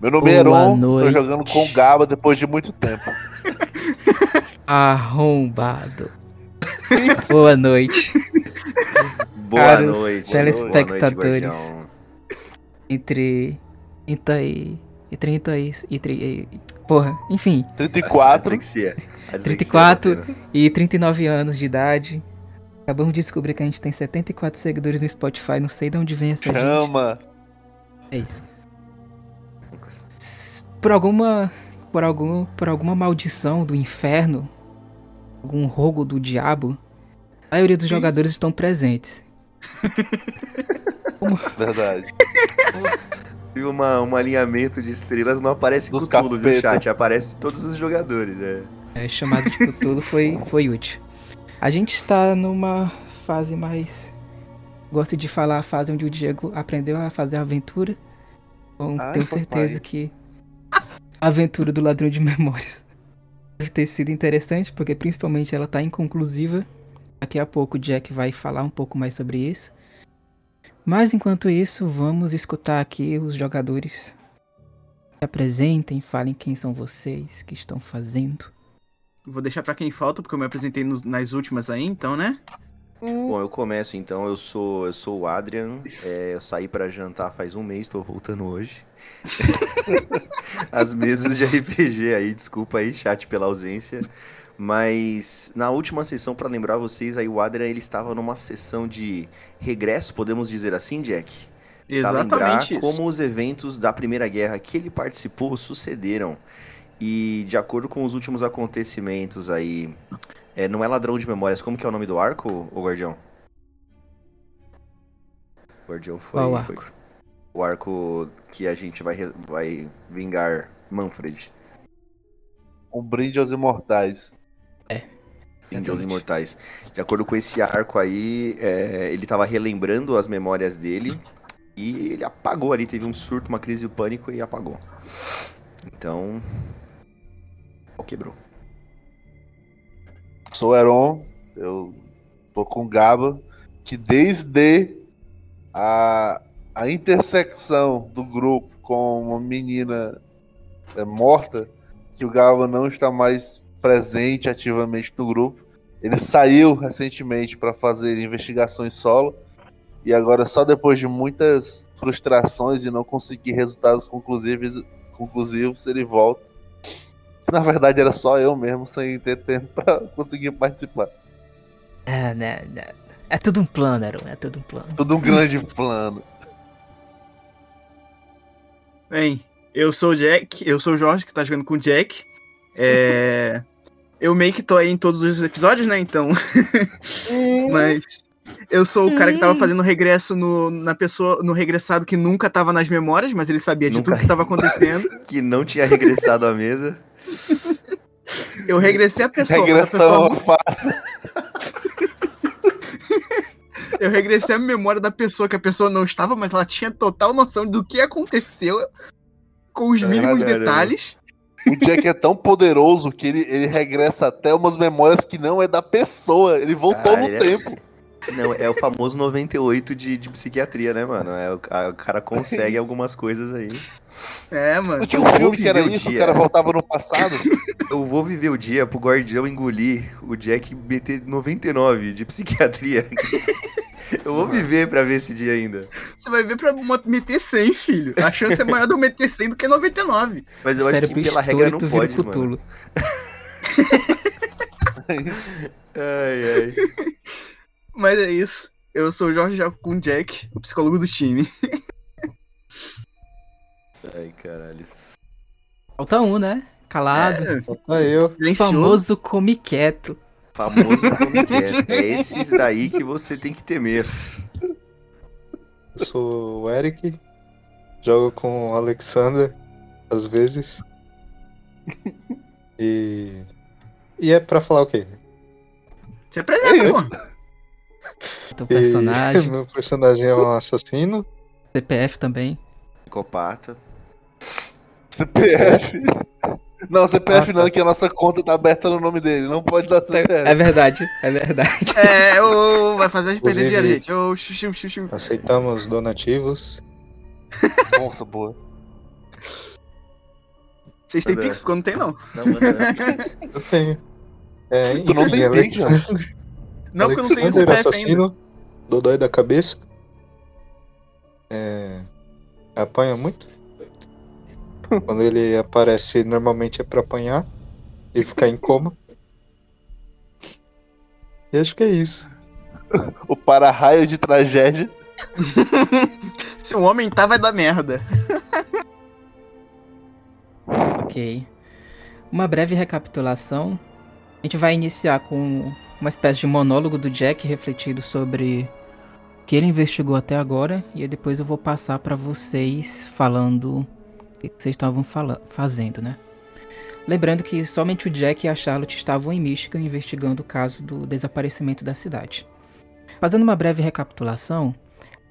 Meu nome é Boa Heron, tô noite. jogando com o Gaba depois de muito tempo. Arrombado. Boa noite. Boa Caros noite. telespectadores. Boa noite. Entre. Entre e. Entre. Entre. entre e- porra, enfim. 34. Dislexia. A dislexia 34. batendo. E 39 anos de idade. Acabamos de descobrir que a gente tem 74 seguidores no Spotify. Não sei de onde vem essa gente. Chama. É isso. Por alguma. Por algum. Por alguma maldição do inferno. Algum rogo do diabo. A maioria dos Isso. jogadores estão presentes. Verdade. E uma, um alinhamento de estrelas não aparece Dos tudo, viu, capetas. chat? Aparece todos os jogadores, é. É, chamado de Cthulhu foi, foi útil. A gente está numa fase mais. Gosto de falar a fase onde o Diego aprendeu a fazer aventura. Então Ai, tenho papai. certeza que aventura do ladrão de memórias deve ter sido interessante, porque principalmente ela está inconclusiva. Daqui a pouco o Jack vai falar um pouco mais sobre isso. Mas enquanto isso, vamos escutar aqui os jogadores. Se apresentem, falem quem são vocês, que estão fazendo. Vou deixar pra quem falta, porque eu me apresentei nos- nas últimas aí, então, né? Bom, eu começo então. Eu sou, eu sou o Adrian. é, eu saí pra jantar faz um mês, tô voltando hoje. As mesas de RPG aí, desculpa aí, chat, pela ausência. Mas na última sessão, pra lembrar vocês, aí o Adrian ele estava numa sessão de regresso, podemos dizer assim, Jack? Exatamente isso. como os eventos da Primeira Guerra que ele participou sucederam. E de acordo com os últimos acontecimentos aí, é, não é ladrão de memórias, como que é o nome do arco, o Guardião? O Guardião foi, Qual foi arco? o arco que a gente vai, vai vingar Manfred, Um brinde aos imortais. Fim de Os Exatamente. Imortais. De acordo com esse arco aí, é, ele tava relembrando as memórias dele e ele apagou ali, teve um surto, uma crise de pânico e apagou. Então. O quebrou. Sou Heron, eu tô com o Gaba, que desde a, a intersecção do grupo com uma menina é, morta, que o Gaba não está mais presente ativamente no grupo. Ele saiu recentemente para fazer investigações solo e agora só depois de muitas frustrações e não conseguir resultados conclusivos, conclusivos ele volta. Na verdade era só eu mesmo sem ter tempo para conseguir participar. É, né, né. É tudo um plano, Aaron, é tudo um plano. Tudo um grande plano. Bem, eu sou o Jack, eu sou o Jorge, que tá jogando com o Jack. É... eu meio que tô aí em todos os episódios, né, então... Mas eu sou o cara que tava fazendo regresso no, na pessoa, no regressado que nunca tava nas memórias, mas ele sabia de Nunca. tudo que tava acontecendo. Que não tinha regressado à mesa. Eu regressei a pessoa, mas a Regressão pessoa fácil. Eu regressei a memória da pessoa, que a pessoa não estava, mas ela tinha total noção do que aconteceu com os mínimos Caralho. detalhes. O Jack é tão poderoso que ele, ele regressa até umas memórias que não é da pessoa. Ele voltou Ah, no ele é- tempo. Não, é o famoso 98 de, de psiquiatria, né, mano? É, o, a- o cara consegue Isso. algumas coisas aí. É, mano. Não tinha um filme que era o isso, o dia. cara voltava no passado. Eu vou viver o dia pro Guardião engolir o Jack meter 99 de psiquiatria. Eu vou viver pra ver esse dia ainda. Você vai ver pra meter 100, filho. A chance é maior de eu meter 100 do que 99. Mas eu acho Cérebro que pela regra não pode, mano. Ai, ai. Mas é isso. Eu sou o Jorge Jaco com Jack, o psicólogo do time. Ai, caralho. Falta um, né? Calado. É, Tá eu. silencioso. famoso come quieto. Famoso como que é. Esses daí que você tem que temer. Sou o Eric. Jogo com o Alexander, às vezes. E. E é pra falar o quê? Se apresenta, É isso. pô. Teu E personagem, Meu personagem é um assassino. CPF também. Psicopata. CPF. Não, CPF Ah, não, tá. que a nossa conta tá aberta no nome dele. Não pode dar É CPF. verdade, é verdade. É, ô, vai fazer a gente perder dinheiro, gente. Ô, xuxu, xuxu. Aceitamos donativos. Nossa, boa. Vocês têm. Pix? Porque eu não tenho, não. Não, manda não. Eu tenho. É, Tu não tem Pix, Alexander, Não, porque eu não tenho CPF ainda. assassino, Dodói da cabeça. É, apanha muito. Quando ele aparece, normalmente é pra apanhar e ficar em coma. E acho que é isso. O para-raio de tragédia. Se o homem tá, vai dar merda. Ok. Uma breve recapitulação. A gente vai iniciar com uma espécie de monólogo do Jack refletido sobre o que ele investigou até agora. E aí depois eu vou passar pra vocês falando que vocês estavam fazendo, né? Lembrando que somente o Jack e a Charlotte estavam em Michigan investigando o caso do desaparecimento da cidade. Fazendo uma breve recapitulação,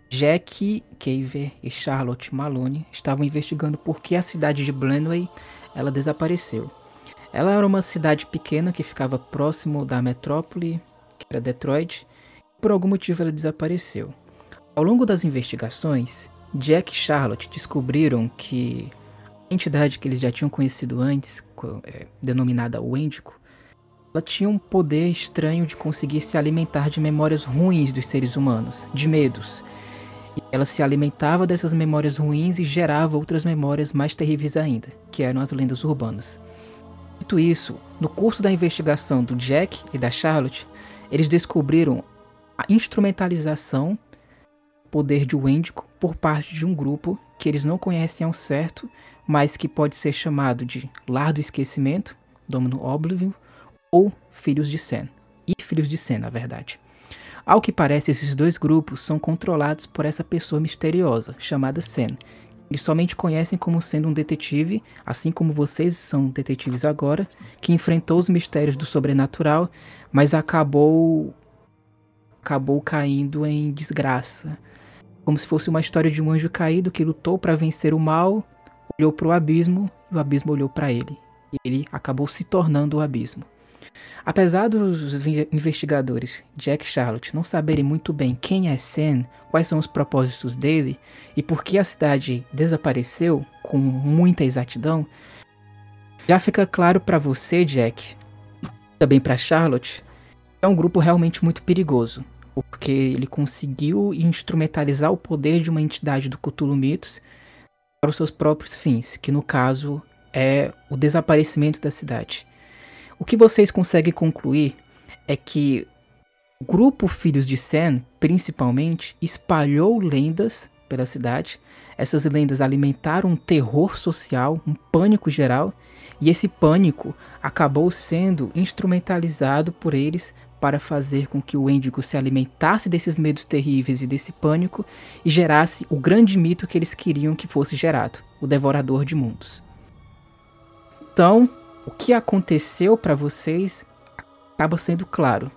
Jack, Caver e Charlotte Malone estavam investigando por que a cidade de Blenway ela desapareceu. Ela era uma cidade pequena que ficava próximo da metrópole, que era Detroit. Por algum motivo ela desapareceu. Ao longo das investigações, Jack e Charlotte descobriram que a entidade que eles já tinham conhecido antes, é, denominada Wendigo, ela tinha um poder estranho de conseguir se alimentar de memórias ruins dos seres humanos, de medos. E ela se alimentava dessas memórias ruins e gerava outras memórias mais terríveis ainda, que eram as lendas urbanas. Dito isso, no curso da investigação do Jack e da Charlotte, eles descobriram a instrumentalização poder de Wendigo por parte de um grupo que eles não conhecem ao certo, mas que pode ser chamado de Lar do Esquecimento, Domino Oblivion, ou Filhos de Sen. E Filhos de Sen, na verdade. Ao que parece, esses dois grupos são controlados por essa pessoa misteriosa, chamada Sen. Eles somente conhecem como sendo um detetive, assim como vocês são detetives agora, que enfrentou os mistérios do sobrenatural, mas acabou acabou caindo em desgraça. Como se fosse uma história de um anjo caído que lutou para vencer o mal, olhou para o abismo e o abismo olhou para ele. E ele acabou se tornando o abismo. Apesar dos investigadores Jack e Charlotte não saberem muito bem quem é Sen, quais são os propósitos dele e por que a cidade desapareceu com muita exatidão, já fica claro para você, Jack, também para Charlotte, é um grupo realmente muito perigoso, porque ele conseguiu instrumentalizar o poder de uma entidade do Cthulhu Mitos para os seus próprios fins, que no caso é o desaparecimento da cidade. O que vocês conseguem concluir é que o grupo Filhos de Sen, principalmente, espalhou lendas pela cidade. Essas lendas alimentaram um terror social, um pânico geral, e esse pânico acabou sendo instrumentalizado por eles para fazer com que o Índigo se alimentasse desses medos terríveis e desse pânico e gerasse o grande mito que eles queriam que fosse gerado, o Devorador de Mundos. Então, o que aconteceu para vocês acaba sendo claro.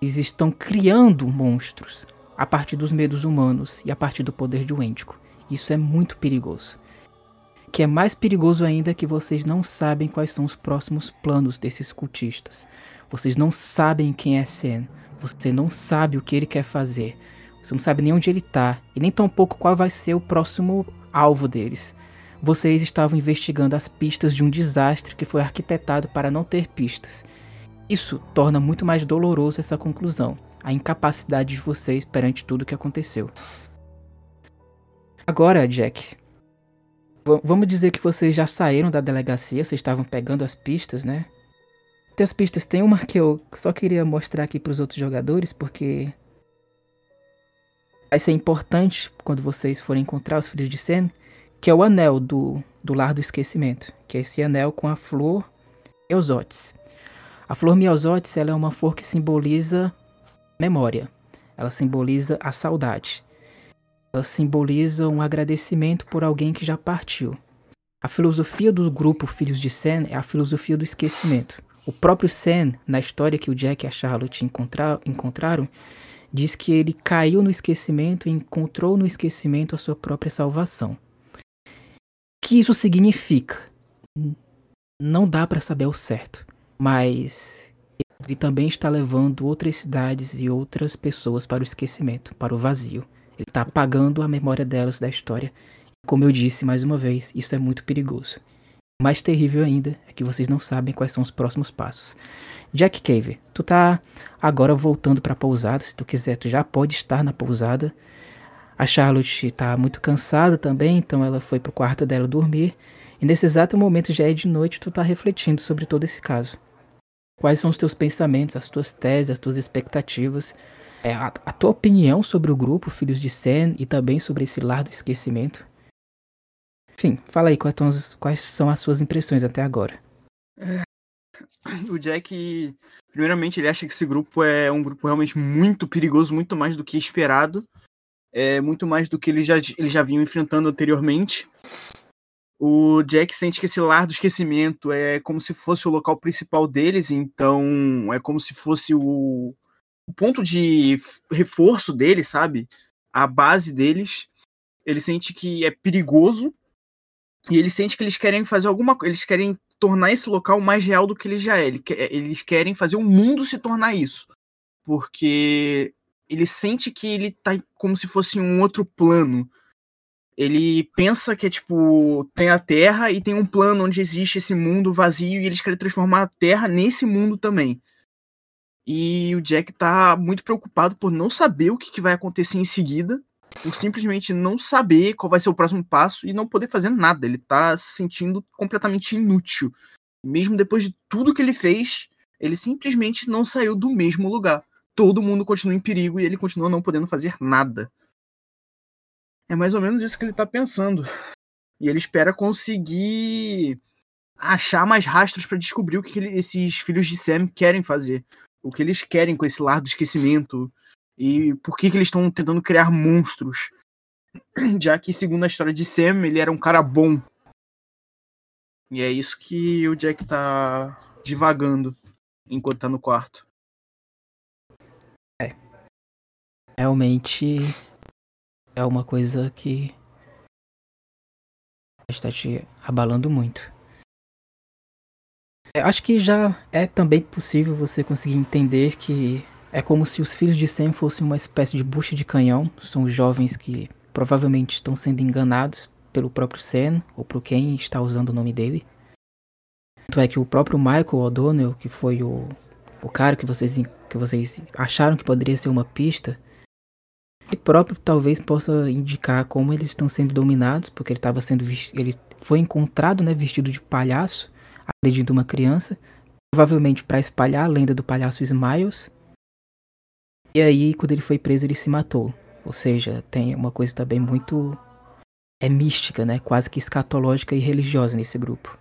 Eles estão criando monstros a partir dos medos humanos e a partir do poder de Wendigo. Isso é muito perigoso. Que é mais perigoso ainda que vocês não sabem quais são os próximos planos desses cultistas. Vocês não sabem quem é Sen. Você não sabe o que ele quer fazer. Você não sabe nem onde ele tá. E nem tampouco qual vai ser o próximo alvo deles. Vocês estavam investigando as pistas de um desastre que foi arquitetado para não ter pistas. Isso torna muito mais doloroso essa conclusão, a incapacidade de vocês perante tudo o que aconteceu. Agora, Jack, vamos dizer que vocês já saíram da delegacia, vocês estavam pegando as pistas, né? Tem as pistas, tem uma que eu só queria mostrar aqui para os outros jogadores, porque vai ser importante quando vocês forem encontrar os filhos de Sen, que é o anel do, do Lar do Esquecimento, que é esse anel com a flor Eosotes. A flor Miosotes ela é uma flor que simboliza memória. Ela simboliza a saudade. Ela simboliza um agradecimento por alguém que já partiu. A filosofia do grupo Filhos de Sen é a filosofia do esquecimento. O próprio Sen, na história que o Jack e a Charlotte encontra- encontraram, diz que ele caiu no esquecimento e encontrou no esquecimento a sua própria salvação. O que isso significa? Não dá para saber ao certo mas ele também está levando outras cidades e outras pessoas para o esquecimento, para o vazio. Ele está apagando a memória delas da história. Como eu disse mais uma vez, isso é muito perigoso. Mais terrível ainda é que vocês não sabem quais são os próximos passos. Jack Cave, tu tá agora voltando pra pousada. Se tu quiser, tu já pode estar na pousada. A Charlotte tá muito cansada também, então ela foi pro quarto dela dormir. E nesse exato momento já é de noite, tu tá refletindo sobre todo esse caso. Quais são os teus pensamentos, as tuas teses, as tuas expectativas, é, a, a tua opinião sobre o grupo Filhos de Sen e também sobre esse lar do esquecimento? Enfim, fala aí quais, quais são as suas impressões até agora. O Jack, primeiramente, ele acha que esse grupo é um grupo realmente muito perigoso, muito mais do que esperado, é muito mais do que ele já, ele já vinha enfrentando anteriormente. O Jack sente que esse lar do esquecimento é como se fosse o local principal deles, então é como se fosse o, o ponto de reforço deles, sabe? A base deles. Ele sente que é perigoso e ele sente que eles querem fazer alguma coisa, eles querem tornar esse local mais real do que ele já é. Eles querem fazer o mundo se tornar isso. Porque ele sente que ele tá como se fosse um outro plano ele pensa que é tipo, tem a Terra e tem um plano onde existe esse mundo vazio e eles querem transformar a Terra nesse mundo também. E o Jack tá muito preocupado por não saber o que, que vai acontecer em seguida, por simplesmente não saber qual vai ser o próximo passo e não poder fazer nada. Ele tá se sentindo completamente inútil. Mesmo depois de tudo que ele fez, ele simplesmente não saiu do mesmo lugar. Todo mundo continua em perigo e ele continua não podendo fazer nada. É mais ou menos isso que ele tá pensando. E ele espera conseguir achar mais rastros para descobrir o que ele, esses filhos de Sam querem fazer. O que eles querem com esse lar do esquecimento. E por que, que eles estão tentando criar monstros. Já que, segundo a história de Sam, ele era um cara bom. E é isso que o Jack tá divagando enquanto tá no quarto. É. Realmente é uma coisa que está te abalando muito. Eu acho que já é também possível você conseguir entender que é como se os filhos de Sam fossem uma espécie de bucha de canhão. São jovens que provavelmente estão sendo enganados pelo próprio Sam ou por quem está usando o nome dele. Tanto é que o próprio Michael O'Donnell, que foi o, o cara que vocês, que vocês acharam que poderia ser uma pista, ele próprio talvez possa indicar como eles estão sendo dominados, porque ele estava sendo ele foi encontrado, né, vestido de palhaço, agredindo uma criança, provavelmente para espalhar a lenda do palhaço Smiles. E aí, quando ele foi preso, ele se matou. Ou seja, tem uma coisa também muito é mística, né, quase que escatológica e religiosa nesse grupo.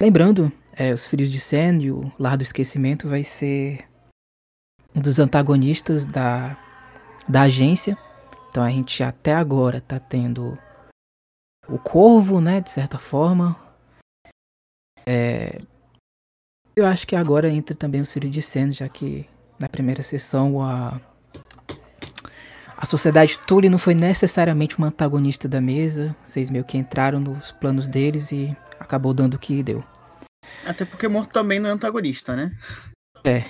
Lembrando, é, os Filhos de Sen e o Lar do Esquecimento vai ser um dos antagonistas da da agência. Então a gente até agora tá tendo o Corvo, né, de certa forma. É... Eu acho que agora entra também o Ciro de Senna, já que na primeira sessão a a Sociedade Tully não foi necessariamente uma antagonista da mesa. Vocês meio que entraram nos planos deles e acabou dando o que deu. Até porque Morto também não é antagonista, né? É.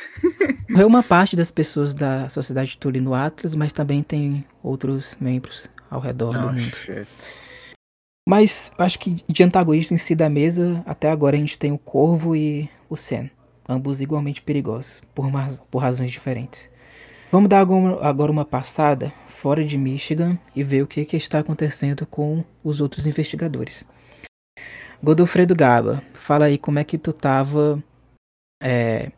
Morreu uma parte das pessoas da Sociedade Tully no Atlas, mas também tem outros membros ao redor oh, do mundo. Shit. Mas acho que de antagonista em si da mesa, até agora a gente tem o Corvo e o Sen. Ambos igualmente perigosos, por, por razões diferentes. Vamos dar agora uma passada fora de Michigan e ver o que, que está acontecendo com os outros investigadores. Godofredo Gaba, fala aí como é que tu tava é,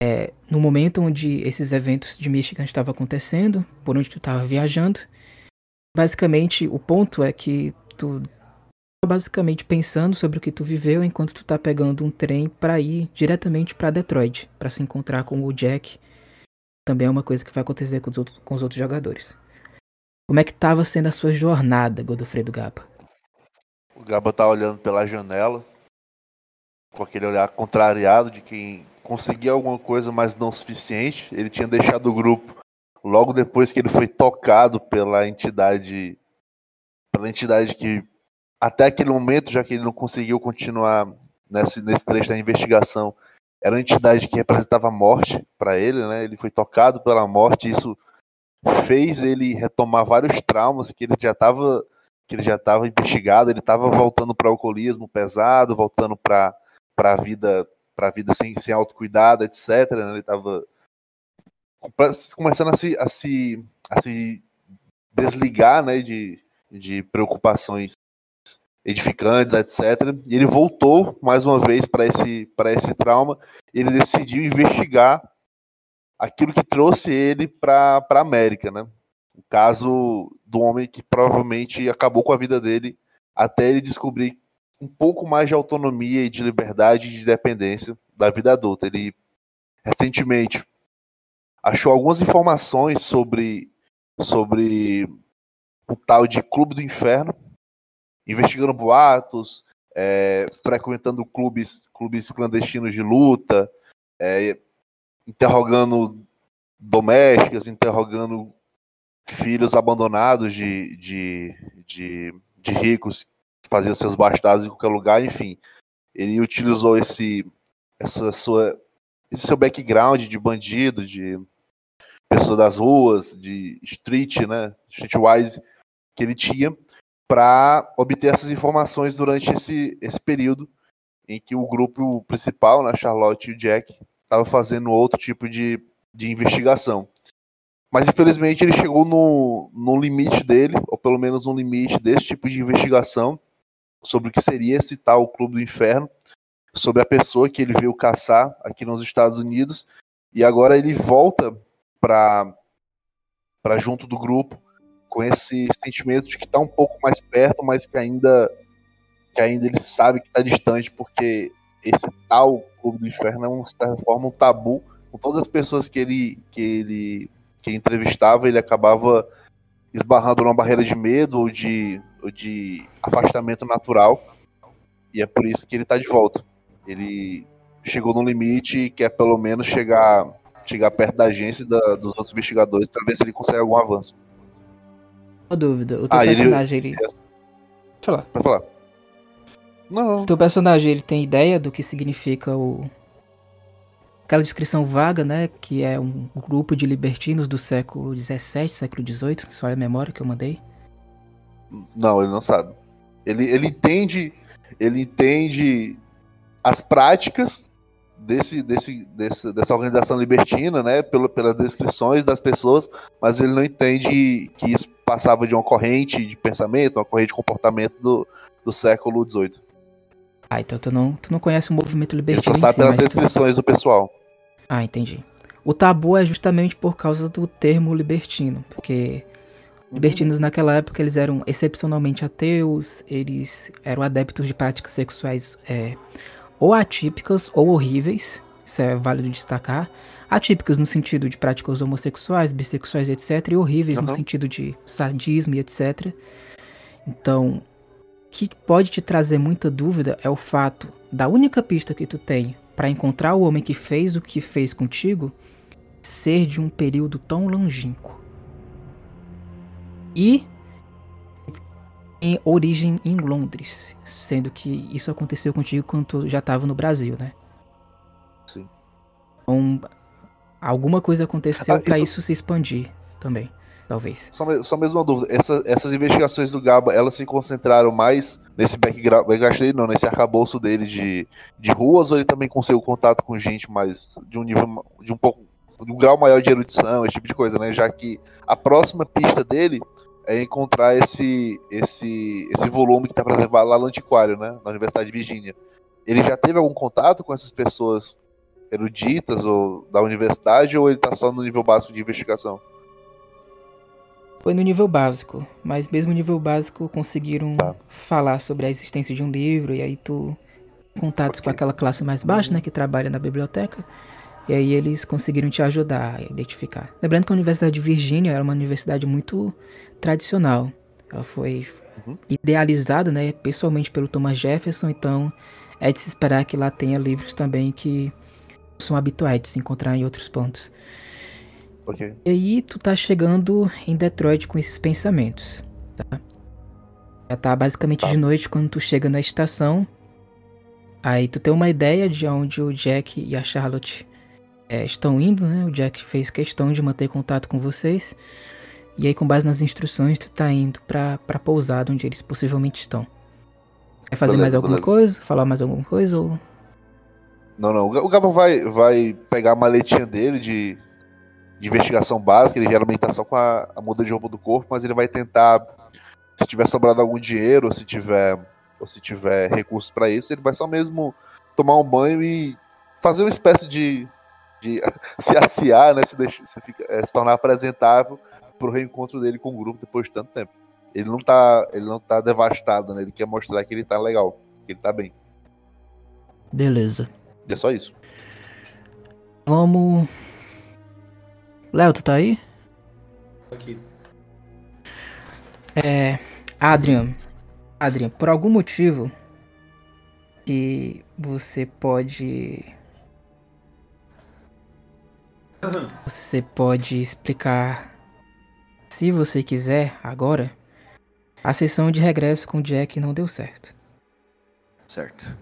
é, no momento onde esses eventos de Michigan estavam acontecendo, por onde tu estava viajando, basicamente o ponto é que tu basicamente pensando sobre o que tu viveu enquanto tu tá pegando um trem para ir diretamente para Detroit, para se encontrar com o Jack. Também é uma coisa que vai acontecer com os, outros, com os outros jogadores. Como é que estava sendo a sua jornada, Godofredo Gaba? O Gaba tá olhando pela janela, com aquele olhar contrariado de quem conseguia alguma coisa, mas não o suficiente. Ele tinha deixado o grupo logo depois que ele foi tocado pela entidade, pela entidade que até aquele momento, já que ele não conseguiu continuar nesse, nesse trecho da investigação, era uma entidade que representava a morte para ele, né? Ele foi tocado pela morte, isso fez ele retomar vários traumas que ele já estava que ele já estava investigado, ele estava voltando para o alcoolismo pesado, voltando para a vida para a vida sem, sem autocuidado, etc. Né? Ele estava começando a se, a se, a se desligar né, de, de preocupações edificantes, etc. E ele voltou mais uma vez para esse, esse trauma. Ele decidiu investigar aquilo que trouxe ele para a América, né? O caso do homem que provavelmente acabou com a vida dele até ele descobrir um pouco mais de autonomia e de liberdade e de dependência da vida adulta. Ele recentemente achou algumas informações sobre sobre o tal de Clube do Inferno, investigando boatos, é, frequentando clubes clubes clandestinos de luta, é, interrogando domésticas, interrogando filhos abandonados de, de, de, de ricos fazia seus bastados em qualquer lugar, enfim. Ele utilizou esse, essa sua, esse seu background de bandido, de pessoa das ruas, de street, né, streetwise que ele tinha para obter essas informações durante esse, esse período em que o grupo principal, né, Charlotte e o Jack, estava fazendo outro tipo de, de investigação. Mas infelizmente ele chegou no, no limite dele, ou pelo menos no limite desse tipo de investigação, sobre o que seria esse tal Clube do Inferno, sobre a pessoa que ele veio caçar aqui nos Estados Unidos, e agora ele volta para para junto do grupo com esse sentimento de que está um pouco mais perto, mas que ainda que ainda ele sabe que está distante, porque esse tal Clube do Inferno é, uma certa forma, um tabu. Com todas as pessoas que ele, que ele, que entrevistava, ele acabava esbarrando numa barreira de medo ou de, ou de afastamento natural. E é por isso que ele está de volta. Ele chegou no limite e quer pelo menos chegar, chegar perto da agência e da, dos outros investigadores para ver se ele consegue algum avanço. Uma dúvida, o teu ah, personagem ele... ele... Deixa eu falar. Pode falar. Não, não. O teu personagem ele tem ideia do que significa o aquela descrição vaga, né, que é um grupo de libertinos do século XVII, século XVIII, só a memória que eu mandei. Não, ele não sabe. Ele, ele entende, ele entende as práticas desse, desse, desse, dessa organização libertina, né, pelo, pelas descrições das pessoas, mas ele não entende que isso passava de uma corrente de pensamento, uma corrente de comportamento do, do século XVIII. Ah, então tu não, tu não conhece o movimento libertino. Ele só sabe si, pelas descrições tu... do pessoal. Ah, entendi. O tabu é justamente por causa do termo libertino, porque libertinos naquela época eles eram excepcionalmente ateus, eles eram adeptos de práticas sexuais é, ou atípicas ou horríveis, isso é válido destacar. Atípicas no sentido de práticas homossexuais, bissexuais, etc. E horríveis uhum. no sentido de sadismo e etc. Então, o que pode te trazer muita dúvida é o fato da única pista que tu tem para encontrar o homem que fez o que fez contigo ser de um período tão longínquo. E em origem em Londres, sendo que isso aconteceu contigo quando tu já estava no Brasil, né? Sim. Então, alguma coisa aconteceu ah, para isso... isso se expandir também talvez. Só, só mesmo uma dúvida, Essa, essas investigações do Gaba, elas se concentraram mais nesse background, background dele, não, nesse arcabouço dele de, de ruas, ou ele também conseguiu contato com gente mais, de um nível, de um pouco, de um grau maior de erudição, esse tipo de coisa, né, já que a próxima pista dele é encontrar esse, esse, esse volume que está preservado lá no antiquário, né, na Universidade de Virgínia. Ele já teve algum contato com essas pessoas eruditas ou da universidade, ou ele está só no nível básico de investigação? Foi no nível básico, mas mesmo no nível básico conseguiram tá. falar sobre a existência de um livro e aí tu contatos okay. com aquela classe mais baixa, né, que trabalha na biblioteca. E aí eles conseguiram te ajudar a identificar. Lembrando que a Universidade de Virgínia era uma universidade muito tradicional. Ela foi uhum. idealizada, né, pessoalmente pelo Thomas Jefferson, então é de se esperar que lá tenha livros também que são habituais de se encontrar em outros pontos. Okay. E aí tu tá chegando em Detroit com esses pensamentos, tá? Já tá basicamente tá. de noite quando tu chega na estação. Aí tu tem uma ideia de onde o Jack e a Charlotte é, estão indo, né? O Jack fez questão de manter contato com vocês. E aí, com base nas instruções, tu tá indo pra, pra pousada onde eles possivelmente estão. Quer fazer Beleza, mais alguma beleza. coisa? Falar mais alguma coisa? Ou... Não, não. O Ga- O Gabo vai, vai pegar a maletinha dele de, de investigação básica. Ele geralmente tá só com a, a muda de roupa do corpo, mas ele vai tentar. Se tiver sobrado algum dinheiro, ou se tiver, ou se tiver recursos pra isso, ele vai só mesmo tomar um banho e fazer uma espécie de, de se aciar, né? Se, deixar, se, fica- eh, se tornar apresentável pro reencontro dele com o grupo depois de tanto tempo. Ele não tá, ele não tá devastado, né? Ele quer mostrar que ele tá legal, que ele tá bem. Beleza. E é só isso. Vamos. Léo, tu tá aí? Aqui. É. Adrian. Adrian, por algum motivo que você pode. Você pode explicar, se você quiser, agora, a sessão de regresso com o Jack não deu certo. Certo.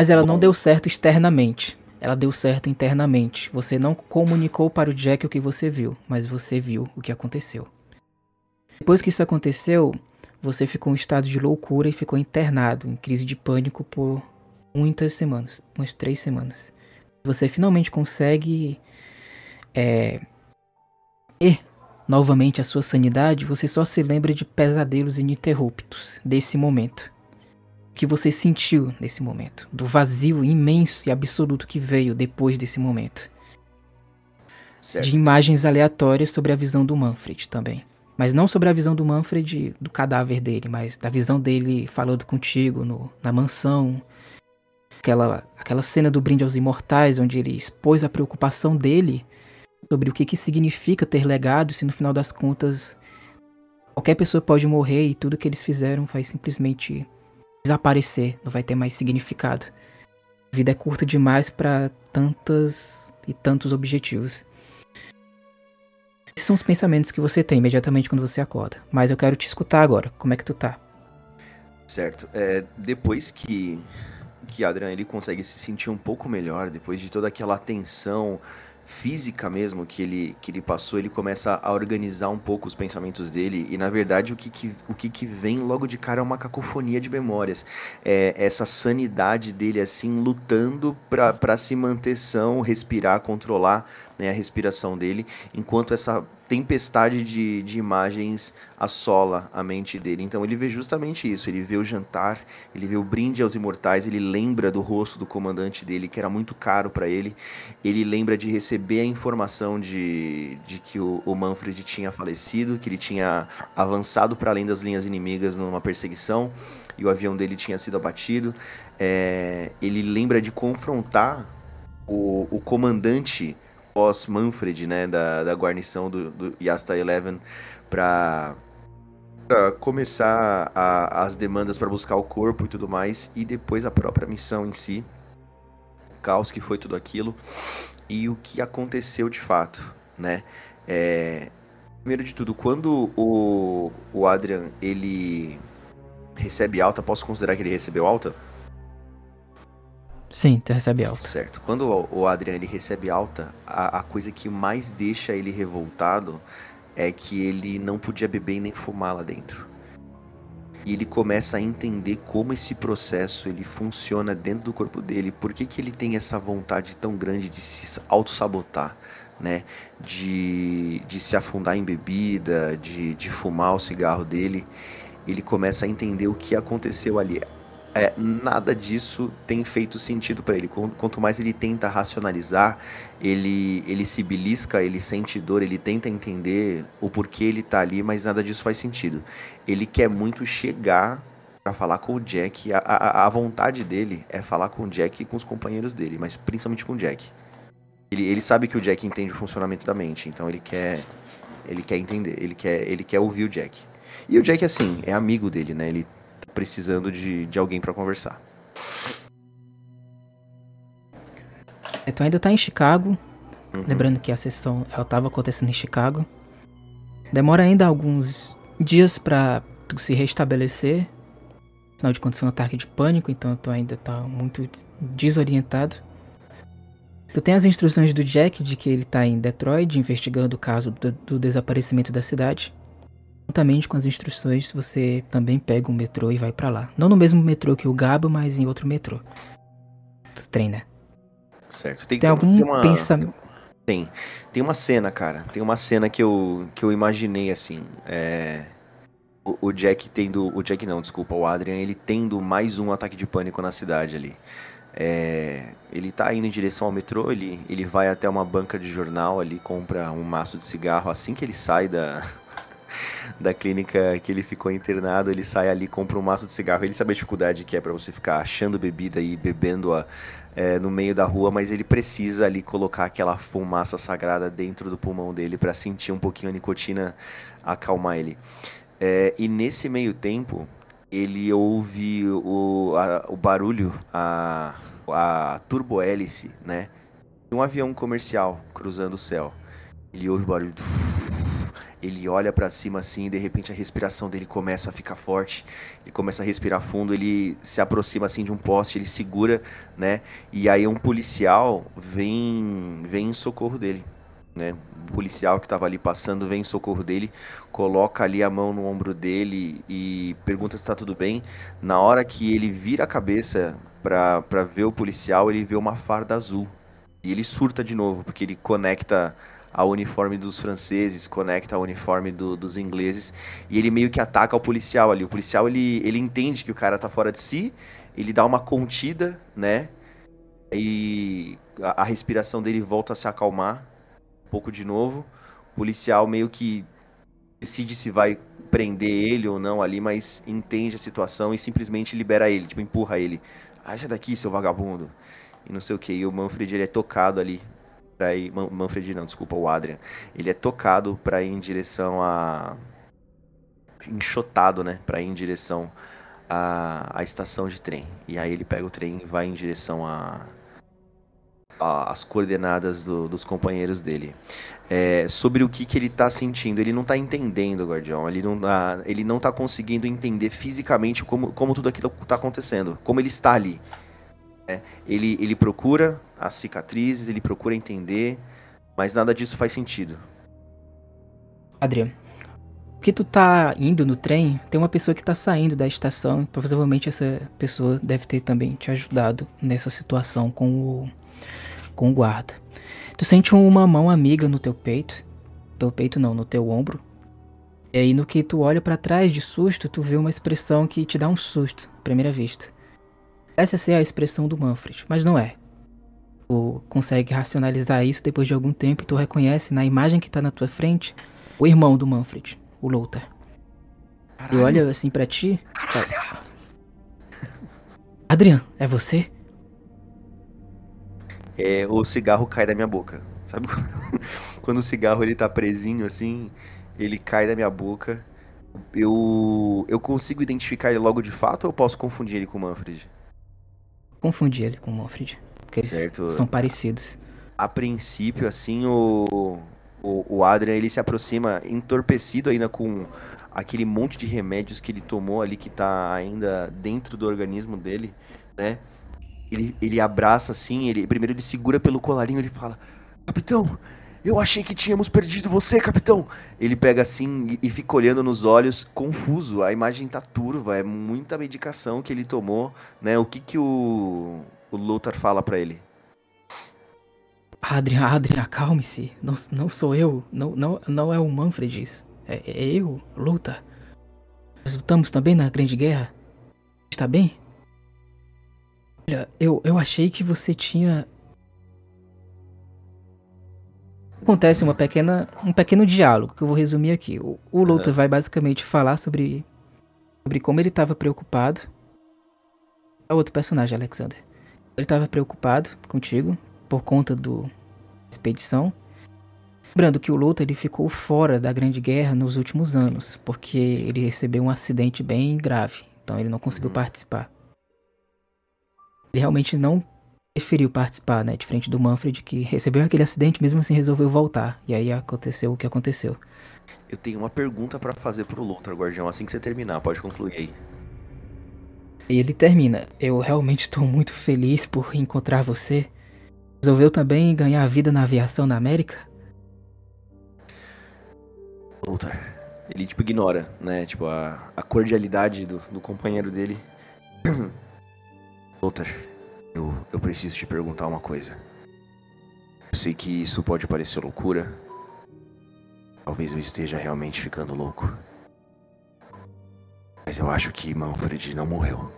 Mas ela não deu certo externamente. Ela deu certo internamente. Você não comunicou para o Jack o que você viu, mas você viu o que aconteceu. Depois que isso aconteceu, você ficou em estado de loucura e ficou internado, em crise de pânico por muitas semanas umas três semanas. Você finalmente consegue é, ter novamente a sua sanidade, você só se lembra de pesadelos ininterruptos desse momento que você sentiu nesse momento, do vazio imenso e absoluto que veio depois desse momento, Certo. de imagens aleatórias sobre a visão do Manfred também. Mas não sobre a visão do Manfred do cadáver dele, mas da visão dele falando contigo no, na mansão. Aquela, aquela cena do brinde aos imortais, onde ele expôs a preocupação dele sobre o que, que significa ter legado, se no final das contas qualquer pessoa pode morrer e tudo que eles fizeram vai simplesmente desaparecer, não vai ter mais significado. A vida é curta demais para tantas e tantos objetivos. Esses são os pensamentos que você tem imediatamente quando você acorda. Mas eu quero te escutar agora. Como é que tu tá? Certo. É, depois que que Adrian ele consegue se sentir um pouco melhor, depois de toda aquela tensão física mesmo que ele, que ele passou, ele começa a organizar um pouco os pensamentos dele e na verdade o que, que, o que, que vem logo de cara é uma cacofonia de memórias. É essa sanidade dele assim lutando pra se manter são, respirar, controlar né, a respiração dele, enquanto essa tempestade de, de imagens assola a mente dele. Então ele vê justamente isso, ele vê o jantar, ele vê o brinde aos imortais, ele lembra do rosto do comandante dele, que era muito caro para ele, ele lembra de receber a informação de, de que o, o Manfred tinha falecido, que ele tinha avançado para além das linhas inimigas numa perseguição, e o avião dele tinha sido abatido. É, ele lembra de confrontar o, o comandante pós-Manfred, né, da, da guarnição do, do Yasta Eleven, para começar a- as demandas para buscar o corpo e tudo mais, e depois a própria missão em si, o caos que foi tudo aquilo, e o que aconteceu de fato, né? É, primeiro de tudo, quando o, o Adrian, ele recebe alta, posso considerar que ele recebeu alta? Sim, tu recebe alta. Certo. Quando o Adrian ele recebe alta, a, a coisa que mais deixa ele revoltado é que ele não podia beber e nem fumar lá dentro. E ele começa a entender como esse processo ele funciona dentro do corpo dele. Por que, que ele tem essa vontade tão grande de se auto-sabotar, né? De, de se afundar em bebida, de, de fumar o cigarro dele. Ele começa a entender o que aconteceu ali é, nada disso tem feito sentido para ele. Qu- Quanto mais ele tenta racionalizar, ele, ele se belisca, ele sente dor, ele tenta entender o porquê ele tá ali, mas nada disso faz sentido. Ele quer muito chegar para falar com o Jack. A, a, a vontade dele é falar com o Jack e com os companheiros dele, mas principalmente com o Jack. Ele, ele sabe que o Jack entende o funcionamento da mente, então ele quer ele quer entender, ele quer, ele quer ouvir o Jack. E o Jack, assim, é amigo dele, né? Ele precisando de, de alguém pra conversar. Tu ainda tá em Chicago. Uhum. Lembrando que a sessão ela tava acontecendo em Chicago. Demora ainda alguns dias pra tu se restabelecer. Afinal de contas foi um ataque de pânico, então tu ainda tá muito des- desorientado. Tu tem as instruções do Jack de que ele tá em Detroit investigando o caso do, do desaparecimento da cidade. Juntamente com as instruções, você também pega um metrô e vai pra lá. Não no mesmo metrô que o Gabo, mas em outro metrô. Tu treina. Certo. Tem, Tem tem- algum tem uma, pensamento. Tem. Tem uma cena, cara. Tem uma cena que eu, que eu imaginei assim. É. O, o Jack tendo. O Jack não, desculpa, o Adrian, ele tendo mais um ataque de pânico na cidade ali. É, ele tá indo em direção ao metrô, ele, ele vai até uma banca de jornal ali, compra um maço de cigarro. Assim que ele sai da, da clínica que ele ficou internado, ele sai ali, compra um maço de cigarro. Ele sabe a dificuldade que é pra você ficar achando bebida e bebendo-a é, no meio da rua, mas ele precisa ali colocar aquela fumaça sagrada dentro do pulmão dele pra sentir um pouquinho a nicotina acalmar ele. É, e nesse meio tempo, ele ouve o, a- o barulho, a, a turbohélice, né? Um avião comercial cruzando o céu. Ele ouve o barulho. do Ele olha pra cima assim, e de repente a respiração dele começa a ficar forte. Ele começa a respirar fundo, ele se aproxima assim de um poste, ele segura, né? E aí um policial vem vem em socorro dele, né? Um policial que tava ali passando vem em socorro dele, coloca ali a mão no ombro dele e pergunta se tá tudo bem. Na hora que ele vira a cabeça pra ver o policial, ele vê uma farda azul. E ele surta de novo, porque ele conecta ao uniforme dos franceses, conecta ao uniforme do- dos ingleses, e ele meio que ataca o policial ali. O policial, ele, ele entende que o cara tá fora de si, ele dá uma contida, né? E a, a respiração dele volta a se acalmar um pouco de novo. O policial meio que decide se vai prender ele ou não ali, mas entende a situação e simplesmente libera ele, tipo, empurra ele. Ah, sai daqui, seu vagabundo. E não sei o que. E o Manfred, ele é tocado ali pra ir. Man- Manfred não, desculpa, o Adrian. Ele é tocado pra ir em direção a. Enxotado, né? Pra ir em direção à, à estação de trem. E aí ele pega o trem e vai em direção a. a- as coordenadas do- dos companheiros dele. É, sobre o que, que ele tá sentindo. Ele não tá entendendo, Guardião. Ele não, ele não tá conseguindo entender fisicamente como, como tudo aquilo tá acontecendo. Como ele está ali. É, ele, ele procura as cicatrizes, ele procura entender, mas nada disso faz sentido. Adriano, que tu tá indo no trem, tem uma pessoa que tá saindo da estação. Provavelmente essa pessoa deve ter também te ajudado nessa situação com o, com o guarda. Tu sente uma mão amiga no teu peito. Teu peito não, no teu ombro. E aí no que tu olha pra trás de susto, tu vê uma expressão que te dá um susto, à primeira vista. Essa ser a expressão do Manfred, mas não é. Tu consegue racionalizar isso depois de algum tempo e tu reconhece na imagem que tá na tua frente o irmão do Manfred, o Lothar. E olha assim pra ti. fala, Adrian, é você? É, o cigarro cai da minha boca. Sabe quando, quando o cigarro ele tá presinho assim, ele cai da minha boca. Eu eu consigo identificar ele logo de fato ou eu posso confundir ele com o Manfred? Confundi ele com o Manfred. Porque eles Certo. são parecidos. A princípio, assim, o, o, o Adrian ele se aproxima entorpecido ainda com aquele monte de remédios que ele tomou ali que tá ainda dentro do organismo dele, né? Ele, ele abraça assim, ele primeiro ele segura pelo colarinho ele fala: Capitão, eu achei que tínhamos perdido você, capitão. Ele pega assim e, fica olhando nos olhos, confuso. A imagem tá turva, é muita medicação que ele tomou, né? O que que o, o Lothar fala pra ele? Adrian, Adrian, acalme-se. Não, não sou eu. Não, não, não é o Manfred. É, é eu, Lothar. Nós lutamos também na Grande Guerra. Está bem? Olha, eu, eu achei que você tinha. Acontece uma pequena, um pequeno diálogo que eu vou resumir aqui. O, o Lothar vai basicamente falar sobre, sobre como ele estava preocupado. É outro personagem, Alexander. Ele estava preocupado contigo por conta do expedição. Lembrando que o Lothar ele ficou fora da Grande Guerra nos últimos anos, porque ele recebeu um acidente bem grave, então ele não conseguiu Uhum. participar. Ele realmente não preferiu participar, né, diferente do Manfred que recebeu aquele acidente, mesmo assim resolveu voltar. E aí aconteceu o que aconteceu. Eu tenho uma pergunta pra fazer pro Lothar, Guardião, assim que você terminar, pode concluir aí. E ele termina: "Eu realmente estou muito feliz por encontrar você. Resolveu também ganhar vida na aviação na América? Walter, ele tipo ignora, né? Tipo, a, a cordialidade do, do companheiro dele. Walter, eu, eu preciso te perguntar uma coisa. Eu sei que isso pode parecer loucura. Talvez eu esteja realmente ficando louco. Mas eu acho que Manfred não morreu.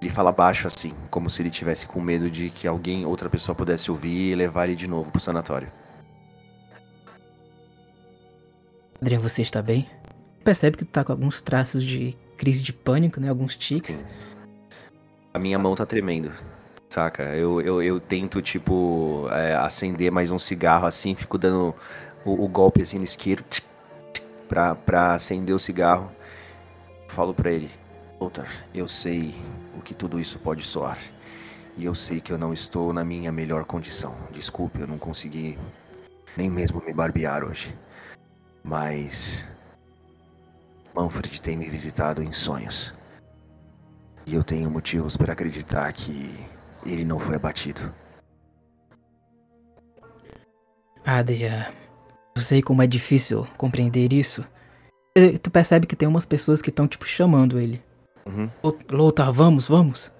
Ele fala baixo assim, como se ele tivesse com medo de que alguém, outra pessoa pudesse ouvir e levar ele de novo pro sanatório. Adriano, você está bem? Percebe que tu tá com alguns traços de crise de pânico, né? Alguns tics. Sim. A minha mão tá tremendo. Saca? Eu, eu, eu tento, tipo, é, acender mais um cigarro assim, fico dando o, o golpe assim no isqueiro tch, tch, pra, pra acender o cigarro. Falo pra ele, Walter, eu sei o que tudo isso pode soar. E eu sei que eu não estou na minha melhor condição. Desculpe, eu não consegui nem mesmo me barbear hoje. Mas. Manfred tem me visitado em sonhos. E eu tenho motivos para acreditar que ele não foi abatido. Adria, eu sei como é difícil compreender isso. Eh, Tu percebe que tem umas pessoas que estão, tipo, chamando ele. Uhum. Lothar, vamos, vamos.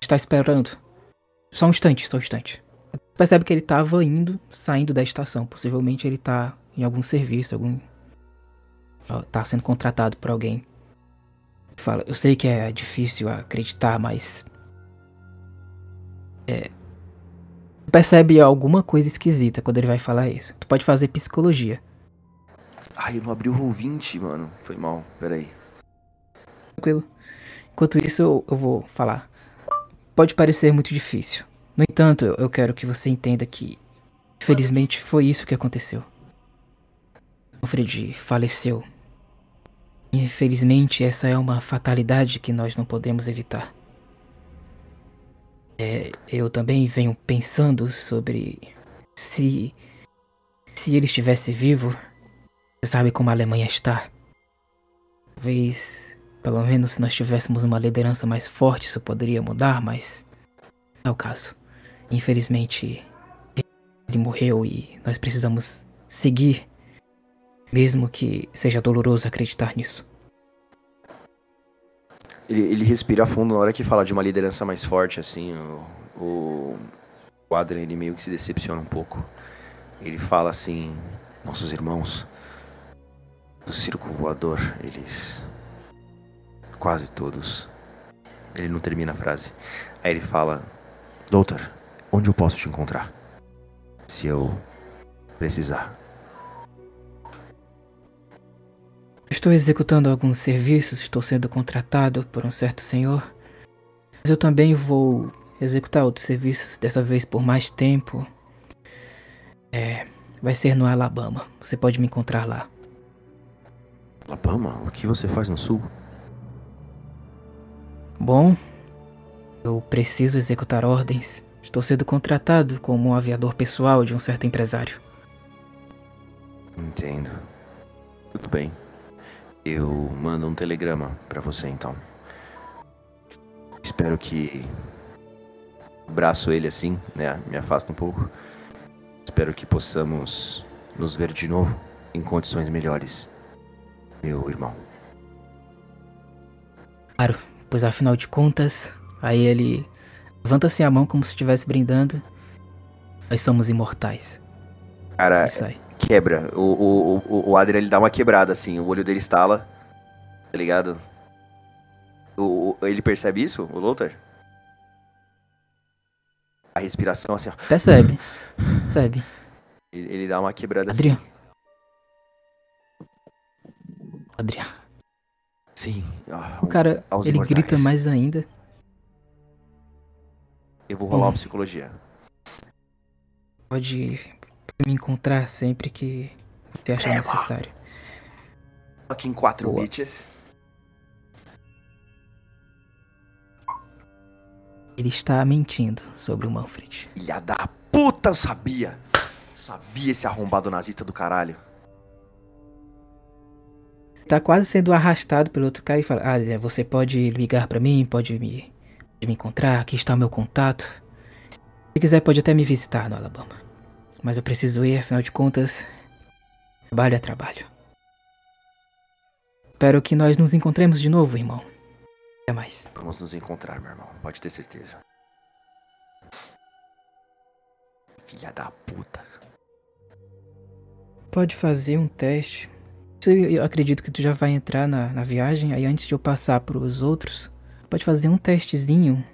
Está esperando. Só um instante, só um instante. Percebe que ele tava indo, saindo da estação. Possivelmente ele tá em algum serviço, algum. Tá sendo contratado por alguém. Fala, eu sei que é difícil acreditar, mas. É. Tu percebe alguma coisa esquisita quando ele vai falar isso. Tu pode fazer psicologia. Ai, eu não abri o roll 20, mano. Foi mal, peraí. Tranquilo. Enquanto isso, eu, eu vou falar. Pode parecer muito difícil. No entanto, eu, eu quero que você entenda que, infelizmente, foi isso que aconteceu. Alfred faleceu. Infelizmente, essa é uma fatalidade que nós não podemos evitar. É, eu também venho pensando sobre se se ele estivesse vivo. Você sabe como a Alemanha está. Talvez, pelo menos, se nós tivéssemos uma liderança mais forte, isso poderia mudar, mas não é o caso. Infelizmente, ele morreu e nós precisamos seguir, mesmo que seja doloroso acreditar nisso. Ele, ele respira fundo na hora que fala de uma liderança mais forte, assim. O, o, o Adrian, ele meio que se decepciona um pouco. Ele fala assim: Nossos irmãos do circo voador, eles. Quase todos. Ele não termina a frase. Aí ele fala: Doutor, onde eu posso te encontrar? Se eu precisar. Estou executando alguns serviços, estou sendo contratado por um certo senhor. Mas eu também vou executar outros serviços, dessa vez por mais tempo. É. Vai ser no Alabama. Você pode me encontrar lá. Alabama? O que você faz no sul? Bom, eu preciso executar ordens. Estou sendo contratado como um aviador pessoal de um certo empresário. Entendo. Tudo bem. Eu mando um telegrama pra você então. Espero que abraço ele assim, né? Me afasta um pouco. Espero que possamos nos ver de novo em condições melhores, meu irmão. Claro, pois afinal de contas, aí ele levanta assim a mão como se estivesse brindando. Nós somos imortais. Cara, E sai. Quebra. O, o, o, o Adrian ele dá uma quebrada assim, o olho dele estala. Tá ligado? O, o- ele percebe isso, o Lothar? A respiração assim, ó. Percebe? Percebe? Ele, ele dá uma quebrada Adriano. assim. Adriano. Sim. O cara, ele imortais. grita mais ainda. Eu vou rolar Hum. uma psicologia. Pode me encontrar sempre que você achar necessário. Aqui em 4 Boa. bitches. Ele está mentindo sobre o Manfred. Filha da puta, eu sabia! Sabia esse arrombado nazista do caralho. Tá quase sendo arrastado pelo outro cara e fala: Ah, você pode ligar pra mim, pode me de me encontrar, aqui está o meu contato. Se quiser, pode até me visitar no Alabama. Mas eu preciso ir, afinal de contas, trabalho é trabalho. Espero que nós nos encontremos de novo, irmão. Até mais. Vamos nos encontrar, meu irmão. Pode ter certeza. Filha da puta. Pode fazer um teste. Eu acredito que tu já vai entrar na, na viagem, aí antes de eu passar pros outros, pode fazer um testezinho.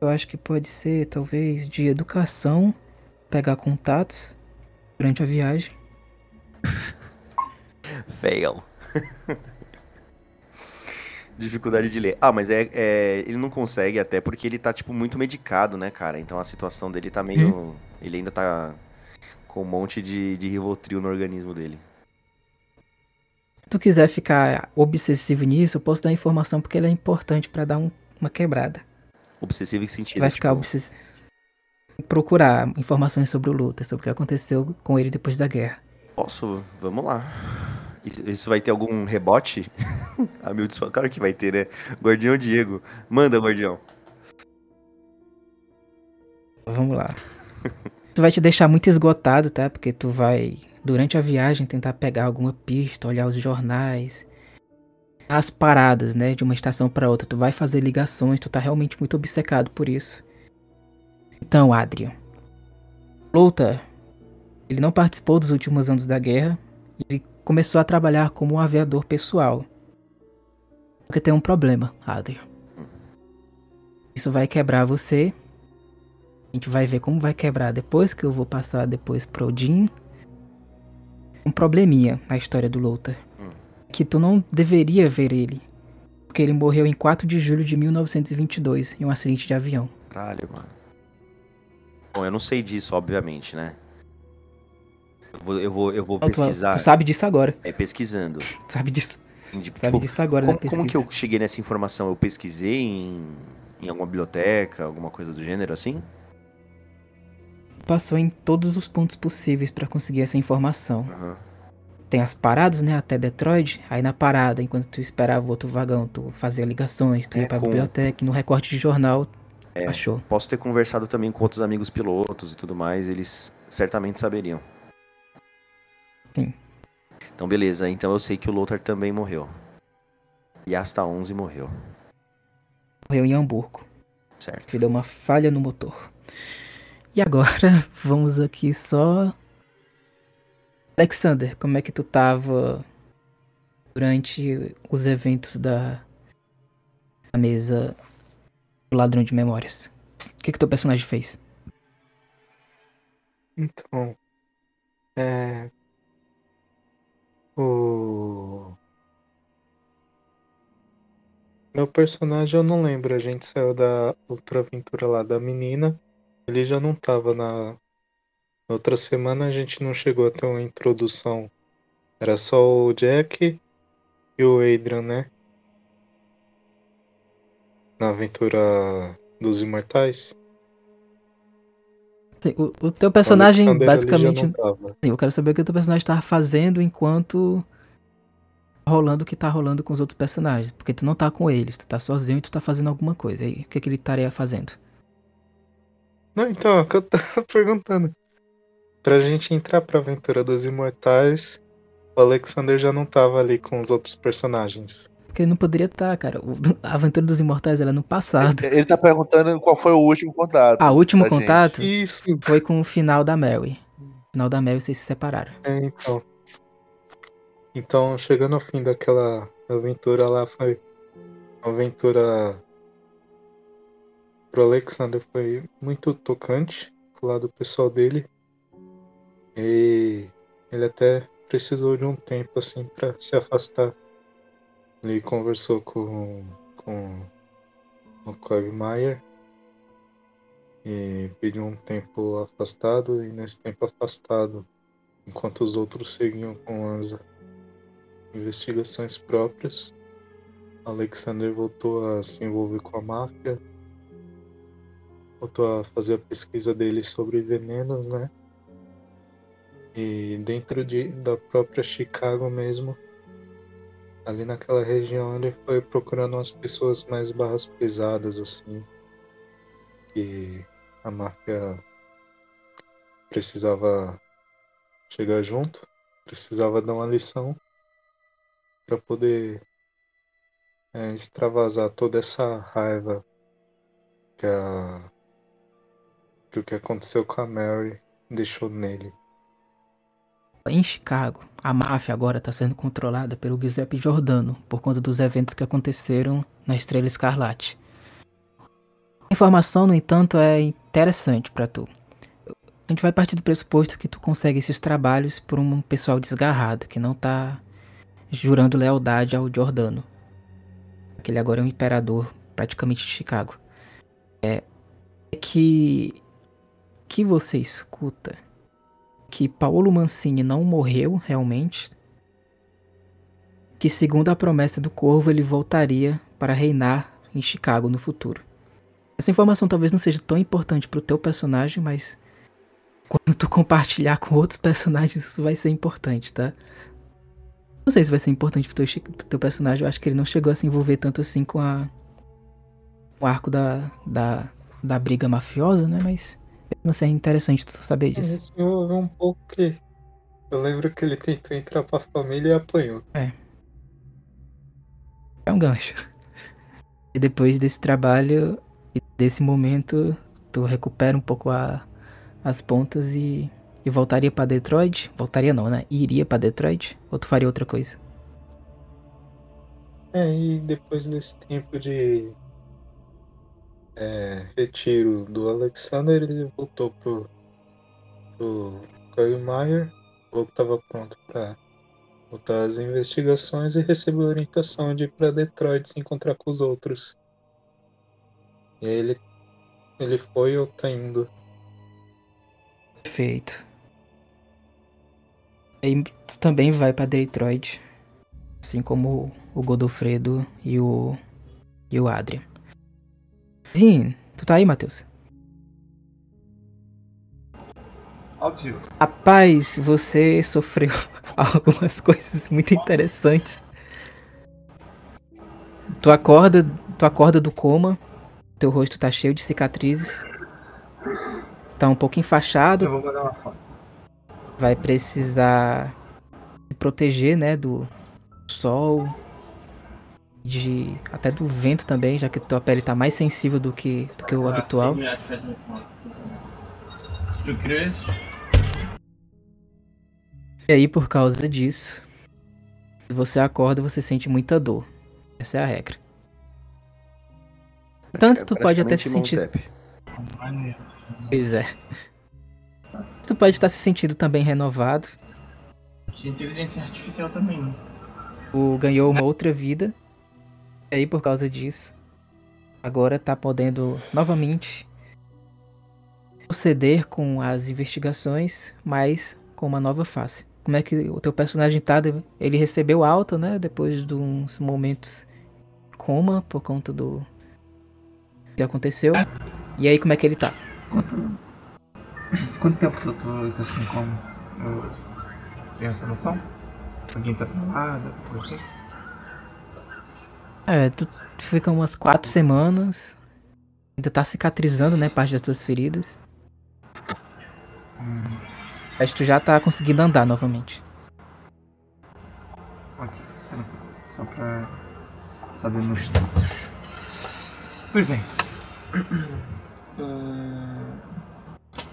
Eu acho que pode ser, talvez, de educação, pegar contatos durante a viagem. Fail. Dificuldade de ler. Ah, mas é, é- Ele não consegue até porque ele tá, tipo, muito medicado, né, cara? Então a situação dele tá meio. Ele ainda tá com um monte de, de Rivotril no organismo dele. Se tu quiser ficar obsessivo nisso, eu posso dar informação porque ele é importante pra dar um- uma quebrada. Obsessivo em sentido. vai ficar tipo, obsessivo. Procurar informações sobre o Luther, sobre o que aconteceu com ele depois da guerra. Posso? Vamos lá. Isso- Isso vai ter algum rebote? meu Deus, claro que vai ter, né? Guardião Diego. Manda, Guardião. Vamos lá. Tu vai te deixar muito esgotado, tá? Porque tu vai, durante a viagem, tentar pegar alguma pista, olhar os jornais, as paradas, né? De uma estação pra outra. Tu vai fazer ligações, tu tá realmente muito obcecado por isso. Então, Adrian. Louta, ele não participou dos últimos anos da guerra. Ele começou a trabalhar como um aviador pessoal. Porque tem um problema, Adrian. Isso vai quebrar você a gente vai ver como vai quebrar depois que eu vou passar depois pro Jin. Um probleminha na história do Louter. Hum. Que tu não deveria ver ele. Porque ele morreu em 4 de julho de 1922 em um acidente de avião. Caralho, mano. Bom, eu não sei disso, obviamente, né? Eu vou, eu vou, eu vou Ó, tu- pesquisar. Tu, sabe disso agora. É, pesquisando. Tu sabe disso. Entendi. Sabe Tipo, disso agora como, na pesquisa. como que eu cheguei nessa informação? Eu pesquisei em, em alguma biblioteca, alguma coisa do gênero assim? Passou em todos os pontos possíveis pra conseguir essa informação. Aham. Tem as paradas, né, até Detroit. Aí na parada, enquanto tu esperava o outro vagão, tu fazia ligações, tu É, ia pra com- biblioteca, no recorte de jornal, achou. Posso ter conversado também com outros amigos pilotos e tudo mais, eles certamente saberiam. Sim. Então, beleza. Então eu sei que o Lothar também morreu. E Asta 11 morreu. Morreu em Hamburgo. Certo. que deu uma falha no motor. E agora vamos aqui só. Alexander, como é que tu tava durante os eventos da, da mesa ladrão de memórias? O que que teu personagem fez? Então, é. O. Meu personagem eu não lembro, a gente saiu da outra aventura lá da menina. Ele já não tava na. Na outra semana a gente não chegou a ter uma introdução. Era só o Jack e o Adrian, né? Na aventura dos Imortais. Sim, O, o teu personagem, basicamente. Sim, eu quero saber o que o teu personagem tava fazendo enquanto tá rolando o que tá rolando com os outros personagens. Porque tu não tá com eles, tu tá sozinho e tu tá fazendo alguma coisa. E aí, o que, que ele estaria fazendo? Não, então, é o que eu tava perguntando. Pra gente entrar pra aventura dos Imortais, o Alexander já não tava ali com os outros personagens. Porque ele não poderia estar, cara. O- A Aventura dos Imortais ela é no passado. Ele tá perguntando qual foi o último contato. Ah, o último gente. contato Isso, foi com o final da Mary. No final da Mary vocês se separaram. é, então. Então, chegando ao fim daquela aventura lá, foi uma aventura pro Alexander foi muito tocante do lado pessoal dele. E ele até precisou de um tempo assim para se afastar. Ele conversou com, com o Quagmire e pediu um tempo afastado e nesse tempo afastado, enquanto os outros seguiam com as investigações próprias, Alexander voltou a se envolver com a máfia, voltou a fazer a pesquisa dele sobre venenos, né? E dentro de, da própria Chicago mesmo, ali naquela região ele foi procurando umas pessoas mais barras pesadas, assim. Que a máfia precisava chegar junto, precisava dar uma lição para poder é, extravasar toda essa raiva que, a, que o que aconteceu com a Mary deixou nele. Em Chicago, a máfia agora está sendo controlada pelo Giuseppe Giordano por conta dos eventos que aconteceram na Estrela Escarlate. A informação, no entanto, é interessante para tu. A gente vai partir do pressuposto que tu consegue esses trabalhos por um pessoal desgarrado, que não tá jurando lealdade ao Giordano. Ele agora é um imperador praticamente de Chicago. É, é que que você escuta que Paulo Mancini não morreu realmente, que segundo a promessa do Corvo ele voltaria para reinar em Chicago no futuro. Essa informação talvez não seja tão importante para o teu personagem, mas quando tu compartilhar com outros personagens isso vai ser importante, tá? Não sei se vai ser importante pro teu, pro teu personagem, eu acho que ele não chegou a se envolver tanto assim com a o arco da, da, da briga mafiosa, né? Mas sei, é interessante tu saber disso. Ele envolveu um pouco que. Eu lembro que ele tentou entrar pra família e apanhou. É. É um gancho. E depois desse trabalho e desse momento, tu recupera um pouco a, as pontas e, e voltaria para Detroit? Voltaria não, né? Iria para Detroit? Ou tu faria outra coisa? É, e depois desse tempo de é, retiro do Alexander, ele voltou pro, pro ou estava pronto para voltar às investigações e recebeu orientação de ir para Detroit se encontrar com os outros. E aí ele, ele foi ou tá indo. Perfeito. E tu também vai para Detroit, assim como o Godofredo e o e o Adrian. Sim, tu tá aí, Matheus? Óbvio. Rapaz, você sofreu algumas coisas muito interessantes. Tu acorda, tu acorda do coma, teu rosto tá cheio de cicatrizes. Tá um pouco enfaixado. Eu vou mandar uma foto. Vai precisar se proteger, né, do sol, de até do vento também, já que tua pele tá mais sensível do que, do que o habitual. Tu crês? E aí, por causa disso, você acorda você sente muita dor. Essa é a regra. Tanto É tu pode até se sentir. Pois é. Tu pode estar se sentindo também renovado. Tinha inteligência artificial também. né? Tu ganhou uma outra vida. E aí, por causa disso, agora tá podendo novamente proceder com as investigações, mas com uma nova face. Como é que o teu personagem tá? Ele recebeu alta, né? Depois de uns momentos coma por conta do que aconteceu. E aí, como é que ele tá? Quanto. Quanto tempo que eu tô, que eu fico em coma? Eu tenho essa noção? Alguém tá pra lá, dá pra você? É, tu fica umas quatro semanas. Ainda tá cicatrizando, né? Parte das tuas feridas. Hum, Mas tu já tá conseguindo andar novamente. ok, tranquilo. Só pra saber meu status. Pois bem. Ah,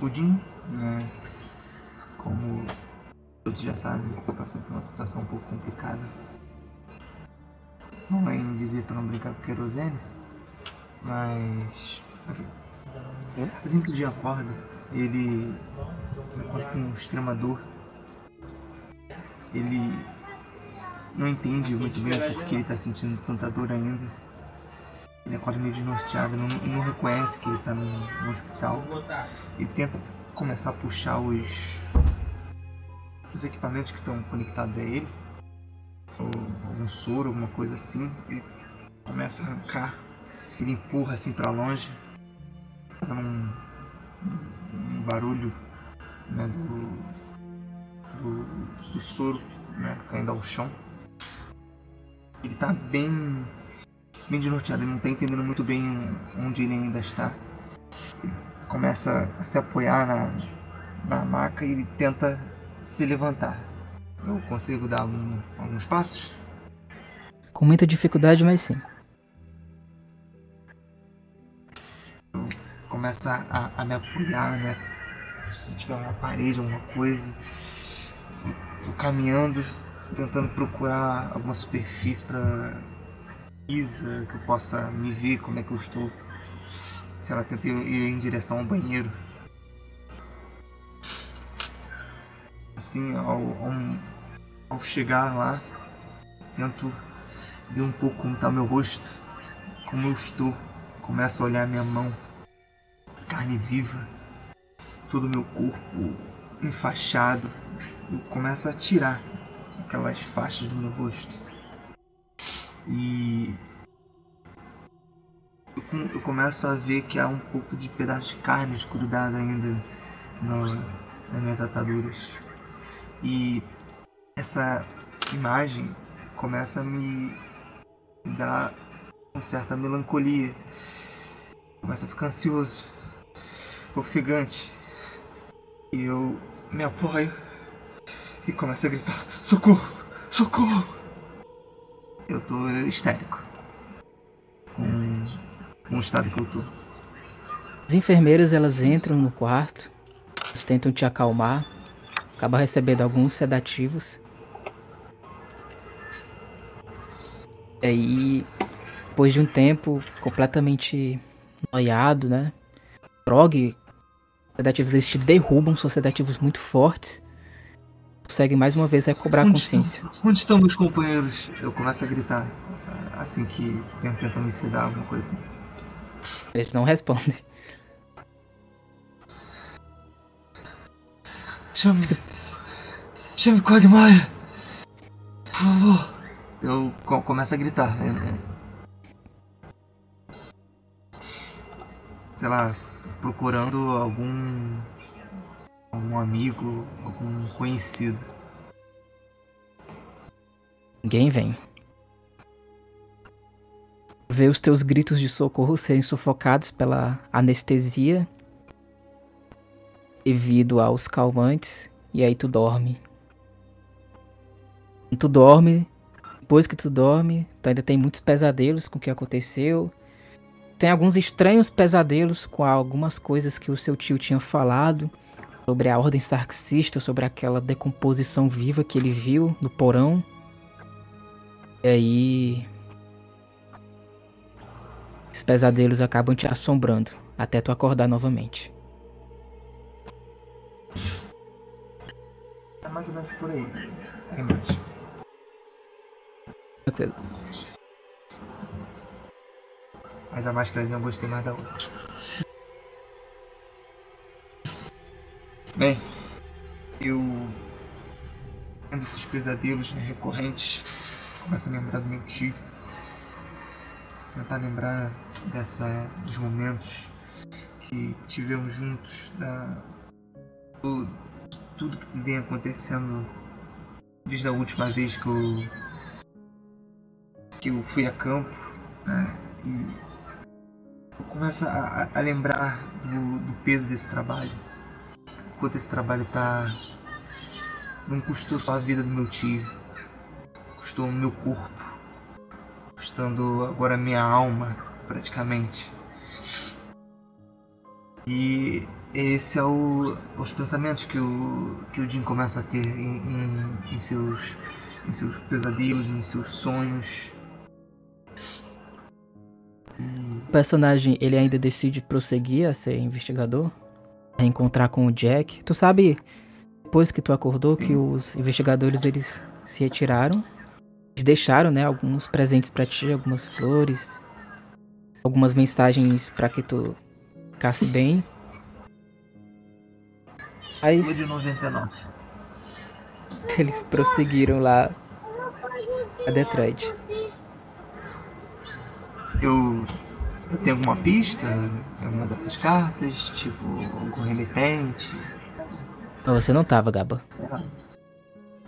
o Jim, né? Como todos já sabem, passou por uma situação um pouco complicada. Não é em dizer pra não brincar com querosene, mas. ok. Assim que o Jim acorda, ele acorda com extrema dor. Ele não entende muito bem por que ele tá sentindo tanta dor ainda. Ele acorda meio desnorteado, não, não reconhece que ele tá no, no hospital. Ele tenta começar a puxar os, os equipamentos que estão conectados a ele. Ou algum soro, alguma coisa assim. Ele começa a arrancar. Ele empurra assim pra longe. Fazendo um, um, um barulho né, do, do, do soro né, caindo ao chão. Ele tá bem. bem desnorteado, ele não tá entendendo muito bem onde ele ainda está. Ele começa a se apoiar na, na maca e ele tenta se levantar. Eu consigo dar algum- alguns passos? Com muita dificuldade, mas sim. Começa a, a me apoiar, né? Se tiver uma parede, alguma coisa. Vou- caminhando, tentando procurar alguma superfície pra Isa, que eu possa me ver como é que eu estou. Se ela tenta ir ir em direção ao banheiro. Assim, ao, ao, ao chegar lá, tento ver um pouco como tá meu rosto, como eu estou. Começo a olhar minha mão, carne viva, todo o meu corpo enfaixado. Eu começo a tirar aquelas faixas do meu rosto. E eu começo a ver que há um pouco de pedaço de carne escurudado ainda no- nas minhas ataduras. E essa imagem começa a me dar uma certa melancolia. Começa a ficar ansioso, ofegante. E eu me apoio e começo a gritar: Socorro! Socorro! Eu tô histérico. Com, o estado que eu tô. As enfermeiras elas entram no quarto, tentam te acalmar, acaba recebendo alguns sedativos. E aí, depois de um tempo completamente noiado, né? Drog, sedativos eles te derrubam, são sedativos muito fortes. Consegue mais uma vez recobrar a consciência. estão, onde estão meus companheiros? Eu começo a gritar. Assim que tentam, tentam me sedar, alguma coisa assim. Eles não respondem. Chame. Chame Quagmire! Por favor! Eu co- começo a gritar. é, é. Sei lá, procurando algum. algum amigo, algum conhecido. Ninguém vem. Vê os teus gritos de socorro serem sufocados pela anestesia devido aos calmantes e aí tu dorme. Tu dorme, depois que tu dorme, tu ainda tem muitos pesadelos com o que aconteceu. Tem alguns estranhos pesadelos com algumas coisas que o seu tio tinha falado sobre a ordem sarxista, sobre aquela decomposição viva que ele viu no porão. E aí. Esses pesadelos acabam te assombrando até tu acordar novamente. É mais ou menos por aí. Tem mais. Tranquilo. Mas a máscarazinha eu gostei mais da outra. Bem, eu. Tendo esses pesadelos né, recorrentes, começo a lembrar do meu tio. Tentar lembrar dessa, dos momentos que tivemos juntos, da, do- tudo que vem acontecendo desde a última vez que eu, que eu fui a campo. Né, e eu começo a, a- lembrar do, do peso desse trabalho. Quanto esse trabalho tá. Não custou só a vida do meu tio, custou o meu corpo, custando agora a minha alma, praticamente. E esse é o, os pensamentos que o, que o Jim começa a ter em, em- em seus, em seus pesadelos, em seus sonhos. O personagem ele ainda decide prosseguir a ser investigador, a encontrar com o Jack. Tu sabe, depois que tu acordou, que os investigadores eles se retiraram. Eles deixaram, né, alguns presentes pra ti, algumas flores, algumas mensagens pra que tu ficasse bem. Mas- de 99. Eles prosseguiram lá a Detroit. Eu, eu tenho alguma pista? Alguma dessas cartas? Tipo, algum remetente? Não, você não tava, Gaba.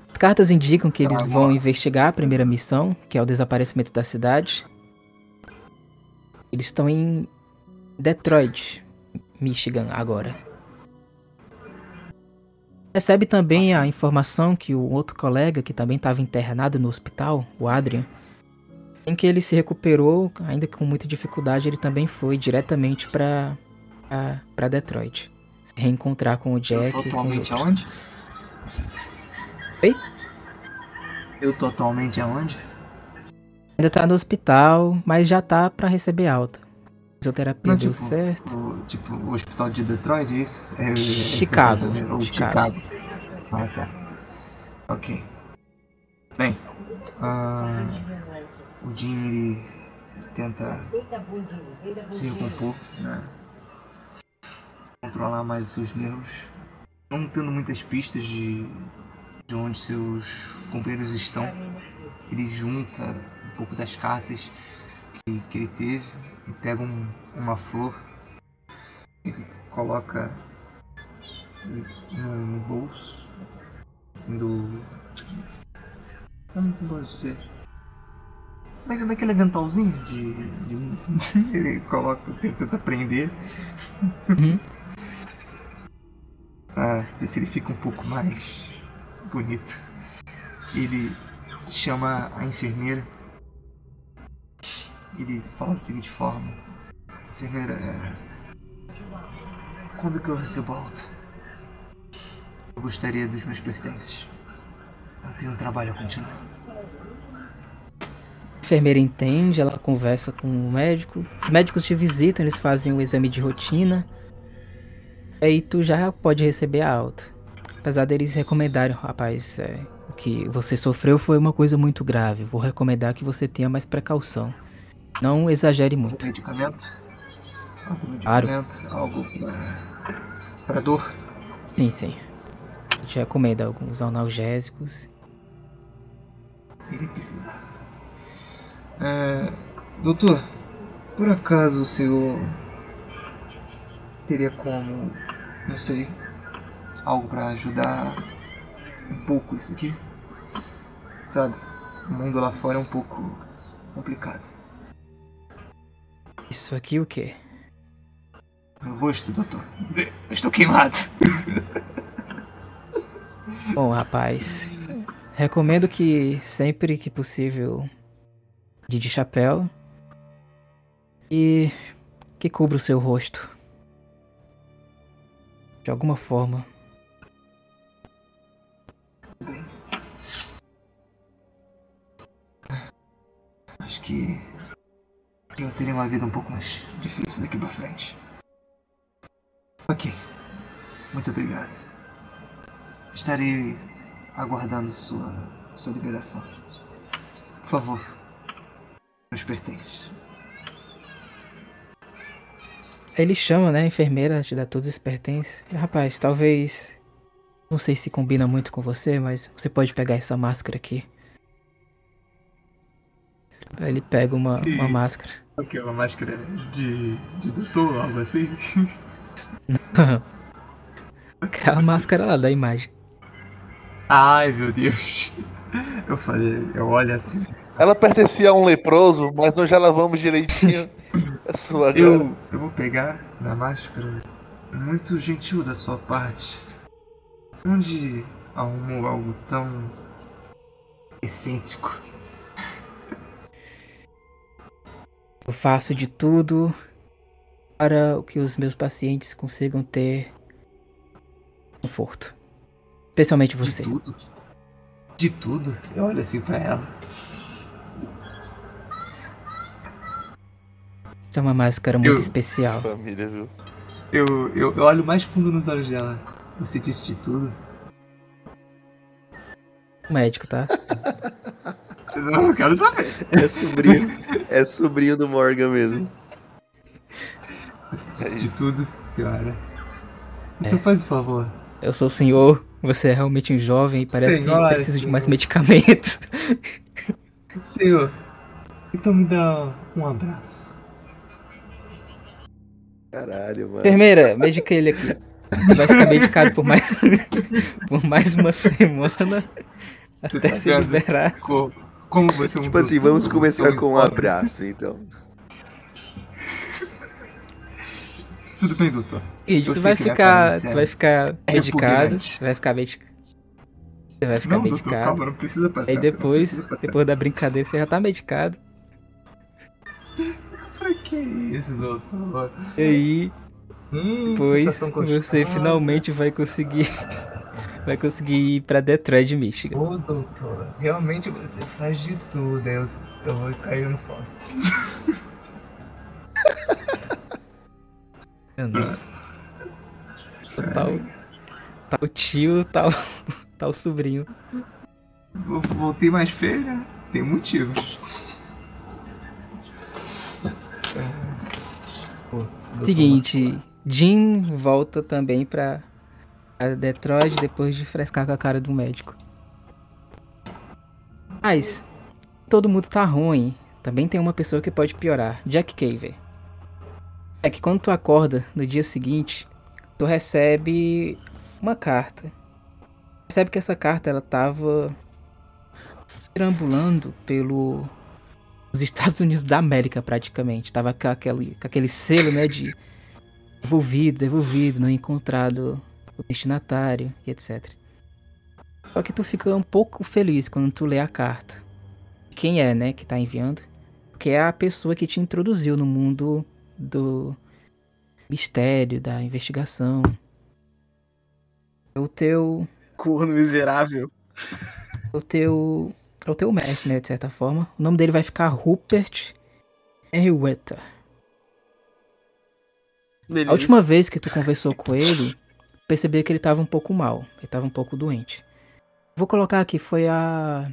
As cartas indicam que eles vão investigar a primeira missão, que é o desaparecimento da cidade. Eles estão em Detroit, Michigan, agora. Recebe também a informação que o outro colega, que também estava internado no hospital, o Adrian, em que ele se recuperou, ainda que com muita dificuldade, ele também foi diretamente para para Detroit. Se reencontrar com o Eu Jack tô e com os outros. aonde? Oi? Eu tô atualmente aonde? Ainda tá no hospital, mas já tá pra receber alta. Fisioterapia Não, deu tipo, certo. O, tipo, o hospital de Detroit, é isso? É, é eu Chicago, saber. Ou Chicago. Chicago. Ah, tá. Ok. Bem, ah, o Jim ele tenta se recompor, né? Controlar mais os seus nervos. Não tendo muitas pistas de, de onde seus companheiros estão. Ele junta um pouco das cartas que, que ele teve e pega um- uma flor. Ele coloca no, no bolso. Assim do. Como posso dizer? Daquele aventalzinho de. de- ele coloca, tenta prender. Uhum. Pra ver se ele fica um pouco mais bonito. Ele chama a enfermeira. Ele fala da seguinte forma: Enfermeira, é... quando que eu recebo alta? Eu gostaria dos meus pertences. Eu tenho um trabalho a continuar. A enfermeira entende, ela conversa com o médico. Os médicos te visitam, eles fazem o exame de rotina. Aí tu já pode receber a alta. Apesar deles recomendarem, rapaz, é, o que você sofreu foi uma coisa muito grave. Vou recomendar que você tenha mais precaução. Não exagere Algum muito. medicamento? Algum Claro. medicamento? Algo pra, pra dor? Sim, sim. A gente recomenda alguns analgésicos. Ele precisava. É, doutor, por acaso o senhor teria como, não sei, algo pra ajudar um pouco isso aqui? Sabe, o mundo lá fora é um pouco complicado. Isso aqui o quê? Meu rosto, doutor, eu estou queimado. Bom, rapaz, recomendo que sempre que possível de de chapéu e que cubra o seu rosto. De alguma forma. Acho que eu teria uma vida um pouco mais difícil daqui pra frente. Ok, muito obrigado. Estarei aguardando sua, sua liberação. Por favor, meus pertences. Aí Ele chama, né, a enfermeira, te dá todos os pertences. Rapaz, talvez. Não sei se combina muito com você, mas você pode pegar essa máscara aqui. Aí ele pega uma, uma Ih. máscara. Ok, uma máscara de, de doutor, algo assim? Aquela máscara lá da imagem. Ai, meu Deus. Eu falei, eu olho assim. Ela pertencia a um leproso, mas nós já lavamos direitinho a sua. Eu, eu vou pegar na máscara. Muito gentil da sua parte. Onde arrumou algo tão excêntrico? Eu faço de tudo para que os meus pacientes consigam ter conforto. Especialmente você. De tudo? De tudo? Eu olho assim pra ela. Essa é uma máscara muito Eu- especial. Família, viu? Eu, eu, eu olho mais fundo nos olhos dela. Você disse de tudo? Médico, tá? Eu não quero saber. É sobrinho, é sobrinho do Morgan mesmo. Você É disse de tudo, senhora. Então faz o favor. Eu sou o senhor, você é realmente um jovem e parece Senhora, que precisa de mais medicamentos. Senhor, então me dá um abraço. Caralho, mano. Enfermeira, medica ele aqui. Vai ficar medicado por mais, por mais uma semana. Você Até tá se liberar. Co- Como você Tipo assim, vamos começar com um abraço, então. Tudo bem, doutor. Eu tu vai ficar. Tu vai ficar é medicado. vai ficar medicado. Você vai ficar Não, doutor, medicado. calma, não precisa pra Aí depois, depois da brincadeira, você já tá medicado. Que isso, doutor? E aí, Hum, depois sensação você finalmente vai conseguir. Vai conseguir ir pra Detroit, Michigan. Ô, doutor, realmente você faz de tudo, eu, eu vou cair no sono. Meu Deus. Tal, tal tio, tal, tal sobrinho. Voltei mais feio, né? Tem motivos. Pô, Seguinte, Jean volta também pra a Detroit depois de frescar com a cara do médico. Mas, todo mundo tá ruim. Também tem uma pessoa que pode piorar, Jack Caver. É que quando tu acorda no dia seguinte, tu recebe uma carta. Percebe que essa carta ela tava perambulando pelo os Estados Unidos da América praticamente. Tava com aquele, com aquele selo, né, de devolvido, devolvido, não encontrado o destinatário e etc. Só que tu fica um pouco feliz quando tu lê a carta. Quem é, né, que tá enviando? Porque é a pessoa que te introduziu no mundo do mistério, da investigação. É o teu Corno miserável. o teu é o teu mestre, né, de certa forma. O nome dele vai ficar Rupert Henrietta. Beleza. A última vez que tu conversou com ele, percebeu que ele tava um pouco mal. Ele tava um pouco doente. Vou colocar aqui, foi a.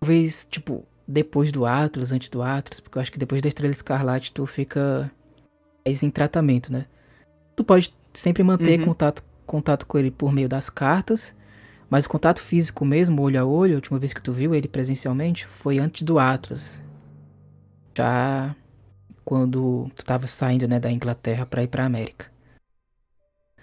Talvez, tipo, depois do Atlas, antes do Atlas, porque eu acho que depois da Estrela Escarlate tu fica mais em tratamento, né? Tu pode sempre manter Uhum. contato, contato com ele por meio das cartas, mas o contato físico mesmo, olho a olho, a última vez que tu viu ele presencialmente, foi antes do Atlas. Já quando tu tava saindo, né, da Inglaterra pra ir pra América.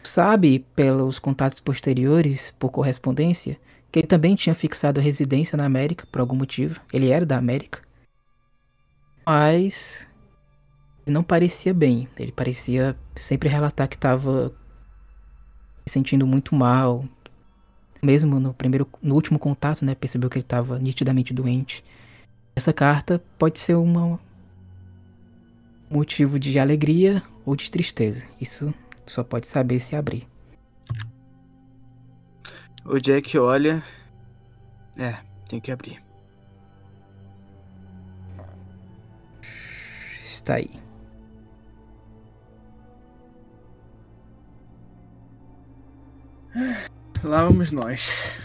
Sabe, pelos contatos posteriores, por correspondência, que ele também tinha fixado a residência na América por algum motivo. Ele era da América. Mas ele não parecia bem. Ele parecia sempre relatar que tava se sentindo muito mal. Mesmo no primeiro, no último contato, né, percebeu que ele tava nitidamente doente. Essa carta pode ser uma motivo de alegria ou de tristeza. Isso só pode saber se abrir. O Jack olha. É, tem que abrir. Está aí. Lá vamos nós.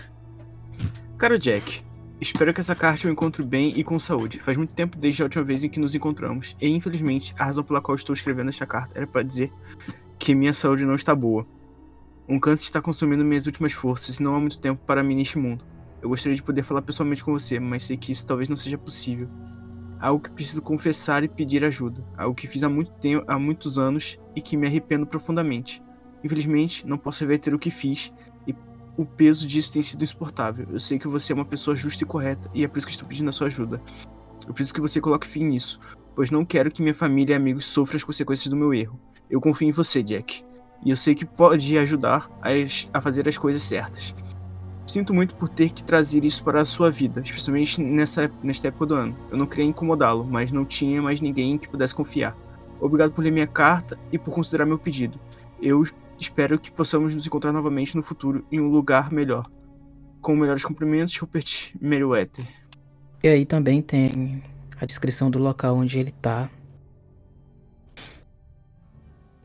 Caro Jack, espero que essa carta eu encontre bem e com saúde. Faz muito tempo desde a última vez em que nos encontramos, e infelizmente a razão pela qual estou escrevendo esta carta era para dizer que minha saúde não está boa. Um câncer está consumindo minhas últimas forças e não há muito tempo para mim neste mundo. Eu gostaria de poder falar pessoalmente com você, mas sei que isso talvez não seja possível. Algo que preciso confessar e pedir ajuda. Algo que fiz há muito tempo, há muitos anos e que me arrependo profundamente. Infelizmente, não posso reverter o que fiz o peso disso tem sido insuportável. Eu sei que você é uma pessoa justa e correta e é por isso que estou pedindo a sua ajuda. Eu preciso que você coloque fim nisso, pois não quero que minha família e amigos sofram as consequências do meu erro. Eu confio em você, Jack, e eu sei que pode ajudar a fazer as coisas certas. Sinto muito por ter que trazer isso para a sua vida, especialmente nessa, nesta época do ano. Eu não queria incomodá-lo, mas não tinha mais ninguém que pudesse confiar. Obrigado por ler minha carta e por considerar meu pedido. Eu espero que possamos nos encontrar novamente no futuro em um lugar melhor. Com melhores cumprimentos, Rupert Meriwether. E aí também tem a descrição do local onde ele tá.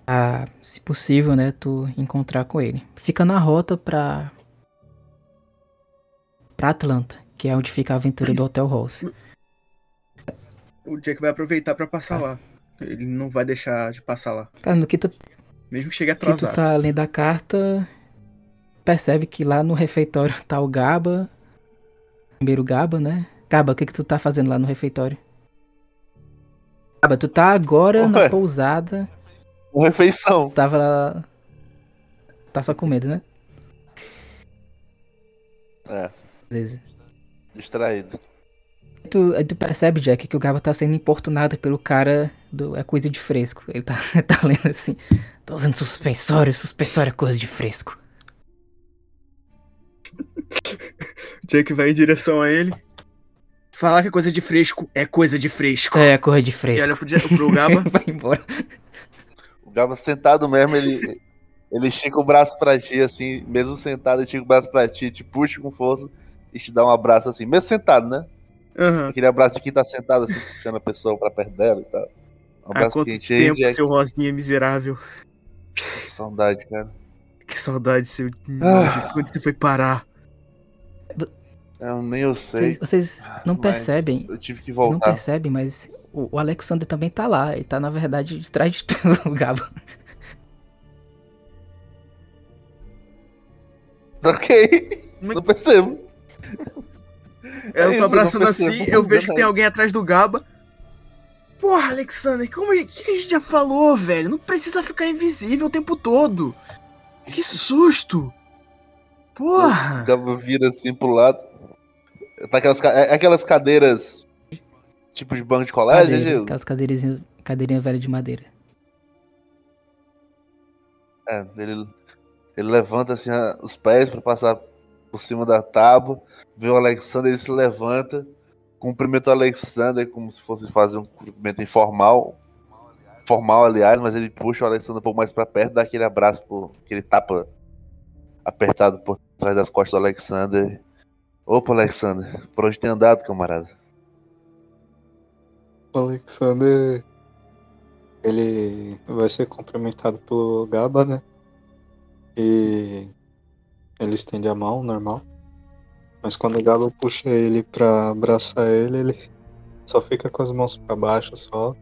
Ah, se possível, né, tu encontrar com ele. Fica na rota pra pra Atlanta, que é onde fica a aventura do Hotel Rose. O Jack vai aproveitar para passar lá. Ele não vai deixar de passar lá. Cara, no que tu, Mesmo que chegue que tu atrasado. tá lendo a carta, percebe que lá no refeitório tá o Gaba. Primeiro Gaba, né? Gaba, o que que tu tá fazendo lá no refeitório? Gaba, tu tá agora na Ué. pousada. Uma refeição. Tava lá. Tá só com medo, né? É, Beleza. distraído. Tu, aí tu percebe, Jack, que o Gaba tá sendo importunado pelo cara do É Coisa de Fresco. Ele tá, tá lendo assim. Tá usando suspensório, suspensório é coisa de fresco. Jack vai em direção a ele. Falar que é coisa de fresco é coisa de fresco. É, coisa de E fresco. olha pro, pro Gaba. vai embora. O Gaba sentado mesmo, ele, ele estica o braço pra ti, assim, mesmo sentado, ele estica o braço pra ti, te puxa com força e te dá um abraço assim, mesmo sentado, né? Aham. Aquele abraço de quem tá sentado, assim, puxando a pessoa pra perto dela e tal. Um Há abraço quanto quente aí, tempo, seu Rosinha miserável. Saudade, cara. Que saudade, seu Ah. Onde você foi parar? Eu nem eu sei. Vocês, vocês não mas percebem. Eu tive que Não voltar. percebem, mas o, o Alexander também tá lá. Ele tá, na verdade, de trás de tu, o Gaba. Ok. Mas- Não percebo. É Eu isso, tô abraçando não assim, eu vejo que tem alguém atrás do Gaba. Porra, Alexander, como é que a gente já falou, velho? Não precisa ficar invisível o tempo todo. Que susto! O Porra! Gaba vira assim pro lado. Tá aquelas, é aquelas cadeiras tipo de banco de colégio, né, Cadeira, Gil? aquelas cadeirinhas cadeirinha velha de madeira. É, ele, ele levanta assim os pés pra passar por cima da tábua, vê o Alexander, ele se levanta, cumprimenta o Alexander como se fosse fazer um cumprimento informal. Formal, aliás, mas ele puxa o Alexander um pouco mais pra perto, dá aquele abraço, aquele tapa apertado por trás das costas do Alexander. Opa, Alexander, por onde tem andado, camarada? O Alexander. Ele vai ser cumprimentado pelo Gaba, né? E ele estende a mão, normal. Mas quando o Gaba puxa ele pra abraçar ele, ele só fica com as mãos pra baixo só.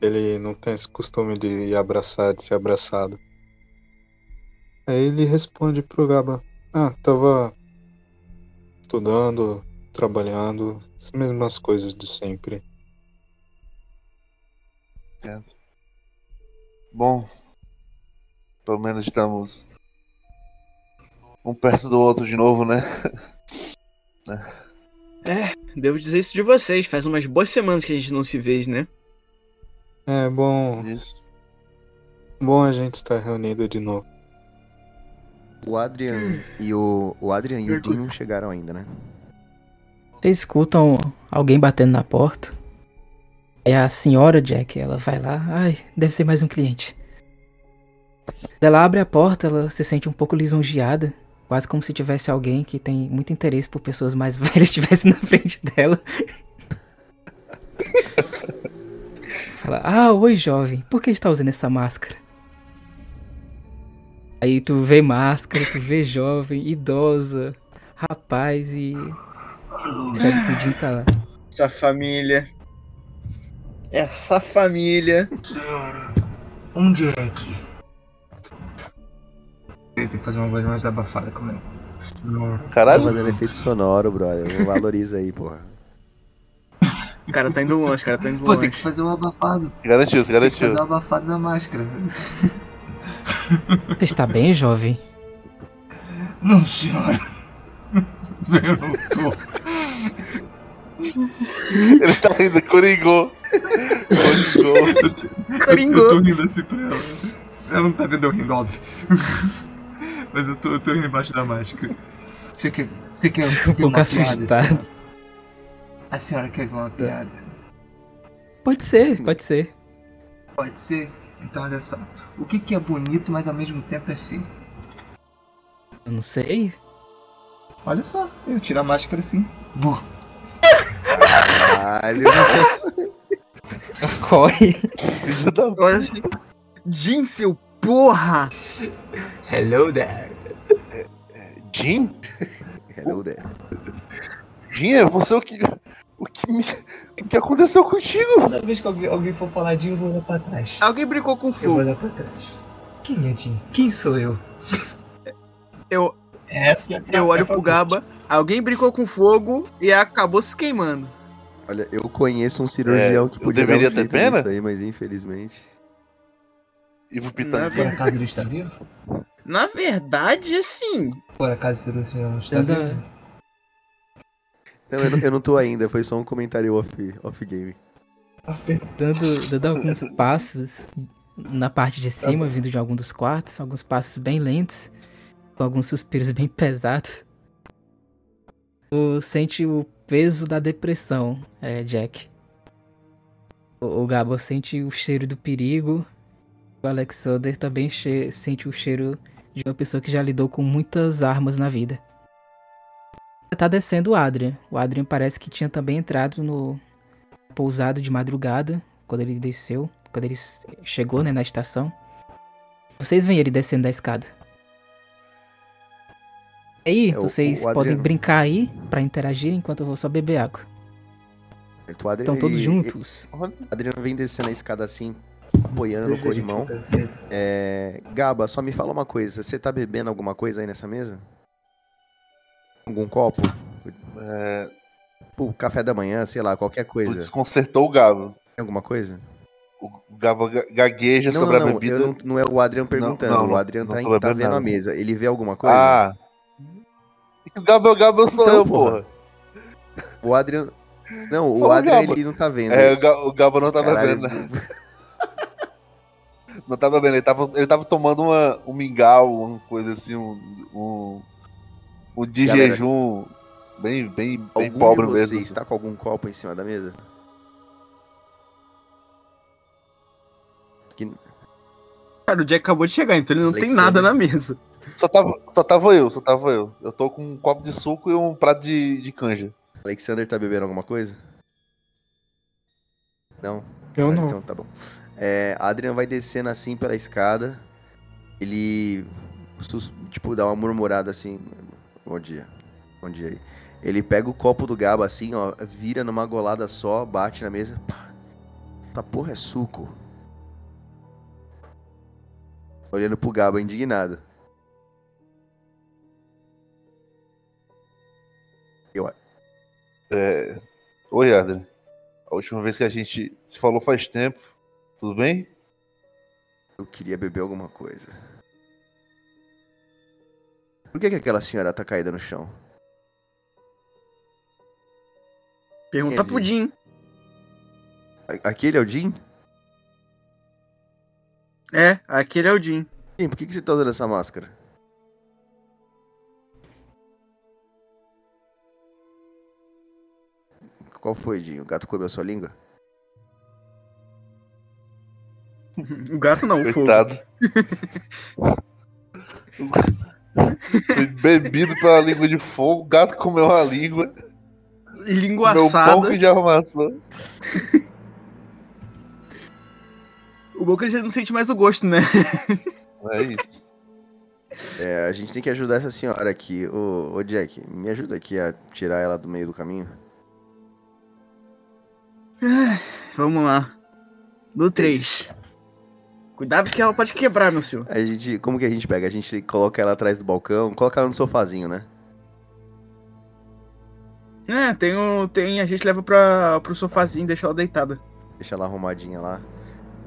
Ele não tem esse costume de abraçar, de ser abraçado. Aí ele responde pro Gaba: Ah, tava estudando, trabalhando, as mesmas coisas de sempre. Bom, pelo menos estamos um perto do outro de novo, né? Devo dizer isso de vocês, faz umas boas semanas que a gente não se vê, né? É bom, Isso. bom a gente estar reunido de novo. O Adrian e o, o Adrian e o Dean não chegaram ainda, né? Vocês escutam alguém batendo na porta. É a senhora Jack, ela vai lá. Ai, deve ser mais um cliente. Ela abre a porta, ela se sente um pouco lisonjeada. Quase como se tivesse alguém que tem muito interesse por pessoas mais velhas estivesse na frente dela. Fala, ah, oi jovem, por que está usando essa máscara? Aí tu vê máscara, tu vê jovem, idosa, rapaz e. Sabe que o Jim tá lá. Essa família. Essa família. Senhora, onde é que? Tem que fazer uma voz mais abafada comigo. Senhora, Tá Caralho, fazendo efeito sonoro, brother. Valoriza aí, porra. O cara tá indo longe, o cara tá indo Pô, tem que longe. fazer o abafado. se garantiu, se Tem que garantiu. fazer o abafado da máscara. Você está bem, jovem? Não, senhora. Eu não tô. Ele tá indo, coringou. Coringou. Coringou. Eu tô rindo assim pra ela. Ela não tá vendo eu rindo, óbvio. Mas eu tô, eu tô embaixo da máscara. Você quer, você quer Um pouco piada, assustado. senhora? A senhora quer ver uma piada? Pode ser, pode ser. Pode ser? Então olha só. O que, que é bonito, mas ao mesmo tempo é feio? Eu não sei. Olha só, eu tiro a máscara assim. Boa. Caralho. Corre. Olha assim. Jim, seu porra! Hello there. Jim? Hello there. Jim, é você o que. O que me. O que aconteceu contigo? Toda vez que alguém, alguém for falar Jim, eu vou olhar pra trás. Alguém brincou com Eu vou fogo. olhar pra trás. Quem é Jim? Quem sou eu? Eu, Essa é pra- eu olho é pro Gaba, alguém brincou com fogo e acabou se queimando. Olha, eu conheço um cirurgião É, que um ter jeito pena? nisso aí, mas infelizmente. Ivo Pitanga. Por acaso ele está vivo? Na verdade, assim, Por acaso o senhor está vivo? Não, eu, não, eu não tô ainda, foi só um comentário off, off game. dando, dando alguns passos na parte de cima, vindo de algum dos quartos, alguns passos bem lentos, com alguns suspiros bem pesados. Tu sente o peso da depressão, é, Jack. O, o Gabo sente o cheiro do perigo. O Alexander também sente o cheiro de uma pessoa que já lidou com muitas armas na vida. Tá descendo o Adrian. O Adrian parece que tinha também entrado no, pousado de madrugada, quando ele desceu, quando ele chegou né, na estação. Vocês veem ele descendo da escada. E aí, É, o- vocês o podem Adriano. brincar aí pra interagir enquanto eu vou só beber água. O Estão todos ele- juntos. O Adriano vem descendo a escada assim, apoiando no corrimão. É, Gaba, só me fala uma coisa, você tá bebendo alguma coisa aí nessa mesa? Algum copo? É, Pô, café da manhã, sei lá, qualquer coisa. desconcertou o Gabo. Tem alguma coisa? O Gabo ga- gagueja Não, sobre não, a não, bebida. não, não é o Adriano perguntando, não, o Adriano não tá, tá vendo a mesa. Ele vê alguma coisa? Ah! O Gabo, o Gabo sou Então, eu, porra. porra. O Adriano... Não, o Fala, Adriano Gaba. ele não tá vendo. É, o Ga- o Gabo não tava Caralho, vendo. Não tava vendo. Ele tava, ele tava tomando uma, um mingau, uma coisa assim, um. Um, um de Galera, jejum bem, bem, bem Algum pobre de mesmo. vocês assim. tá com algum copo em cima da mesa? Que- Cara, o Jack acabou de chegar, então ele não tem Alexander. nada na mesa. Só, tava, só tava eu, só tava eu. Eu tô com um copo de suco e um prato de, de canja. Alexander tá bebendo alguma coisa? Não? Eu Ah, não. Então tá bom. É, Adrian vai descendo assim pela escada. Ele, tipo, dá uma murmurada assim. Bom dia. Bom dia aí. Ele pega o copo do Gaba assim, ó, vira numa golada só, bate na mesa. Pá. Essa porra é suco. Olhando pro Gaba indignado. É... Oi, Adrian. A última vez que a gente se falou faz tempo. Tudo bem? Eu queria beber alguma coisa. Por que, que aquela senhora tá caída no chão? Pergunta Ele. pro Jim. Aquele é o Jim? É, aquele é o Jim. Jim, por que, que você tá usando essa máscara? Qual foi, Jim? O gato comeu a sua língua? O gato não, o fogo. Coitado. Foi bebido pela língua de fogo, o gato comeu a língua, Língua assada. que já amassou. O bom que a gente não sente mais o gosto, né? É isso. É, a gente tem que ajudar essa senhora aqui. Ô, ô Jack, me ajuda aqui a tirar ela do meio do caminho. Vamos lá. Do 3. Cuidado que ela pode quebrar, meu senhor. A gente, como que a gente pega? A gente coloca ela atrás do balcão, coloca ela no sofazinho, né? É, tem, o, tem a gente leva pra, pro sofazinho e deixa ela deitada. Deixa ela arrumadinha lá.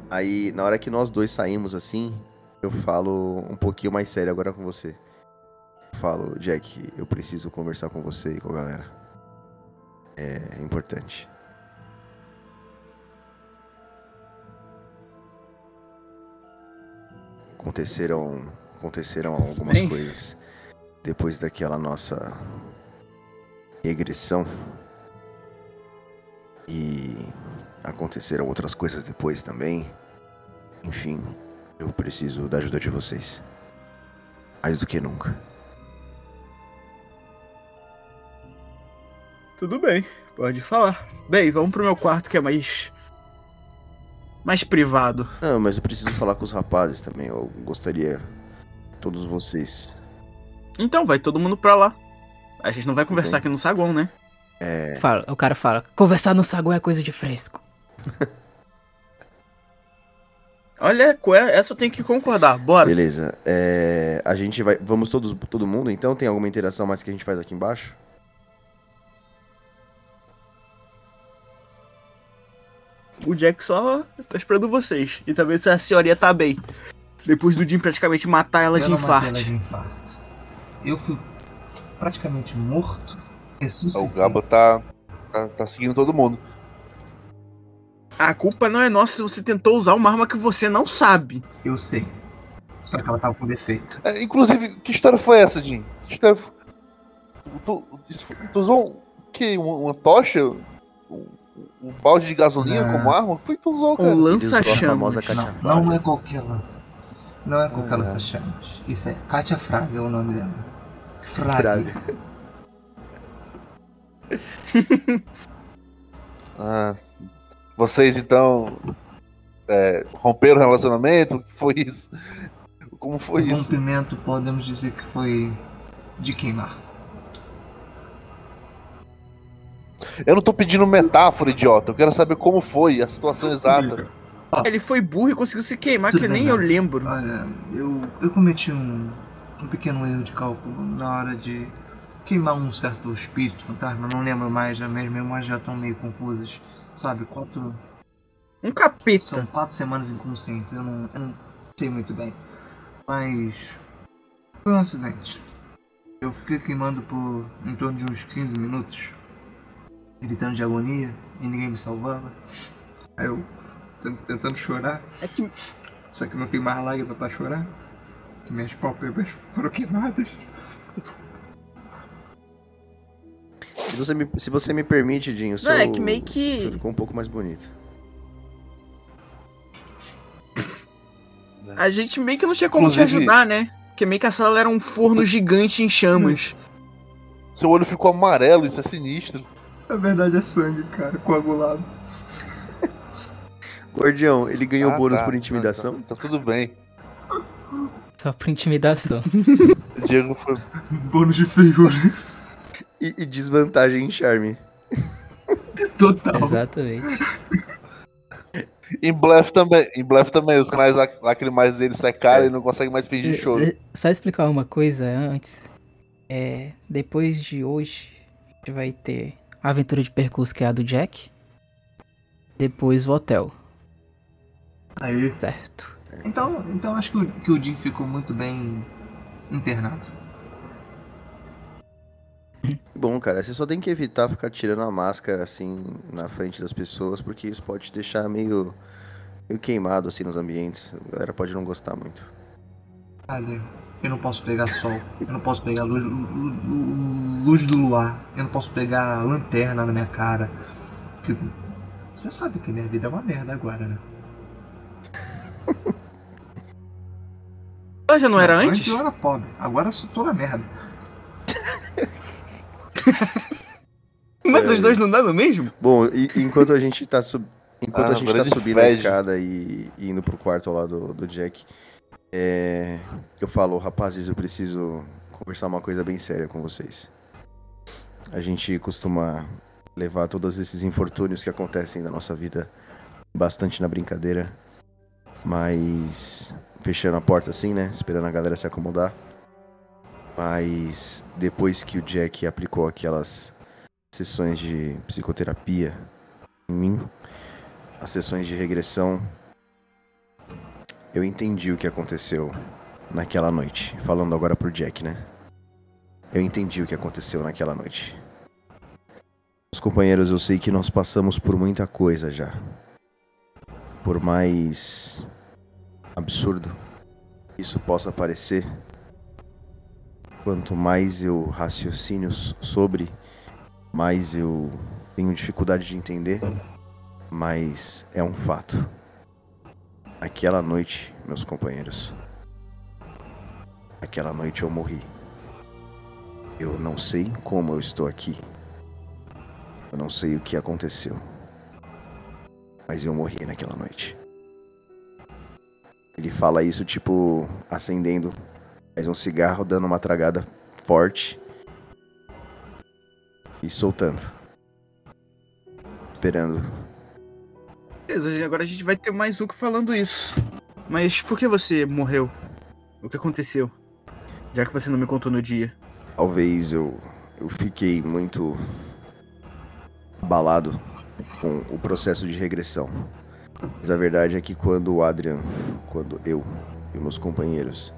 Aí, na hora que nós dois saímos assim, eu falo um pouquinho mais sério agora com você. Eu falo, Jack, eu preciso conversar com você e com a galera. É importante. Aconteceram, aconteceram algumas Bem. coisas depois daquela nossa regressão. E aconteceram outras coisas depois também. Enfim, eu preciso da ajuda de vocês. Mais do que nunca. Tudo bem, pode falar. Bem, vamos pro meu quarto que é mais. Mais privado. Não, mas eu preciso falar com os rapazes também. Eu gostaria. Todos vocês. Então, vai todo mundo pra lá. A gente não vai conversar aqui no saguão, né? É. Fala, o cara fala, conversar no saguão é coisa de fresco. Olha, essa eu tenho que concordar. Bora. Beleza. É, a gente vai. Vamos todos, todo mundo, então? Tem alguma interação mais que a gente faz aqui embaixo? O Jack só tá esperando vocês. E talvez a senhoria tá bem. Depois do Jim praticamente matar ela Eu de não matei ela infarto. de infarto. eu fui praticamente morto, ressuscitei. O Gaba tá, tá, tá seguindo todo mundo. A culpa não é nossa se você tentou usar uma arma que você não sabe. Eu sei. Só que ela tava com defeito. É, inclusive, que história foi essa, Jim? Que história foi... tu, tu, tu usou um, que, uma, uma tocha? Um, um balde de gasolina como arma? Foi tu usou, cara? Um lança-chamas. Katia Não, não é qualquer lança. Não é qualquer Ah. lança-chamas. Isso é Katia Fraga é o nome dela. Fraga. Fraga. Ah, vocês então é, romperam o relacionamento? O que foi isso? Como foi o isso? rompimento podemos dizer que foi de queimar. Eu não tô pedindo metáfora, idiota. Eu quero saber como foi a situação exata. Ele foi burro e conseguiu se queimar, Tudo que bem, nem eu não. lembro. Olha, eu, eu cometi um, um pequeno erro de cálculo na hora de queimar um certo espírito fantasma. Não lembro mais, as minhas memórias já estão meio confusas. Sabe, quatro. Um capeta. São quatro semanas inconscientes, eu não, eu não sei muito bem. Mas. Foi um acidente. Eu fiquei queimando por em torno de uns 15 minutos, gritando de agonia, e ninguém me salvava. Aí eu tent- tentando chorar, É que só que não tem mais lágrima pra chorar. Que minhas pálpebras foram queimadas. Se você me, se você me permite, Dinho, seu, Não, é que meio que. ficou um pouco mais bonito. A gente meio que não tinha como te Inclusive- ajudar, né? Porque meio que a sala era um forno gigante em chamas. Seu olho ficou amarelo, isso é sinistro. Na verdade é sangue, cara, coagulado. Guardião, ele ganhou Ah, bônus tá, por tá, intimidação? Tá, tá tudo bem. Só por intimidação. O Diego foi. Bônus de favor. E, e desvantagem em charme. Total. Exatamente. Em Bluff também. Em Bluff também. Os canais lac- lacrimais dele secaram e não consegue mais fingir choro. Eh, Só explicar uma coisa antes. É, depois de hoje, a gente vai ter a aventura de percurso que é a do Jack. Depois o hotel, Aí. certo? Então, então acho que o, que o Jim ficou muito bem internado. Bom, cara, você só tem que evitar ficar tirando a máscara assim na frente das pessoas, porque isso pode te deixar meio, meio queimado assim nos ambientes. A galera pode não gostar muito. Olha, eu não posso pegar sol, eu não posso pegar luz, lu- lu- luz do luar, eu não posso pegar lanterna na minha cara. Tipo, você sabe que minha vida é uma merda agora, né? Ela já não era antes? eu era pobre, agora eu tô na merda. Mas os dois não dão mesmo? Bom, e, enquanto a gente tá sub... enquanto Ah, a gente tá subindo a escada e, e indo pro quarto lá do, do Jack, é, eu falo, rapazes, eu preciso conversar uma coisa bem séria com vocês. A gente costuma levar todos esses infortúnios que acontecem na nossa vida bastante na brincadeira, mas fechando a porta assim, né, esperando a galera se acomodar. Mas depois que o Jack aplicou aquelas sessões de psicoterapia em mim, as sessões de regressão, eu entendi o que aconteceu naquela noite. Falando agora pro Jack, né? Eu entendi o que aconteceu naquela noite. Os companheiros, eu sei que nós passamos por muita coisa já. Por mais absurdo isso possa parecer, quanto mais eu raciocínio sobre mais eu tenho dificuldade de entender, mas é um fato. Aquela noite, meus companheiros, aquela noite eu morri. Eu não sei como eu estou aqui. Eu não sei o que aconteceu. Mas eu morri naquela noite. Ele fala isso tipo acendendo mais um cigarro, dando uma tragada forte e soltando. Esperando. Beleza, agora a gente vai ter mais um que falando isso. Mas por que você morreu? O que aconteceu? Já que você não me contou no dia. Talvez eu, eu fiquei muito abalado com o processo de regressão. Mas a verdade é que quando o Adrian, quando eu e meus companheiros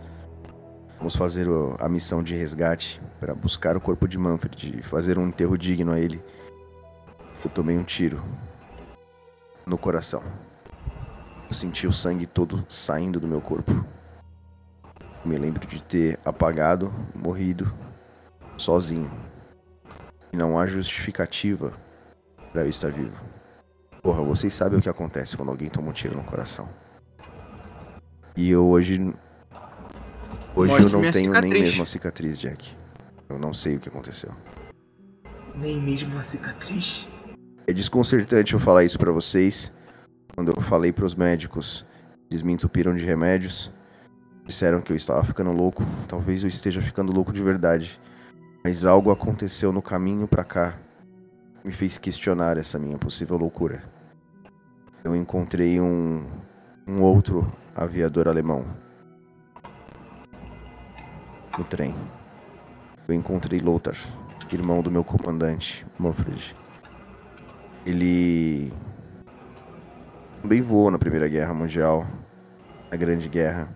Vamos fazer a missão de resgate para buscar o corpo de Manfred e fazer um enterro digno a ele. Eu tomei um tiro no coração. Eu senti o sangue todo saindo do meu corpo. Me lembro de ter apagado, morrido, sozinho. E não há justificativa para eu estar vivo. Porra, vocês sabem o que acontece quando alguém toma um tiro no coração. E eu hoje. Hoje Mostre eu não tenho nem cicatriz. mesmo a cicatriz, Jack. Eu não sei o que aconteceu. Nem mesmo uma cicatriz. É desconcertante eu falar isso pra vocês. Quando eu falei pros médicos, eles me entupiram de remédios. Disseram que eu estava ficando louco. Talvez eu esteja ficando louco de verdade. Mas algo aconteceu no caminho pra cá. Me fez questionar essa minha possível loucura. Eu encontrei um, um outro aviador alemão. No trem. Eu encontrei Lothar, irmão do meu comandante, Manfred. Ele também voou na Primeira Guerra Mundial, na Grande Guerra.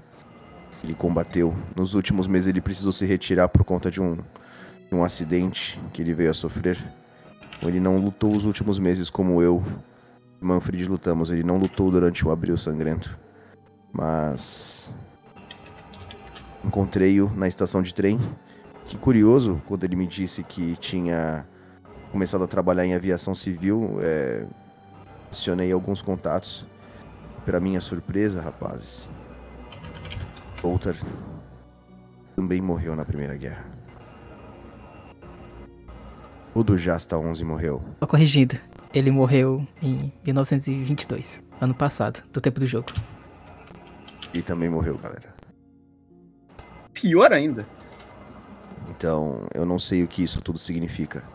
Ele combateu. Nos últimos meses ele precisou se retirar por conta de um, de um acidente que ele veio a sofrer. Então, Ele não lutou os últimos meses como eu e Manfred lutamos. Ele não lutou durante o Abril Sangrento. Mas encontrei-o na estação de trem. Que curioso quando ele me disse que tinha começado a trabalhar em aviação civil, é, acionei alguns contatos. Para minha surpresa, rapazes, Walter também morreu na Primeira Guerra. O do Jasta 11 morreu. Só corrigindo. Ele morreu em 1922, ano passado, do tempo do jogo. E também morreu, galera. Pior ainda. Então, eu não sei o que isso tudo significa.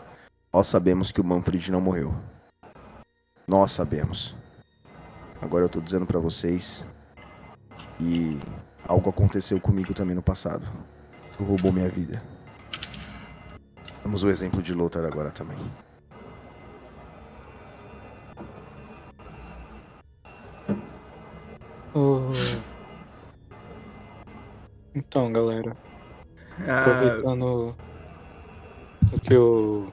Nós sabemos que o Manfred não morreu. Nós sabemos. Agora eu tô dizendo pra vocês e algo aconteceu comigo também no passado. Que roubou minha vida. Temos o exemplo de Lothar agora também. Então, galera, Ah, aproveitando o que o,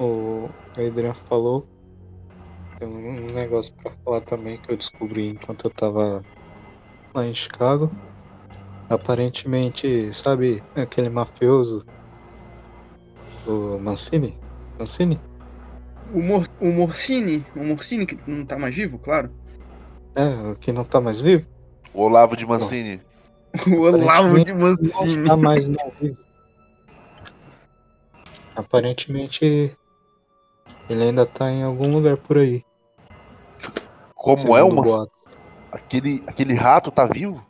o Adrian falou, tem um negócio pra falar também que eu descobri enquanto eu tava lá em Chicago. Aparentemente, sabe aquele mafioso? O Mancini? Mancini? o, Mor o Morcini, o Morcini que não tá mais vivo, claro. É, o que não tá mais vivo? O Olavo de Mancini. O Olavo de Não Mancini. está mais não vivo. Aparentemente, ele ainda tá em algum lugar por aí. Como é uma. boatos. Aquele, aquele rato tá vivo?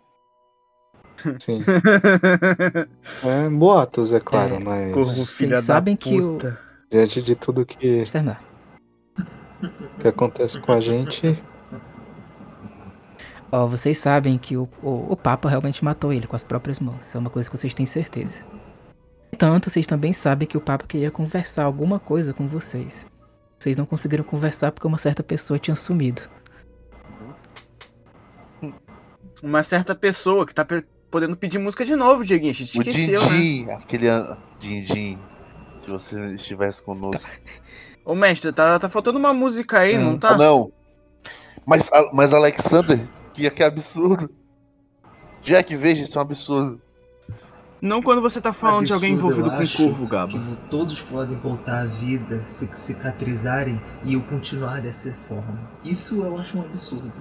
Sim. É boatos, é claro, É, mas Corvo filha da sabem que o- puta. diante de tudo que, que acontece com a gente, Ó, vocês sabem que o, o, o Papa realmente matou ele com as próprias mãos. Isso é uma coisa que vocês têm certeza. Tanto, vocês também sabem que o Papa queria conversar alguma coisa com vocês. Vocês não conseguiram conversar porque uma certa pessoa tinha sumido. Uma certa pessoa que tá per- podendo pedir música de novo, Dieguinho. A gente O esqueceu, né? Dindim, aquele an- Dindim. Se você estivesse conosco. Ô, mestre, tá, tá faltando uma música aí, não Ah, tá? não. Mas, mas Alexander, que, que absurdo. Jack, veja, isso é um absurdo. Não quando você tá falando de alguém Absurdo, envolvido com corvo, Gabo. Que todos podem voltar à vida, se cicatrizarem e eu continuar dessa forma. Isso eu acho um absurdo.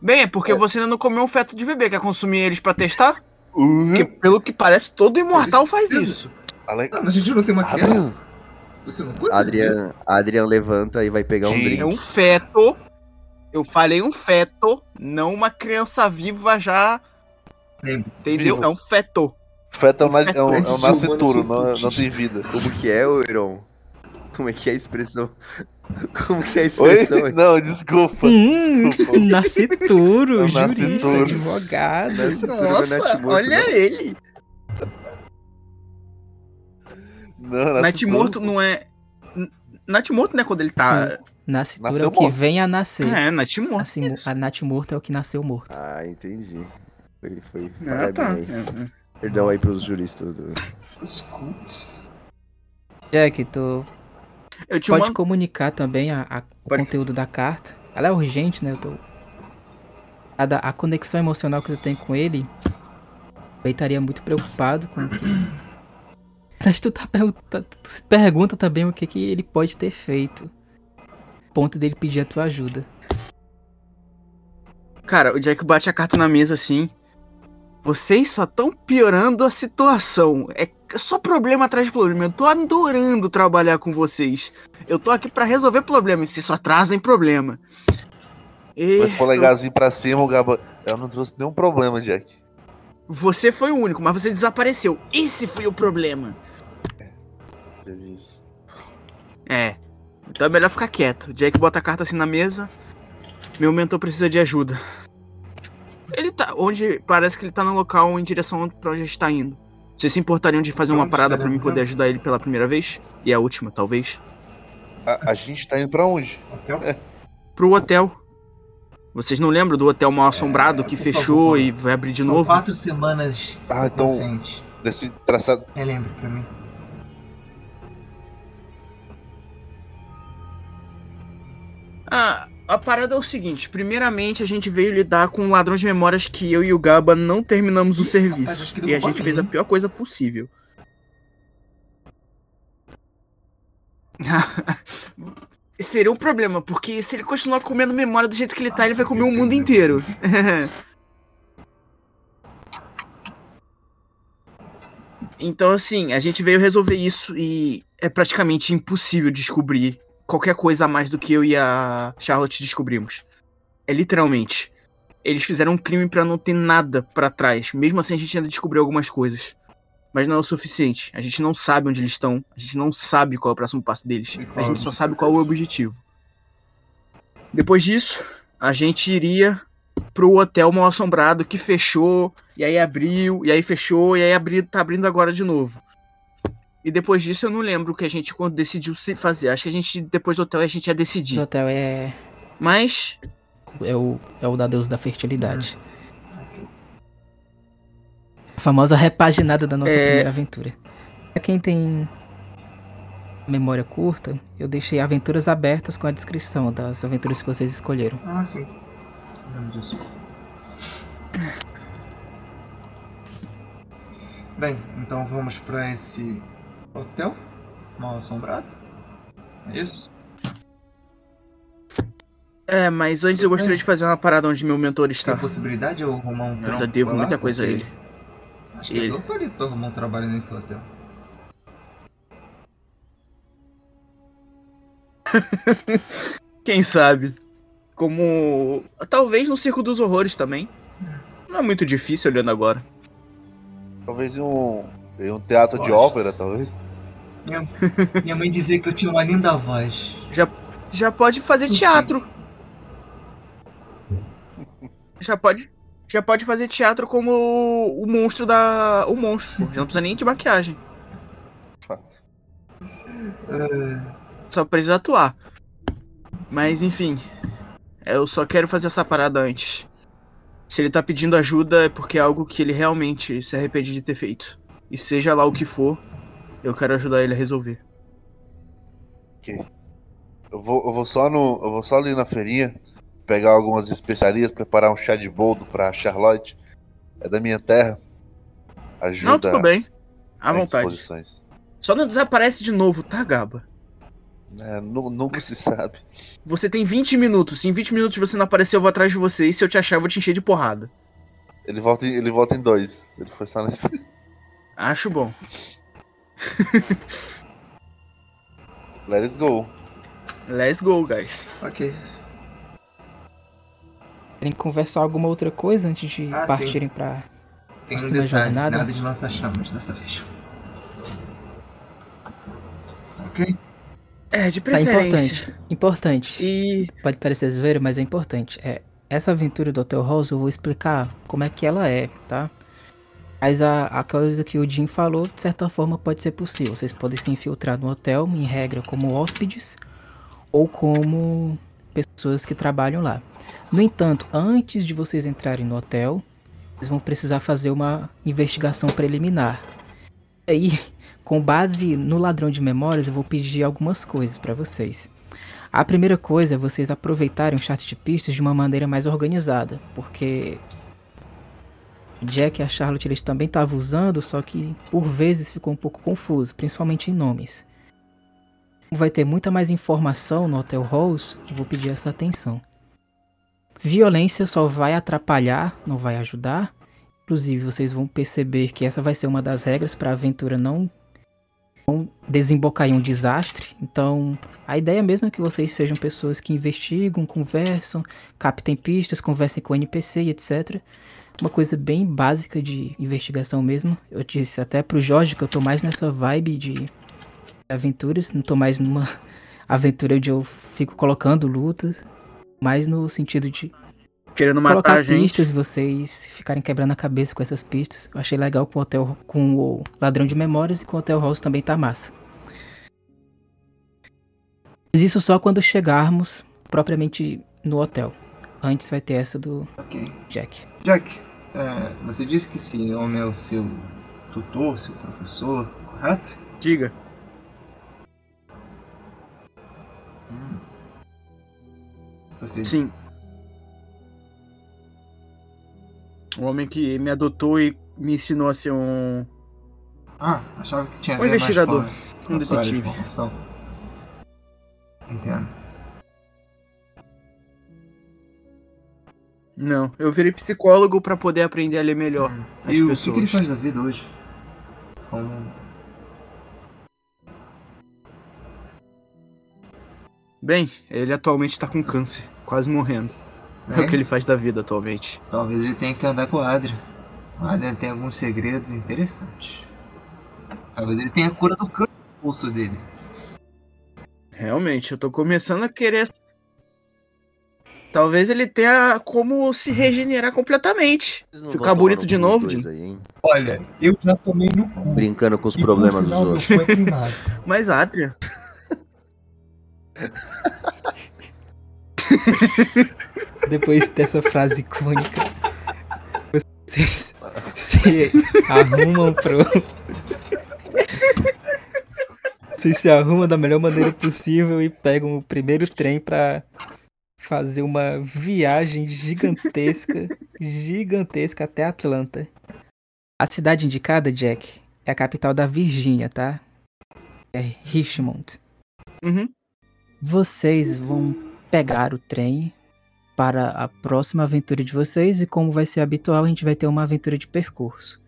Bem, é porque você ainda não comeu um feto de bebê. Quer consumir eles pra testar? Uhum. Porque, pelo que parece, todo imortal faz isso. Ale... Mas a gente não tem uma criança. Não? Adrian, Adrian levanta e vai pegar um drink. É um feto. Eu falei um feto, não uma criança viva já. Lembre-se. Entendeu? Vivo. É um feto. Feto é um, na- é um, é um nascituro, não, sou não tem vida. Como que é, ô Iron? Como é que é a expressão? Como que é a Oi? expressão? Não, desculpa. Hum, Desculpa. nascituro, É um jurista, nascituro. advogado. Nascituro. Nossa, olha né? ele. Não, Natimorto não é. N- Natimorto não é quando ele tá Nascitura Nasceu é o que morto. vem a nascer. É, Nath morto. Assim, a Nath morto é o que nasceu morto. Ah, entendi. Foi, foi. Ah, tá. Parabéns aí. Perdão aí pros juristas. Do... Escute. Jack, tu pode uma... comunicar também a, a- o Pode. conteúdo da carta. Ela é urgente, né? Eu tô... a, da- a conexão emocional que eu tenho com ele, eu estaria muito preocupado com o que. Mas tu, tá, pergunta- tu se pergunta também o que, que ele pode ter feito. Ponto dele pedir a tua ajuda. Cara, o Jack bate a carta na mesa assim. Vocês só estão piorando a situação. É só problema atrás de problema. Eu tô adorando trabalhar com vocês. Eu tô aqui pra resolver problemas. Vocês só trazem problema. E Dois polegarzinho pra cima, o Gaba. Eu não trouxe nenhum problema, Jack. você foi o único, mas você desapareceu. Esse foi o problema. Teve isso. É. Então é melhor ficar quieto. Jack bota a carta assim na mesa. Meu mentor precisa de ajuda. Ele tá. Onde. Parece que ele tá no local em direção pra onde a gente tá indo. Vocês se importariam de fazer uma parada pra mim poder ajudar ele pela primeira vez? E a última, talvez? A, a gente tá indo pra onde? Hotel? Pro hotel. Vocês não lembram do hotel mal assombrado que por fechou favor. e vai abrir de São novo? quatro semanas Ah, então-. Desse traçado. Relembre pra mim. Ah, a parada é o seguinte: primeiramente, a gente veio lidar com um ladrão de memórias que eu e o Gaba não terminamos o serviço. rapaz, e a gente fez a pior coisa possível. Seria um problema, porque se ele continuar comendo memória do jeito que ele tá, ele vai comer o mundo inteiro. então, assim, a gente veio resolver isso e é praticamente impossível descobrir qualquer coisa a mais do que eu e a Charlotte descobrimos. É literalmente. Eles fizeram um crime pra não ter nada pra trás. Mesmo assim, a gente ainda descobriu algumas coisas. Mas não é o suficiente. A gente não sabe onde eles estão. A gente não sabe qual é o próximo passo deles. A gente só sabe qual é o objetivo. Depois disso, a gente iria pro hotel mal assombrado que fechou, e aí abriu, e aí fechou, e aí abriu, tá abrindo agora de novo. E depois disso eu não lembro o que a gente quando decidiu se fazer. Acho que a gente, depois do hotel, a gente ia O decidir. hotel é, Mas é, o, é o da deusa da fertilidade. Ok. A famosa repaginada da nossa É. primeira aventura. Pra quem tem memória curta, eu deixei aventuras abertas com a descrição das aventuras que vocês escolheram. Ah, sim. Lembro disso. Bem, então vamos pra esse hotel mal assombrado. É isso? É, mas antes eu gostaria de fazer uma parada onde meu mentor Tem está. a possibilidade de eu arrumar um Eu trampo ainda devo pra lá? muita coisa a ele. Acho que Ele. eu tô ali pra arrumar um trabalho nesse hotel. Quem sabe? Como. Talvez no Circo dos Horrores também. Não é muito difícil olhando agora. Talvez em um, em um teatro de Gosto. ópera, talvez. Minha, minha mãe dizia que eu tinha uma linda voz. Já pode fazer Sim. teatro. Já pode. Já pode fazer teatro como o, o monstro da. O monstro, pô. Já não precisa nem de maquiagem. Fato. Só precisa atuar. Mas enfim. Eu só quero fazer essa parada antes. Se ele tá pedindo ajuda é porque é algo que ele realmente se arrepende de ter feito. E seja lá o que for, eu quero ajudar ele a resolver. Eu vou, eu vou só no. Eu vou só ali na feirinha, pegar algumas especiarias, preparar um chá de boldo pra Charlotte. É da minha terra. Ajuda Não, tudo bem. À vontade. Só não desaparece de novo, tá, Gaba? É, nu- nunca se sabe. Você tem 20 minutos. Se em 20 minutos você não aparecer, eu vou atrás de você. E se eu te achar, eu vou te encher de porrada. Ele volta, em, ele volta em dois. Ele foi só nesse. Acho bom. Let's go. Let's go, guys. Ok. Querem conversar alguma outra coisa antes de Ah, sim. partirem pra. Tem um detalhe, jornada. nada de lança-chamas dessa vez. Ok? É, de Tá preferência. importante. Importante. E. Pode parecer zoeira, mas é importante. É, essa aventura do Hotel Rose eu vou explicar como é que ela é, tá? Mas a, a coisa que o Jim falou, de certa forma, pode ser possível. Vocês podem se infiltrar no hotel, em regra, como hóspedes, ou como pessoas que trabalham lá. No entanto, antes de vocês entrarem no hotel, vocês vão precisar fazer uma investigação preliminar. Aí, com base no ladrão de memórias, eu vou pedir algumas coisas para vocês. A primeira coisa é vocês aproveitarem o chat de pistas de uma maneira mais organizada, porque Jack e a Charlotte eles também estavam usando, só que por vezes ficou um pouco confuso, principalmente em nomes. Vai ter muita mais informação no Hotel eu vou pedir essa atenção. Violência só vai atrapalhar, não vai ajudar. Inclusive, vocês vão perceber que essa vai ser uma das regras para a aventura não, não desembocar em um desastre. Então, a ideia mesmo é que vocês sejam pessoas que investigam, conversam, captem pistas, conversem com NPC e etc. Uma coisa bem básica de investigação mesmo. Eu disse até pro Jorge que eu tô mais nessa vibe de aventuras, não tô mais numa aventura onde eu fico colocando lutas, mais no sentido de Querendo matar colocar a gente. pistas e vocês ficarem quebrando a cabeça com essas pistas. Eu achei legal com o hotel com o ladrão de memórias e com o Hotel House também tá massa. Mas isso só quando chegarmos propriamente no hotel. Antes vai ter essa do Ok. Jack. Jack, é, você disse que esse homem é o seu tutor, seu professor, correto? Diga. Hum. Você Sim. O homem que me adotou e me ensinou a ser um, Ah, achava que tinha Um investigador, um de detetive. Entendo. Não, eu virei psicólogo pra poder aprender a ler melhor Hum. as E o que, ele faz da vida hoje? Como... Bem, ele atualmente tá com câncer, quase morrendo. É Bem, o que ele faz da vida atualmente. Talvez ele tenha que andar com o Adrian. O Adrian tem alguns segredos interessantes. Talvez ele tenha a cura do câncer no pulso dele. Realmente, eu tô começando a querer. Talvez ele tenha como se regenerar completamente. Ficar bonito de novo, Jim? aí, hein? Olha, eu já tomei no cu. Brincando com os E problemas dos outros. Mas Adria, Depois dessa frase icônica, vocês se arrumam pro. Vocês se arrumam da melhor maneira possível e pegam o primeiro trem pra fazer uma viagem gigantesca, gigantesca até Atlanta. A cidade indicada, Jack, é a capital da Virgínia, tá? É Richmond. Uhum. Vocês vão pegar o trem para a próxima aventura de vocês e como vai ser habitual, a gente vai ter uma aventura de percurso,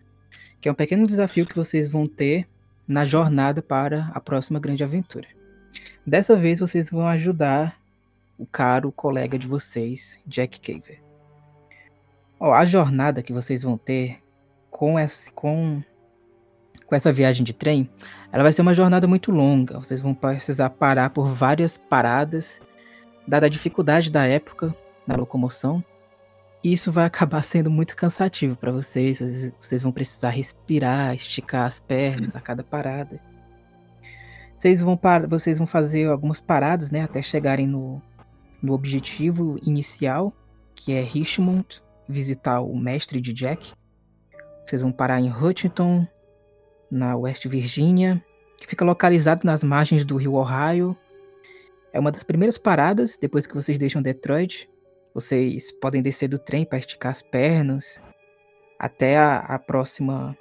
que é um pequeno desafio que vocês vão ter na jornada para a próxima grande aventura. Dessa vez vocês vão ajudar o caro colega de vocês, Jack Caver. A jornada que vocês vão ter com essa, com, com essa viagem de trem, ela vai ser uma jornada muito longa. Vocês vão precisar parar por várias paradas, dada a dificuldade da época na locomoção. E isso vai acabar sendo muito cansativo para vocês. Vocês- vão precisar respirar, esticar as pernas a cada parada. Vocês vão, vocês vão fazer algumas paradas, né, até chegarem no, no objetivo inicial, que é Richmond, visitar o mestre de Jack. Vocês vão parar em Hutchinson, na West Virginia, que fica localizado nas margens do rio Ohio. É uma das primeiras paradas depois que vocês deixam Detroit. Vocês podem descer do trem para esticar as pernas até a, a próxima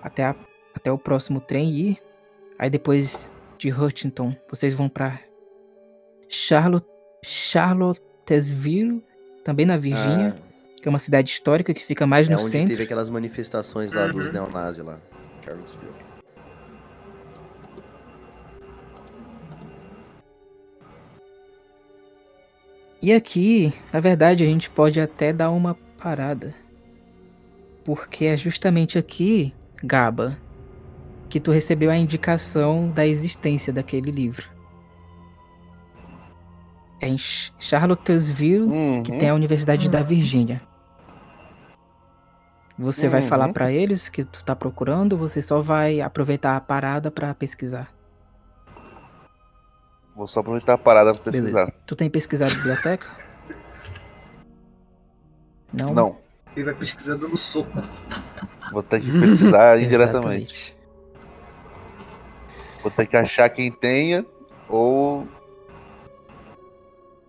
até, a- até o próximo trem ir. Aí depois de Hutchinson, vocês vão para Charlotte, Charlottesville, também na Virgínia, que é uma cidade histórica que fica mais Ah, é no onde centro. teve aquelas manifestações lá dos Uhum. neonazis lá. Charlottesville. E aqui, na verdade, a gente pode até dar uma parada. Porque é justamente aqui, Gaba, que tu recebeu a indicação da existência daquele livro. É em Ch- Charlottesville, que Uhum. tem a Universidade da Virgínia. Você vai falar Uhum. pra eles que tu tá procurando, ou você só vai aproveitar a parada pra pesquisar. Vou só aproveitar a parada pra pesquisar. Beleza. Tu tem pesquisado biblioteca? Não? Não, Ele vai pesquisar dando soco. vou ter que pesquisar indiretamente. Vou ter que achar quem tenha ou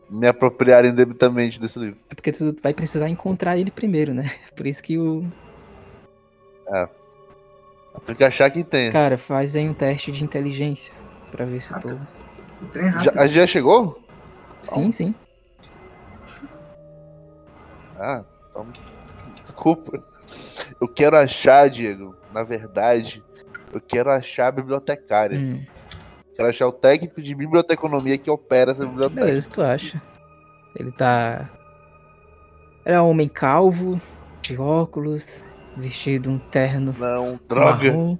me apropriar indebitamente desse livro. É porque tu vai precisar encontrar ele primeiro, né? Por isso que o. Tem que achar quem tenha. Cara, faz aí um teste de inteligência. Pra ver se tu. O trem é rápido. Já, a já chegou? Sim, sim. Ah, então. Desculpa. Eu quero achar, Diego. Na verdade, eu quero achar a bibliotecária. Hum, Quero achar o técnico de biblioteconomia que opera essa biblioteca. beleza, tu acha. Ele tá. Ele é um homem calvo, de óculos, vestido um terno Não, droga. marrom.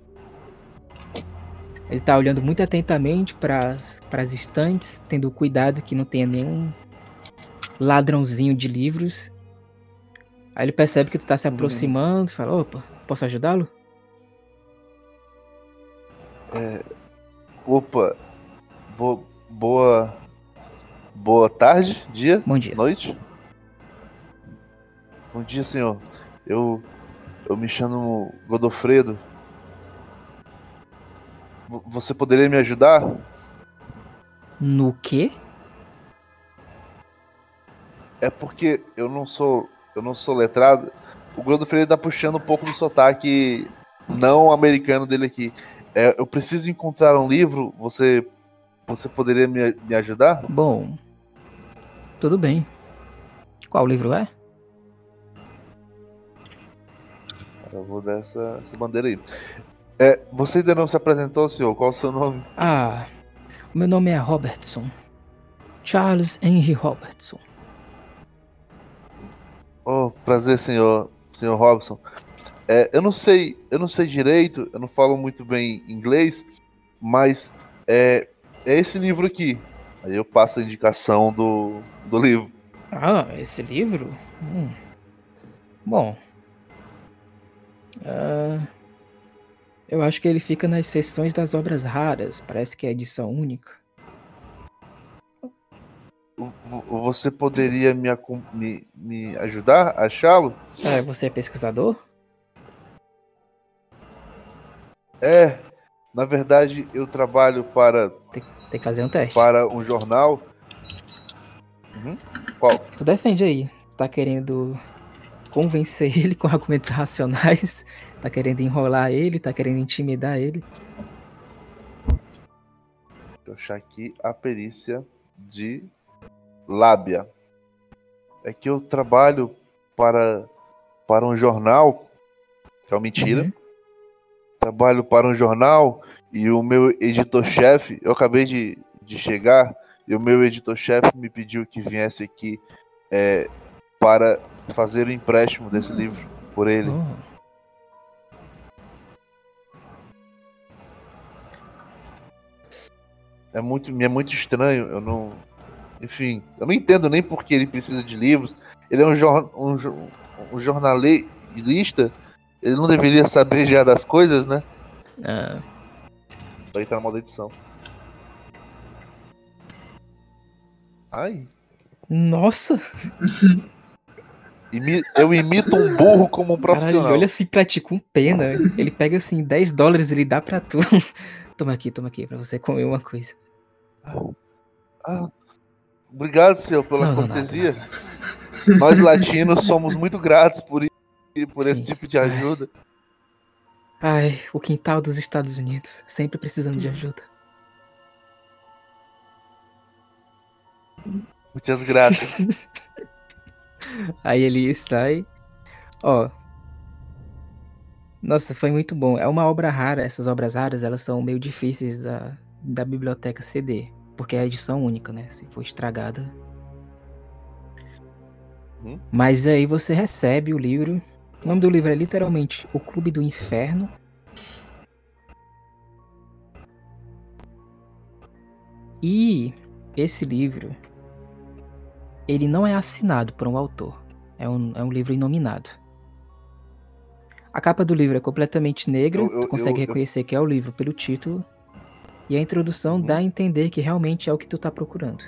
Ele tá olhando muito atentamente para as estantes, tendo cuidado que não tenha nenhum ladrãozinho de livros. Aí ele percebe que tu tá se aproximando e fala, opa, posso ajudá-lo? Opa. Bo- boa. Boa tarde, dia, Bom dia. noite. Bom dia, senhor. Eu. Eu me chamo Godofredo. Vo- Você poderia me ajudar? No quê? É porque eu não sou. Eu não sou letrado. O Godofredo tá puxando um pouco do sotaque não americano dele aqui. É, eu preciso encontrar um livro. Você. Você poderia me, me ajudar? Bom, tudo bem. Qual livro é? Eu vou dar essa, essa bandeira aí. É, você ainda não se apresentou, senhor? Qual o seu nome? Ah, o meu nome é Robertson. Charles Henry Robertson. Oh, prazer, senhor, senhor Robson. É, eu não sei, eu não sei direito, eu não falo muito bem inglês, mas é, é esse livro aqui. Aí eu passo a indicação do, do livro. Ah, esse livro? Hum. Bom. Ah, eu acho que ele fica nas seções das obras raras. Parece que é edição única. Você poderia me, me, me ajudar a achá-lo? Ah, você é pesquisador? É, na verdade eu trabalho para, Tem que fazer um teste. para um jornal. Uhum. Qual? Tu defende aí. Tá querendo convencer ele com argumentos racionais. Tá querendo enrolar ele, tá querendo intimidar ele. Deixa eu achar aqui a perícia de lábia. É que eu trabalho para, para um jornal, que é uma mentira. Uhum. Trabalho para um jornal e o meu editor-chefe, eu acabei de, de chegar, e o meu editor-chefe me pediu que viesse aqui é, para fazer o empréstimo desse livro por ele. Oh. É muito, é muito estranho, eu não. Enfim, eu não entendo nem por que ele precisa de livros. Ele é um, jor, um, um jornalista, ele não deveria saber já das coisas, né? Ah, Daí tá na maldição. Ai. nossa! imi- eu imito um burro como um Caralho, profissional. ele olha assim pra ti com pena. Ele pega assim 10 dólares e ele dá pra tu. toma aqui, toma aqui, pra você comer uma coisa. Ah, obrigado, senhor, pela Não, não, cortesia. nada, nada. Nós latinos somos muito gratos por, i- por esse Sim. tipo de ajuda. Ai, o quintal dos Estados Unidos, sempre precisando de ajuda. Muitas graças. Aí ele sai. Ó. Nossa, foi muito bom. É uma obra rara. Essas obras raras, elas são meio difíceis da, da biblioteca CD. Porque é a edição única, né? Se for estragada. Uhum. Mas aí você recebe o livro. O nome do livro é literalmente O Clube do Inferno. E esse livro, ele não é assinado por um autor. É um, é um livro inominado. A capa do livro é completamente negra. Eu- eu- tu consegue eu- reconhecer que é o livro pelo título. E a introdução Uhum. dá a entender que realmente é o que tu tá procurando.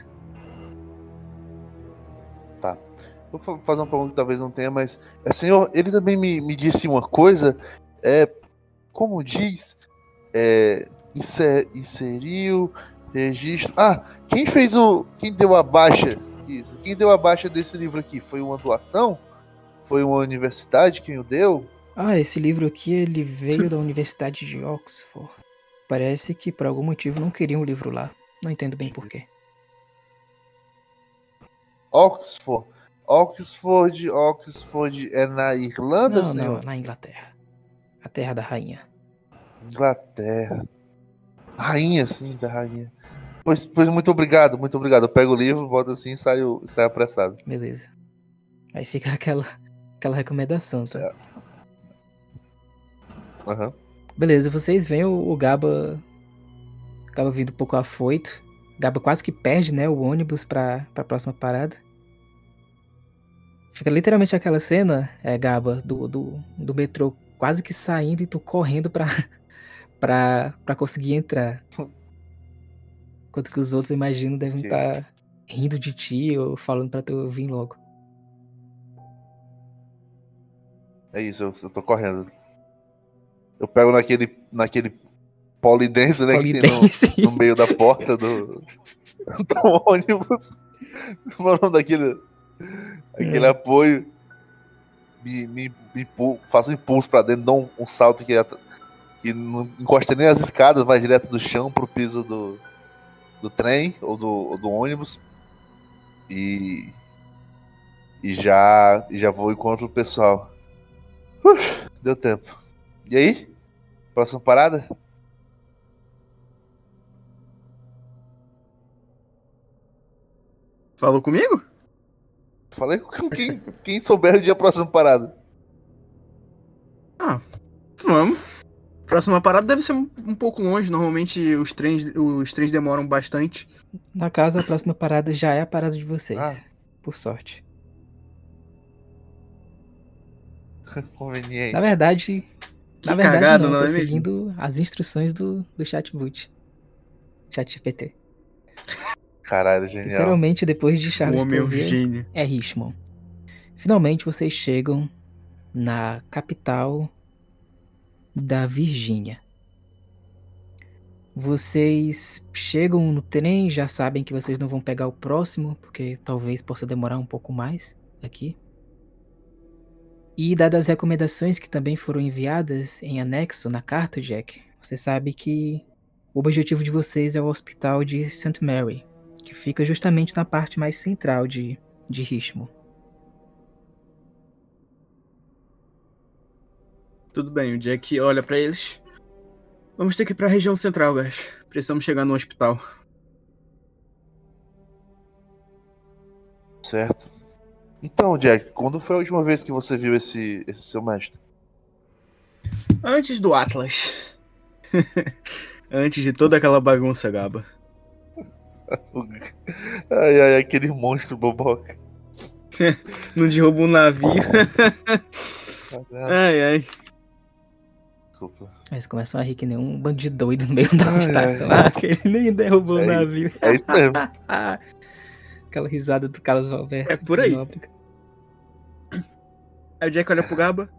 Vou fa- fazer uma pergunta que talvez não tenha, mas. é, senhor, ele também me, me disse uma coisa. É. Como diz? É. inse- inseriu. Registro. Ah, quem fez o. Quem deu a baixa? Isso. Quem deu a baixa desse livro aqui? Foi uma doação? Foi uma universidade quem o deu? Ah, esse livro aqui ele veio da Universidade de Oxford. Parece que por algum motivo não queriam o livro lá. Não entendo bem porquê. Oxford. Oxford, Oxford é na Irlanda, Não, senhor? não, na Inglaterra. A terra da rainha. Inglaterra. Rainha, sim, da rainha. Pois, pois muito obrigado, muito obrigado. Eu pego o livro, boto assim e saio, saio apressado. Beleza. Aí fica aquela, aquela recomendação, tá? Aham. Beleza, vocês veem o, o Gaba. O Gaba vindo um pouco afoito. O Gaba quase que perde, né? O ônibus pra, pra próxima parada. Fica literalmente aquela cena, é, Gaba, do, do, do metrô quase que saindo e tu correndo pra, pra, pra conseguir entrar. Enquanto que os outros, eu imagino, devem estar rindo de ti ou falando pra tu vir logo. É isso, eu, eu tô correndo. Eu pego naquele, naquele polidense, né? Que tem Polidense. no, no meio da porta do, do ônibus. Como é o nome daquele. Aquele É. apoio. Me, me, me faço um impulso pra dentro, dou um, um salto que, at- que não encosta nem as escadas, vai direto do chão pro piso do, do trem ou do, ou do ônibus. E. E já, e já vou encontro o pessoal. Uf, deu tempo. E aí? Próxima parada? Falou comigo? Falei com quem, quem souber o dia próxima parada. Vamos. Próxima parada deve ser um, um pouco longe. Normalmente os trens, os trens demoram bastante. Na casa, a próxima parada já é a parada de vocês. Ah. Por sorte. Conveniente. Na verdade. Que na verdade, cagada, não, não eu é seguindo as instruções do, do chatbot. ChatGPT. Caralho, genial. Literalmente, depois de Charles é gênio. é Richmond. Finalmente, vocês chegam na capital da Virgínia. Vocês chegam no trem, já sabem que vocês não vão pegar o próximo, porque talvez possa demorar um pouco mais aqui. E dadas as recomendações que também foram enviadas em anexo na carta, Jack, você sabe que o objetivo de vocês é o hospital de St. Mary, que fica justamente na parte mais central de, de Richmond. Tudo bem, o Jack olha pra eles. Vamos ter que ir pra região central, guys. Precisamos chegar no hospital. Certo. Então, Jack, quando foi a última vez que você viu esse, esse seu mestre? Antes do Atlas. Antes de toda aquela bagunça, Gaba. Ai, ai, aquele monstro boboca. Não derrubou um navio. Ai, ai. desculpa. Eles começam a rir que nem um bandido doido no meio da ai. lá, que ele nem derrubou o É navio. É isso mesmo. Aquela risada do Carlos Alberto. É por aí. Aí o Jack olha pro Gaba.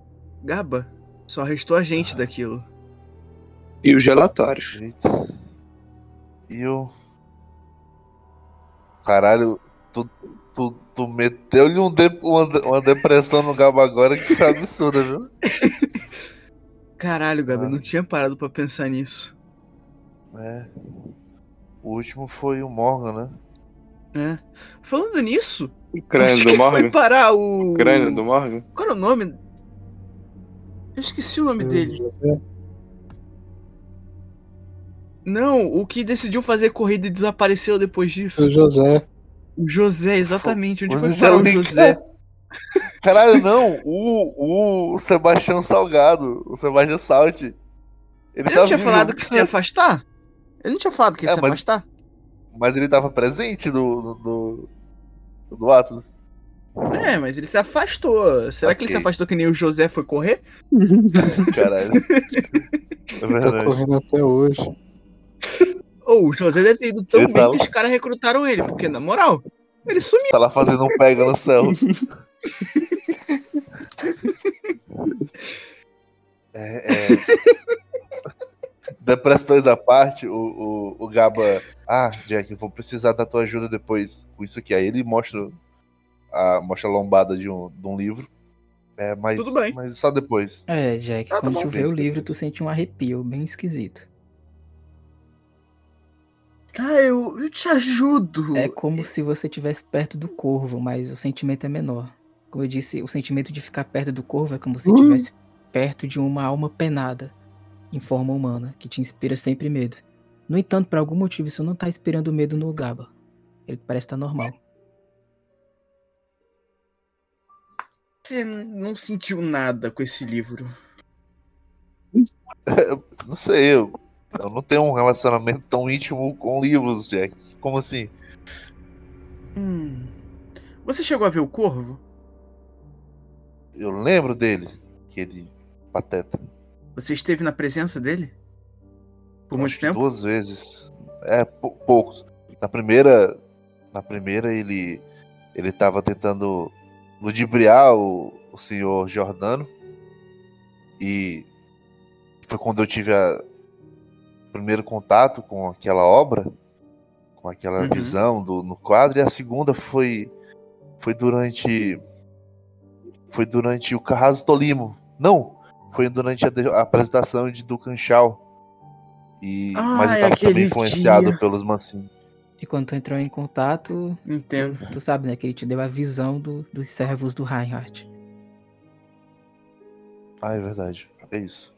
Gaba, só restou a gente daquilo. E os relatórios. E eu. Caralho, tu, tu, tu meteu-lhe um de- uma, uma depressão no Gabo agora que tá absurda, viu? Caralho, Gaba, Ah. eu não tinha parado pra pensar nisso. É. O último foi o Morgan, né? É. Falando nisso, O crânio do que foi Morgan. parar o. O crânio do Morgan. Qual era o nome? Eu esqueci o nome dele. José, Não, o que decidiu fazer corrida e desapareceu depois disso. o José. O José, exatamente. Onde foi parar o José? Caralho, não. O, o Sebastião Salgado. O Sebastião Salt. Ele, Ele tá não tinha vivo. falado que se ia afastar? Ele não tinha falado que ia É, se mas- afastar? Mas ele tava presente do, do, do, do Atlas. É, mas ele se afastou. Será que ele se afastou que nem o José foi correr? Caralho. É Tá correndo até hoje. Ou o José deve ter ido tão Ele bem tava- que os caras recrutaram ele, porque, na moral, ele sumiu. Tá lá fazendo um pega no céu. É, é... Depressões à parte, o, o, o Gaba. Ah, Jack, eu vou precisar da tua ajuda depois com isso aqui. Aí ele mostra a, mostra a lombada de um, de um livro. É, mas, Tudo bem. mas só depois. É, Jack, Ah, tá quando bom. tu vê o livro, tu sente um arrepio bem esquisito. Tá, eu, eu te ajudo. É como se você estivesse perto do corvo, mas o sentimento é menor. Como eu disse, o sentimento de ficar perto do corvo é como se estivesse perto de uma alma penada, em forma humana, que te inspira sempre medo. No entanto, por algum motivo, isso não tá inspirando medo no Gaba. Ele parece estar normal. Você não sentiu nada com esse livro. Não sei, eu, eu não tenho um relacionamento tão íntimo com livros, Jack. Como assim? Hum. Você chegou a ver o corvo? Eu lembro dele, aquele pateta. Você esteve na presença dele? Por Acho muito tempo? Duas vezes. É, pou- poucos. Na primeira. Na primeira ele. Ele tava tentando ludibriar o, o senhor Jordano. E foi quando eu tive a, primeiro contato com aquela obra, com aquela Uhum. visão do, no quadro, e a segunda foi. Foi durante. Foi durante o Carrasco Tolimo. Não! Foi durante a, de- a apresentação de Dukan Shaw. E, mas Ah, eu é tava aquele também influenciado dia. pelos Mancini. E quando tu entrou em contato, Entendo. tu, tu sabe, né, que ele te deu a visão do- dos servos do Reinhardt. Ah, é verdade. É isso.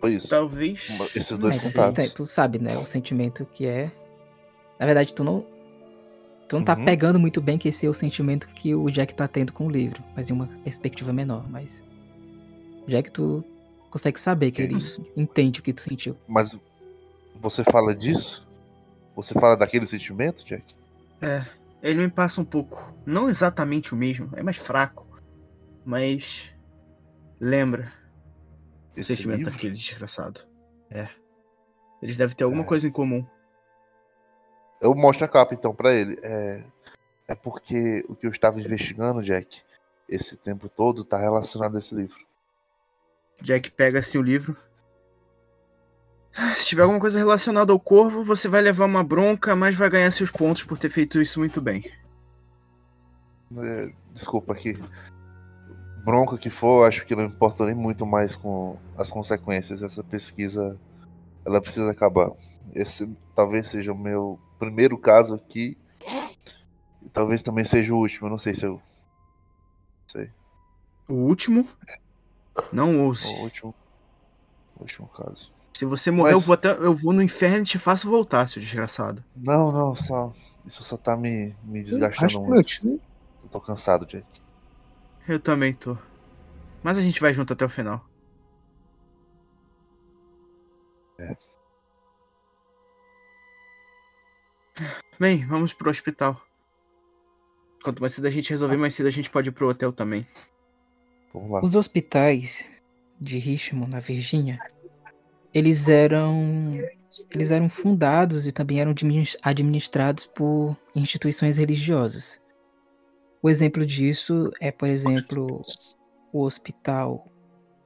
Foi isso. Talvez. Esses dois É, tu, contatos. te- tu sabe, né, o sentimento que é. Na verdade, tu não. Tu não tá Uhum. pegando muito bem que esse é o sentimento que o Jack tá tendo com o livro, mas em uma perspectiva menor. Mas. Jack, tu consegue saber que ele entende o que tu sentiu. Mas você fala disso? Você fala daquele sentimento, Jack? É. Ele me passa um pouco. Não exatamente o mesmo, é mais fraco. Mas. Lembra sentimento daquele desgraçado. É. Eles devem ter alguma É. coisa em comum. Eu mostro a capa então pra ele. É, é porque o que eu estava investigando, Jack, esse tempo todo tá relacionado a esse livro. Jack pega assim o livro. Se tiver alguma coisa relacionada ao corvo, você vai levar uma bronca, mas vai ganhar seus pontos por ter feito isso muito bem. É, desculpa aqui. Bronca que for, acho que não importa nem muito mais com as consequências. Essa pesquisa, ela precisa acabar. Esse talvez seja o meu primeiro caso aqui. E talvez também seja o último. Eu não sei se eu. Sei. O último. Não ouse. O último. O último caso. Se você morrer, eu, Mas- vou até, eu vou no inferno e te faço voltar, seu desgraçado. Não, não, só. Isso só tá me, me desgastando Acho muito. Eu tô cansado, Jack. Eu também tô. Mas a gente vai junto até o final. É. Bem, vamos pro hospital. Quanto mais cedo a gente resolver, mais cedo a gente pode ir pro hotel também. Vamos lá. Os hospitais de Richmond, na Virgínia, eles eram eles eram fundados e também eram adminis- administrados por instituições religiosas. O exemplo disso é, por exemplo, o hospital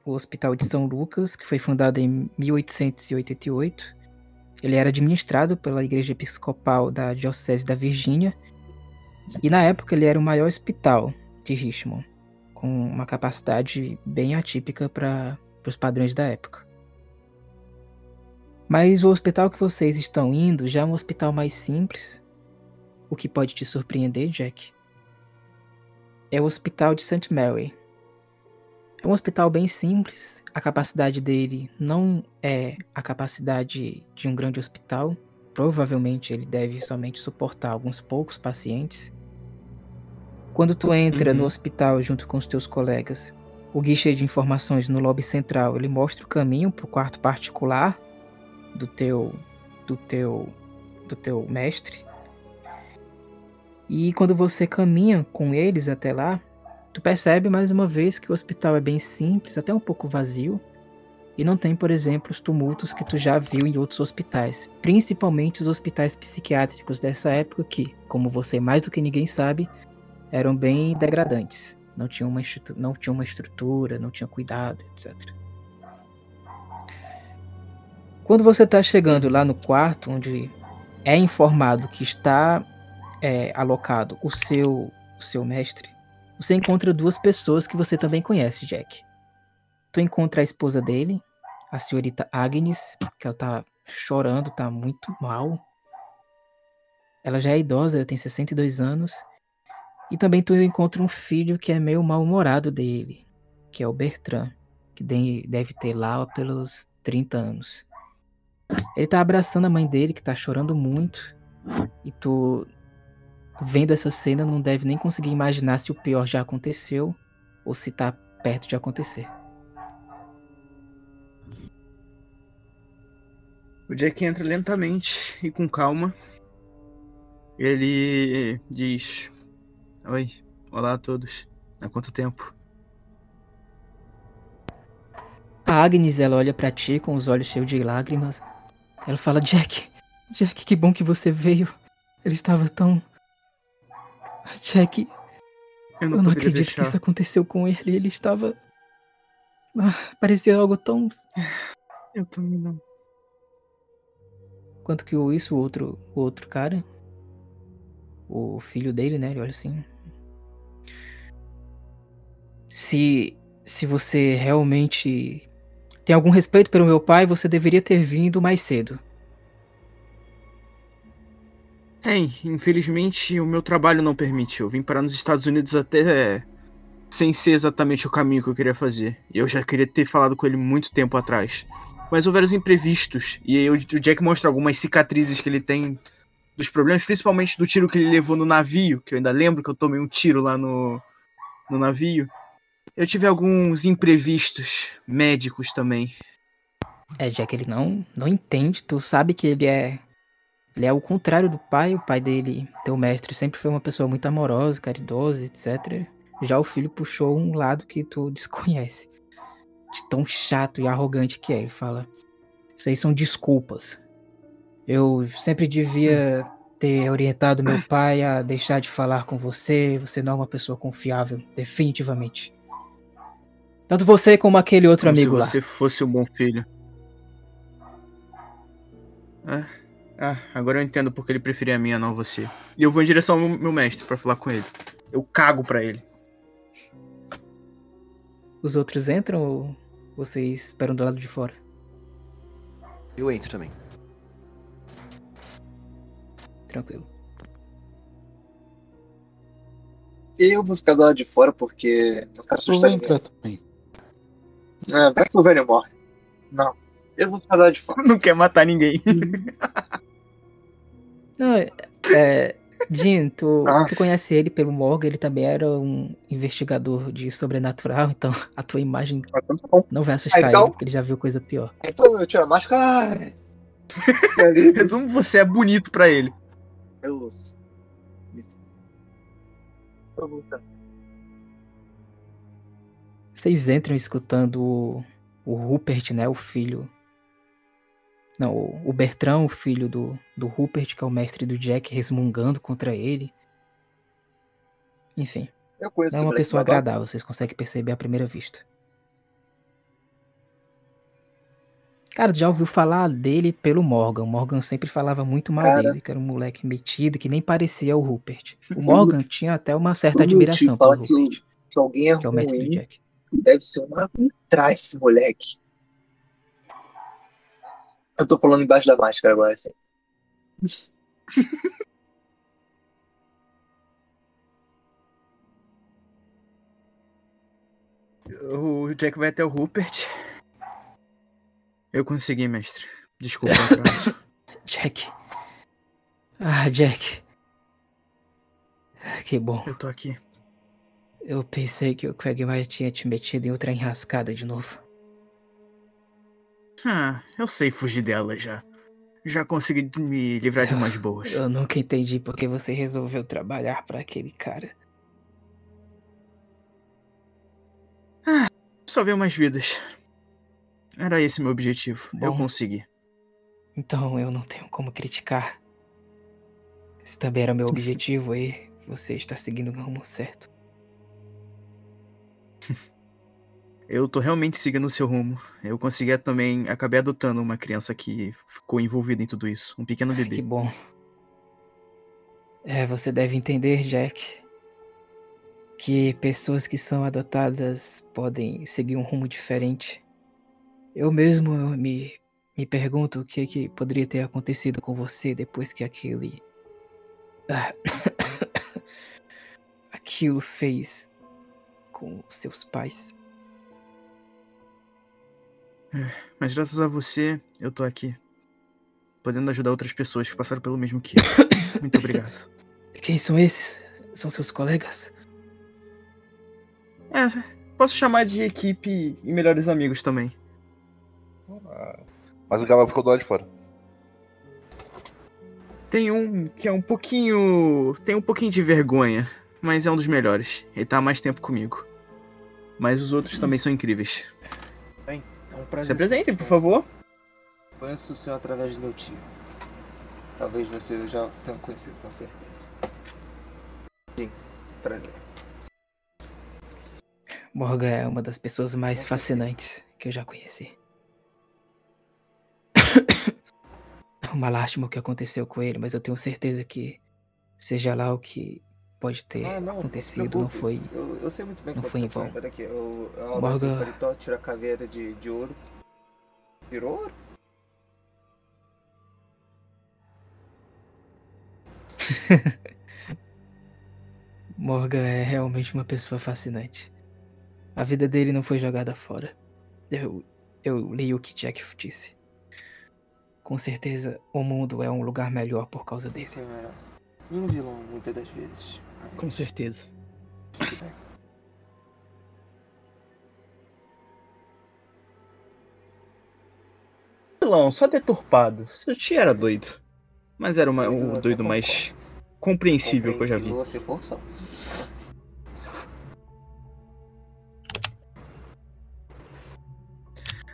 o Hospital de São Lucas, que foi fundado em 1888. Ele era administrado pela Igreja Episcopal da Diocese da Virgínia. E na época ele era o maior hospital de Richmond com uma capacidade bem atípica para os padrões da época. Mas o hospital que vocês estão indo já é um hospital mais simples. O que pode te surpreender, Jack? É o Hospital de St. Mary. É um hospital bem simples. A capacidade dele não é a capacidade de um grande hospital. Provavelmente ele deve somente suportar alguns poucos pacientes. Quando tu entra no Uhum. hospital junto com os teus colegas, o guichê de informações no lobby central, ele mostra o caminho para o quarto particular do teu do teu do teu mestre. E quando você caminha com eles até lá, tu percebe mais uma vez que o hospital é bem simples, até um pouco vazio. E não tem, por exemplo, os tumultos que tu já viu em outros hospitais, principalmente os hospitais psiquiátricos dessa época que, como você mais do que ninguém sabe, eram bem degradantes. Não tinham uma, não tinha uma estrutura, não tinha cuidado, etc. Quando você está chegando lá no quarto, onde é informado que está é, alocado o seu, o seu mestre, você encontra duas pessoas que você também conhece, Jack. Tu encontra a esposa dele, a senhorita Agnes, que ela tá chorando, tá muito mal. Ela já é idosa, ela tem 62 anos. E também tu encontra um filho que é meio mal-humorado dele, que é o Bertrand, que deve ter lá pelos 30 anos. Ele tá abraçando a mãe dele, que tá chorando muito. E tu, vendo essa cena, não deve nem conseguir imaginar se o pior já aconteceu ou se tá perto de acontecer. O Jack entra lentamente e com calma. Ele diz: Oi, olá a todos. Há quanto tempo? A Agnes, ela olha para ti com os olhos cheios de lágrimas. Ela fala: Jack, Jack, que bom que você veio. Ele estava tão. Jack, eu não, eu não acredito deixar. que isso aconteceu com ele. Ele estava. Ah, parecia algo tão. Eu também não. Quanto que o isso, o outro, o outro cara, o filho dele, né? Ele olha assim. Se, se você realmente tem algum respeito pelo meu pai, você deveria ter vindo mais cedo. É, infelizmente o meu trabalho não permite. Eu vim parar nos Estados Unidos até sem ser exatamente o caminho que eu queria fazer. E eu já queria ter falado com ele muito tempo atrás mas houveram os imprevistos. E aí o Jack mostra algumas cicatrizes que ele tem dos problemas, principalmente do tiro que ele levou no navio, que eu ainda lembro que eu tomei um tiro lá no, no navio. Eu tive alguns imprevistos médicos também. É, Jack, ele não, não entende. Tu sabe que ele é. Ele é o contrário do pai. O pai dele, teu mestre, sempre foi uma pessoa muito amorosa, caridosa, etc. Já o filho puxou um lado que tu desconhece de tão chato e arrogante que é. Ele fala: Isso aí são desculpas. Eu sempre devia ter orientado meu pai a deixar de falar com você. Você não é uma pessoa confiável, definitivamente. Tanto você como aquele outro como amigo lá. Se você fosse um bom filho. Ah, ah, agora eu entendo porque ele preferia a minha, não você. E eu vou em direção ao meu mestre para falar com ele. Eu cago para ele. Os outros entram ou vocês esperam do lado de fora? Eu entro também. Tranquilo. Eu vou ficar do lado de fora porque não quero assustar ninguém. também. É, vai que o velho morre. Não. Eu vou ficar do lado de fora. Não quer matar ninguém. não, é. Jean, tu, ah. tu conhece ele pelo Morgan, ele também era um investigador de sobrenatural, então a tua imagem ah, então tá não vai assustar ah, então... ele, porque ele já viu coisa pior. Então eu tiro a máscara. Resumo, você é bonito pra ele. Eu. Vocês entram escutando o, o Rupert, né? O filho não, o Bertrand, o filho do, do Rupert, que é o mestre do Jack, resmungando contra ele. Enfim. É uma pessoa agradável, vocês conseguem perceber à primeira vista. Cara, já ouviu falar dele pelo Morgan. O Morgan sempre falava muito mal Cara, dele, que era um moleque metido, que nem parecia o Rupert. O Morgan tinha até uma certa admiração pelo Rupert. Que, que alguém é que é o mestre do Jack. Deve ser uma trafe, moleque. Eu tô falando embaixo da máscara agora, assim. o Jack vai até o Rupert. Eu consegui, mestre. Desculpa Jack. Ah, Jack. Que bom. Eu tô aqui. Eu pensei que o Quagmire tinha te metido em outra enrascada de novo. Ah, eu sei fugir dela já. Já consegui me livrar de umas boas. Eu nunca entendi porque você resolveu trabalhar para aquele cara. Ah, só ver umas vidas. Era esse meu objetivo. Eu Bom. consegui. Então eu não tenho como criticar. Esse também era meu objetivo e você está seguindo o rumo certo. Eu tô realmente seguindo o seu rumo. Eu consegui também. Acabei adotando uma criança que ficou envolvida em tudo isso. Um pequeno Que bebê. bom. É, você deve entender, Jack, que pessoas que são adotadas podem seguir um rumo diferente. Eu mesmo me, me pergunto o que, que poderia ter acontecido com você depois que aquele. Ah, Aquilo fez com seus pais. Mas graças a você, eu tô aqui. Podendo ajudar outras pessoas que passaram pelo mesmo que eu. Muito obrigado. Quem são esses? São seus colegas? É, posso chamar de equipe e melhores amigos também. Mas o Gaba ficou do lado de fora. Tem um que é um pouquinho. Tem um pouquinho de vergonha, mas é um dos melhores. Ele tá há mais tempo comigo. Mas os outros também são incríveis. É um prazer. Se apresentem, por favor. Conheço o senhor através do meu tio. Talvez você já tenha conhecido com certeza. Sim, prazer. Morgan é uma das pessoas mais Com certeza. fascinantes que eu já conheci. É uma lástima o que aconteceu com ele, mas eu tenho certeza que, seja lá o que pode ter Ah, não, acontecido, não foi. Eu, eu sei muito bem não foi em vão. Olha aqui, eu, eu abro Morgan- assim paletó, tiro a caveira de, de ouro. Virou ouro? Morgan é realmente uma pessoa fascinante. A vida dele não foi jogada fora. Eu, eu li o que Jack disse. Com certeza, o mundo é um lugar melhor por causa dele. Melhor. E um vilão, muitas das vezes. Com certeza. Vilão, só deturpado. Seu tio era doido. Mas era uma- um doido mais compreensível que eu já vi. Você.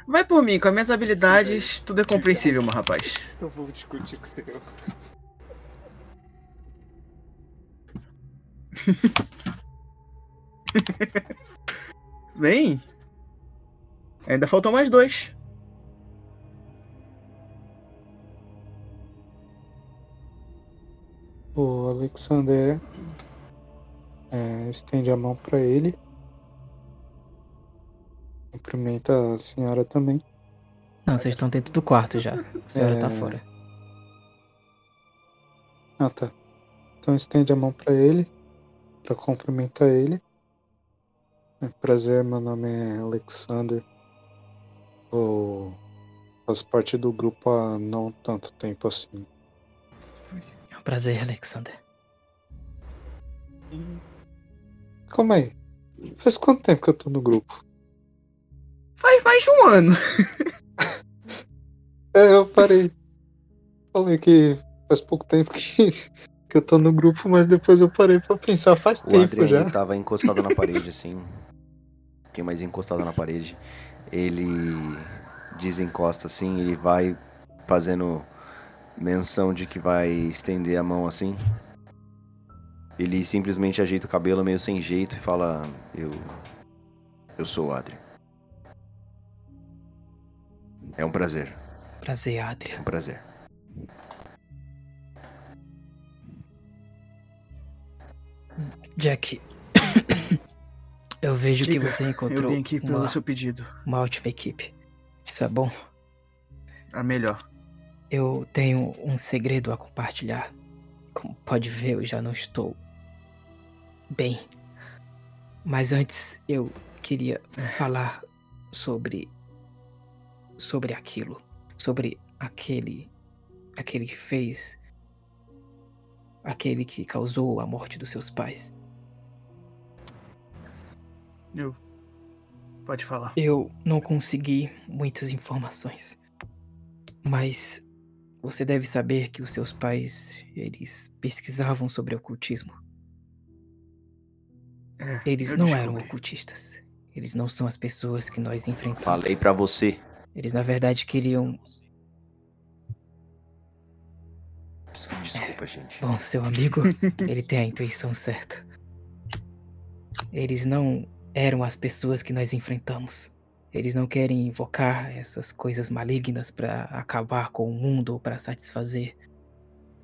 Vai por mim, com as minhas habilidades, tudo é compreensível, meu rapaz. Então vou discutir com o Bem. Ainda faltam mais dois. O Alexander é, estende a mão pra ele. Cumprimenta a senhora também. Não, vocês estão dentro do quarto já. A senhora tá É. fora. Ah, tá. Então estende a mão pra ele, pra cumprimentar ele. É, prazer, meu nome é Alexander. Eu faço parte do grupo há não tanto tempo assim. É um prazer, Alexander. Calma aí. Faz quanto tempo que eu tô no grupo? Faz mais de um ano. É, eu parei. Falei que faz pouco tempo que, que eu tô no grupo, mas depois eu parei pra pensar faz O tempo Adriano já. ele tava encostado na parede, assim. Pouquinho mais encostado na parede. Ele desencosta assim, ele vai fazendo menção de que vai estender a mão assim. Ele simplesmente ajeita o cabelo meio sem jeito e fala: Eu. Eu sou o Adrian. É um prazer, Prazer, é Adria. um prazer. Jack. Eu vejo que Diga, você Eu encontrou vim aqui pelo uma, seu pedido. uma ótima equipe. Isso é bom. A melhor. Eu tenho um segredo a compartilhar. Como pode ver, eu já não estou bem. Mas antes eu queria falar sobre sobre aquilo, sobre aquele aquele que fez aquele que causou a morte dos seus pais. Eu. Pode falar. Eu não consegui muitas informações. Mas você deve saber que os seus pais, eles pesquisavam sobre ocultismo. É, Eles não descobri. eram ocultistas. Eles não são as pessoas que nós enfrentamos. Falei pra você. Eles na verdade queriam. Des- Desculpa, gente. Bom, seu amigo, ele tem a intuição certa. Eles não eram as pessoas que nós enfrentamos. Eles não querem invocar essas coisas malignas para acabar com o mundo ou para satisfazer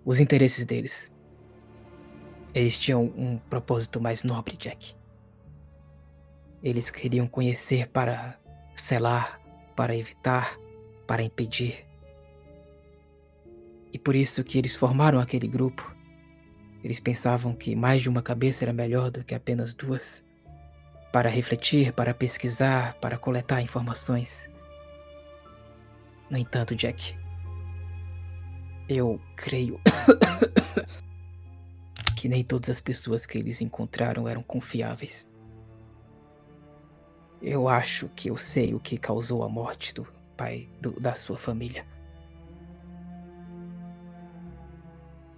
os interesses deles. Eles tinham um propósito mais nobre, Jack. Eles queriam conhecer para selar, para evitar, para impedir. E por isso que eles formaram aquele grupo. Eles pensavam que mais de uma cabeça era melhor do que apenas duas. Para refletir, para pesquisar, para coletar informações. No entanto, Jack, eu creio que nem todas as pessoas que eles encontraram eram confiáveis. Eu acho que eu sei o que causou a morte do pai do- da sua família.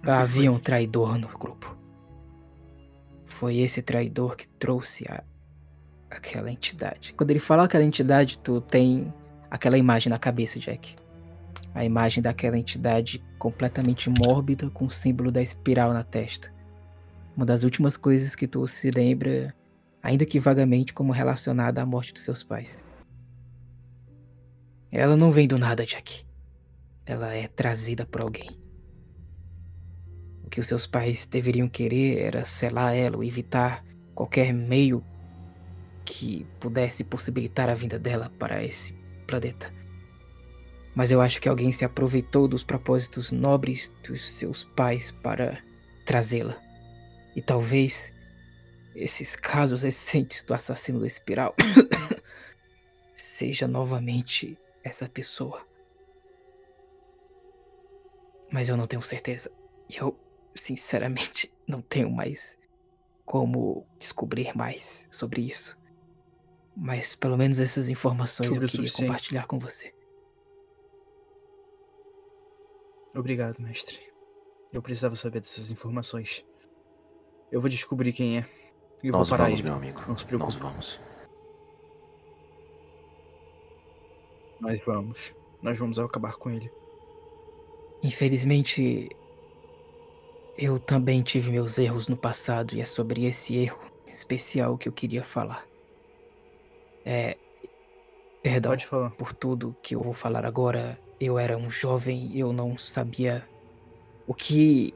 Havia um traidor no grupo. Foi esse traidor que trouxe a, aquela entidade. Quando ele fala aquela entidade, tu tem aquela imagem na cabeça, Jack. A imagem daquela entidade completamente mórbida com o símbolo da espiral na testa. Uma das últimas coisas que tu se lembra, ainda que vagamente, como relacionada à morte dos seus pais. Ela não vem do nada, Jack. Ela é trazida por alguém. O que os seus pais deveriam querer era selar ela ou evitar qualquer meio que pudesse possibilitar a vinda dela para esse planeta. Mas eu acho que alguém se aproveitou dos propósitos nobres dos seus pais para trazê-la. E talvez esses casos recentes do assassino da espiral seja novamente essa pessoa. Mas eu não tenho certeza. Eu, sinceramente, não tenho mais como descobrir mais sobre isso. Mas pelo menos essas informações Sobre eu queria suficiente. compartilhar com você. Obrigado, mestre. Eu precisava saber dessas informações. Eu vou descobrir quem é. E eu Nós vou parar vamos, ele. meu amigo. Não se preocupe. Nós vamos. Nós vamos. Nós vamos acabar com ele. Infelizmente, eu também tive meus erros no passado e é sobre esse erro especial que eu queria falar. É. Perdão Pode falar. por tudo que eu vou falar agora. Eu era um jovem, eu não sabia o que.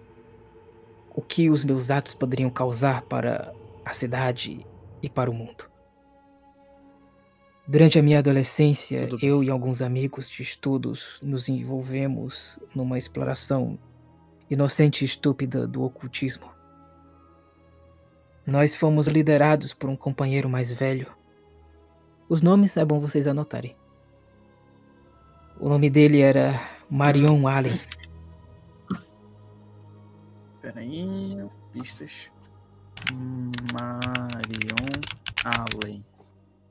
o que os meus atos poderiam causar para a cidade e para o mundo. Durante a minha adolescência, Tudo bem. eu e alguns amigos de estudos nos envolvemos numa exploração inocente e estúpida do ocultismo. Nós fomos liderados por um companheiro mais velho. Os nomes é bom vocês anotarem. O nome dele era Marion Allen. Pera aí. Pistas. Marion Allen.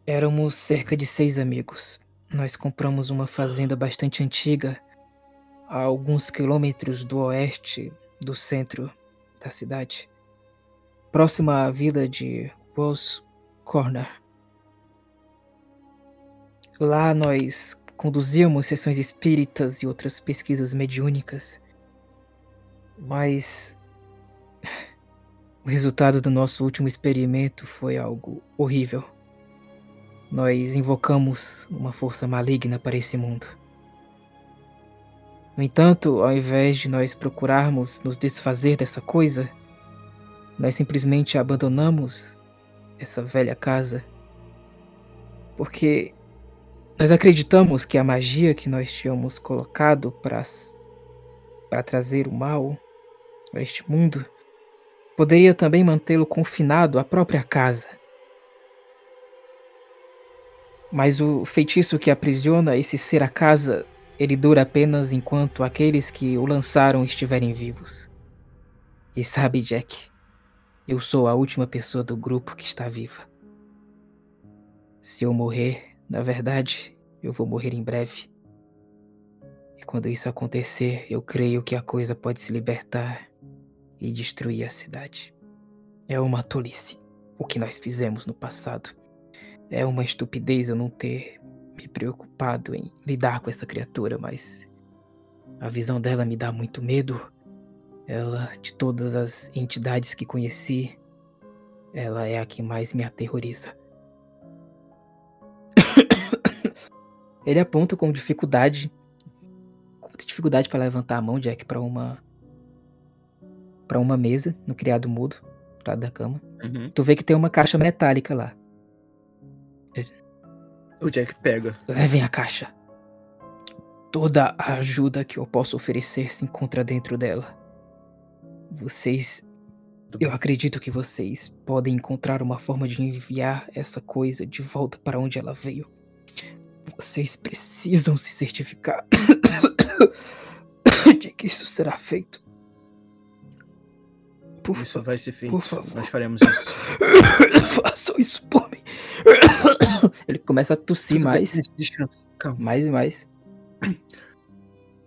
Éramos cerca de seis amigos. Nós compramos uma fazenda bastante antiga, a alguns quilômetros do oeste do centro da cidade, próxima à vila de Rose Corner. Lá nós conduzíamos sessões espíritas e outras pesquisas mediúnicas, mas o resultado do nosso último experimento foi algo horrível. Nós invocamos uma força maligna para esse mundo. No entanto, ao invés de nós procurarmos nos desfazer dessa coisa, nós simplesmente abandonamos essa velha casa. Porque nós acreditamos que a magia que nós tínhamos colocado para trazer o mal a este mundo poderia também mantê-lo confinado à própria casa. Mas o feitiço que aprisiona esse ser a casa, ele dura apenas enquanto aqueles que o lançaram estiverem vivos. E sabe, Jack, eu sou a última pessoa do grupo que está viva. Se eu morrer, na verdade, eu vou morrer em breve. E quando isso acontecer, eu creio que a coisa pode se libertar e destruir a cidade. É uma tolice o que nós fizemos no passado. É uma estupidez eu não ter me preocupado em lidar com essa criatura, mas a visão dela me dá muito medo. Ela, de todas as entidades que conheci, ela é a que mais me aterroriza. Ele aponta com dificuldade, com muita dificuldade para levantar a mão, Jack, para uma para uma mesa no criado mudo, do lado da cama. Uhum. Tu vê que tem uma caixa metálica lá. O Jack pega. Levem a caixa. Toda a ajuda que eu posso oferecer se encontra dentro dela. Vocês. Eu acredito que vocês podem encontrar uma forma de enviar essa coisa de volta para onde ela veio. Vocês precisam se certificar de que isso será feito. Por Isso favor, vai ser feito. por favor. Nós faremos isso. façam isso por mim. Ele começa a tossir Tudo mais, Descansa. Calma. mais e mais.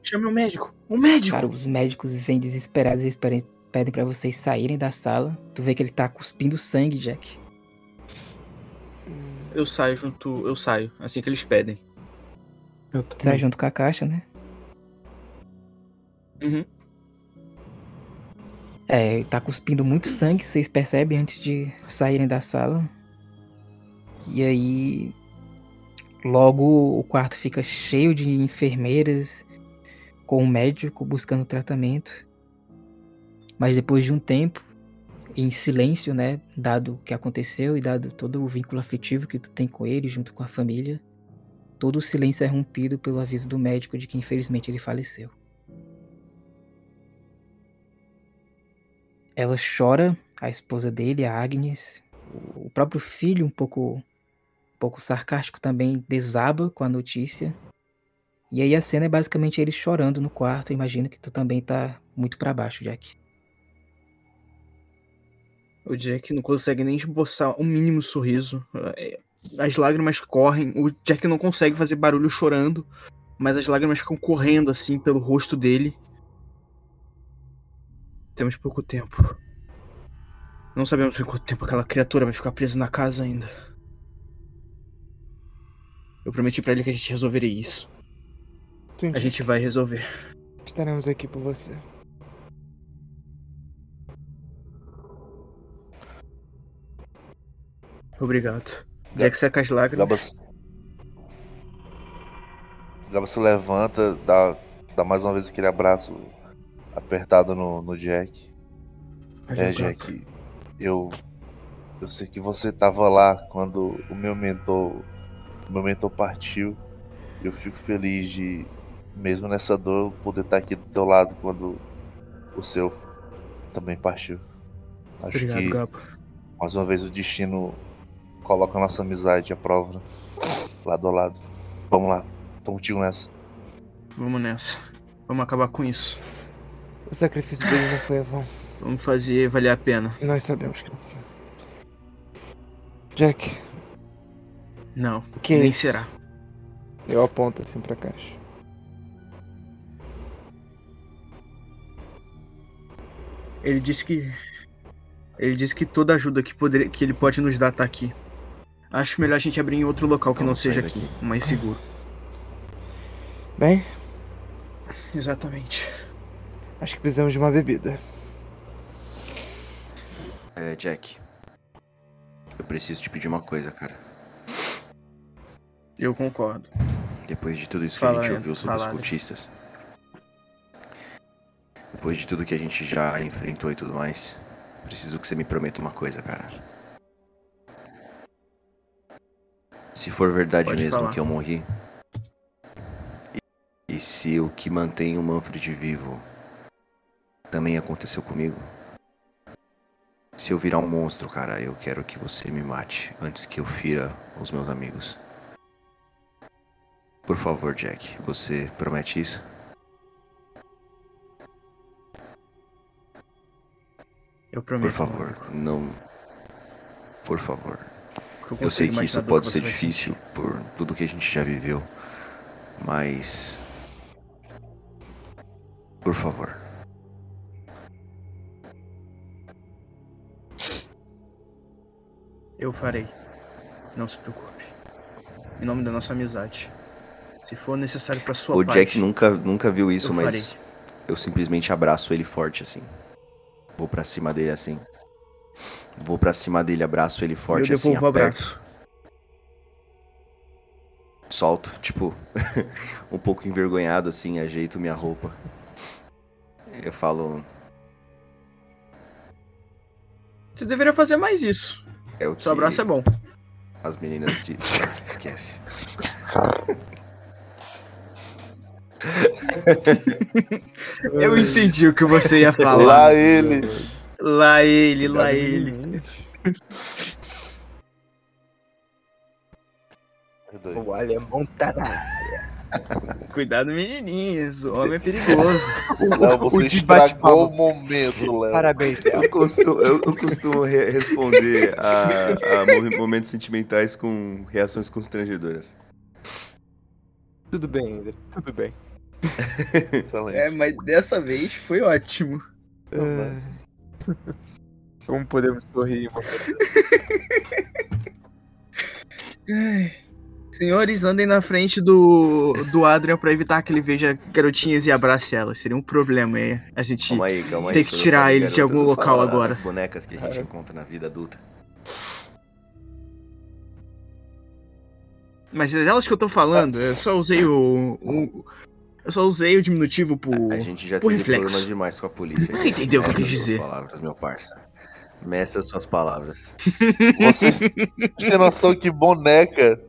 Chame o médico. O médico! Cara, os médicos vêm desesperados e eles pedem, pedem pra vocês saírem da sala. Tu vê que ele tá cuspindo sangue, Jack. Eu saio junto. Eu saio, assim que eles pedem. Eu sai junto com a caixa, né? Uhum. É, tá cuspindo muito sangue, vocês percebem antes de saírem da sala. E aí. Logo o quarto fica cheio de enfermeiras com um médico buscando tratamento. Mas depois de um tempo, em silêncio, né? Dado o que aconteceu e dado todo o vínculo afetivo que tu tem com ele, junto com a família, todo o silêncio é rompido pelo aviso do médico de que infelizmente ele faleceu. Ela chora, a esposa dele, a Agnes. O próprio filho, um pouco, um pouco sarcástico, também desaba com a notícia. E aí a cena é basicamente eles chorando no quarto. Imagino que tu também tá muito pra baixo, Jack. O Jack não consegue nem esboçar um mínimo sorriso. É, As lágrimas correm. O Jack não consegue fazer barulho chorando. Mas as lágrimas ficam correndo assim pelo rosto dele. Temos pouco tempo. Não sabemos quanto tempo aquela criatura vai ficar presa na casa ainda. Eu prometi pra ele que a gente resolveria isso. Sim, A gente vai resolver. estaremos aqui por você. Obrigado. Jack seca as lágrimas. Gaba, Gaba se levanta, dá, dá mais uma vez aquele abraço apertado no, no Jack. É, Jack, eu. Eu sei que você tava lá quando o meu mentor. O meu mentor partiu. Eu fico feliz de, mesmo nessa dor, poder estar aqui do teu lado quando o seu também partiu. Acho Obrigado, que Gabo. mais uma vez o destino coloca a nossa amizade à prova. Lado a lado. Vamos lá, tô contigo nessa. Vamos nessa. Vamos acabar com isso. O sacrifício dele não foi em vão. Vamos fazer valer a pena. Nós sabemos que não foi. Jack, Não, o que é nem isso? será. Eu aponto assim pra caixa. Ele disse que. Ele disse que toda ajuda que, poder, que ele pode nos dar tá aqui. Acho melhor a gente abrir em outro local que não Vamos sair seja aqui, daqui. mais seguro. Bem, Exatamente. acho que precisamos de uma bebida. É, Jack. Eu preciso te pedir uma coisa, cara. Eu concordo. Depois de tudo isso Fala, que a gente ouviu sobre fala, os cultistas. Depois de tudo que a gente já enfrentou e tudo mais. Preciso que você me prometa uma coisa, cara. Se for verdade Pode mesmo falar. que eu morri. E, e se o que mantém o Manfred vivo também aconteceu comigo. Se eu virar um monstro, cara, eu quero que você me mate antes que eu fira os meus amigos. Por favor, Jack, você promete isso? Eu Por prometo. favor, amigo, não. Por favor. Que eu Eu sei que isso pode você ser difícil sentir. por tudo que a gente já viveu, mas. Por favor. Eu farei. Não se preocupe. Em nome da nossa amizade. Se for necessário pra sua O paz. Jack nunca, nunca viu isso, eu mas farei. eu simplesmente abraço ele forte assim. Vou pra cima dele assim. Vou pra cima dele, abraço ele forte eu assim. o aperto. abraço. Solto, tipo, um pouco envergonhado assim, ajeito minha roupa. Eu falo, Você deveria fazer mais isso. é o que Seu abraço é bom. as meninas dizem. Esquece. Eu entendi o que você ia falar. Lá ele. Lá ele, lá ele. O alemão tá na área. Cuidado, menininhos. O homem é perigoso. Léo, você de bate-palma. estragou o momento, Léo. Parabéns, Léo. Eu costumo, eu, eu costumo re- responder a, a mo- momentos sentimentais com reações constrangedoras. Tudo bem, André. Tudo bem. Excelente. É, mas dessa vez foi ótimo. Ah. Como podemos sorrir, mano? Senhores, andem na frente do, do Adrian pra evitar que ele veja garotinhas e abrace elas. Seria um problema aí. A gente. Calma aí, calma aí. Tem que tirar ele de algum local agora. As bonecas que a gente encontra na vida adulta. Mas é delas que eu tô falando. Eu só usei o. o- eu só usei o diminutivo por. A gente já por teve reflexo. problemas demais com a polícia. Você entendeu o que eu quis suas dizer. palavras, meu parça. Meça suas palavras. Vocês têm noção que boneca.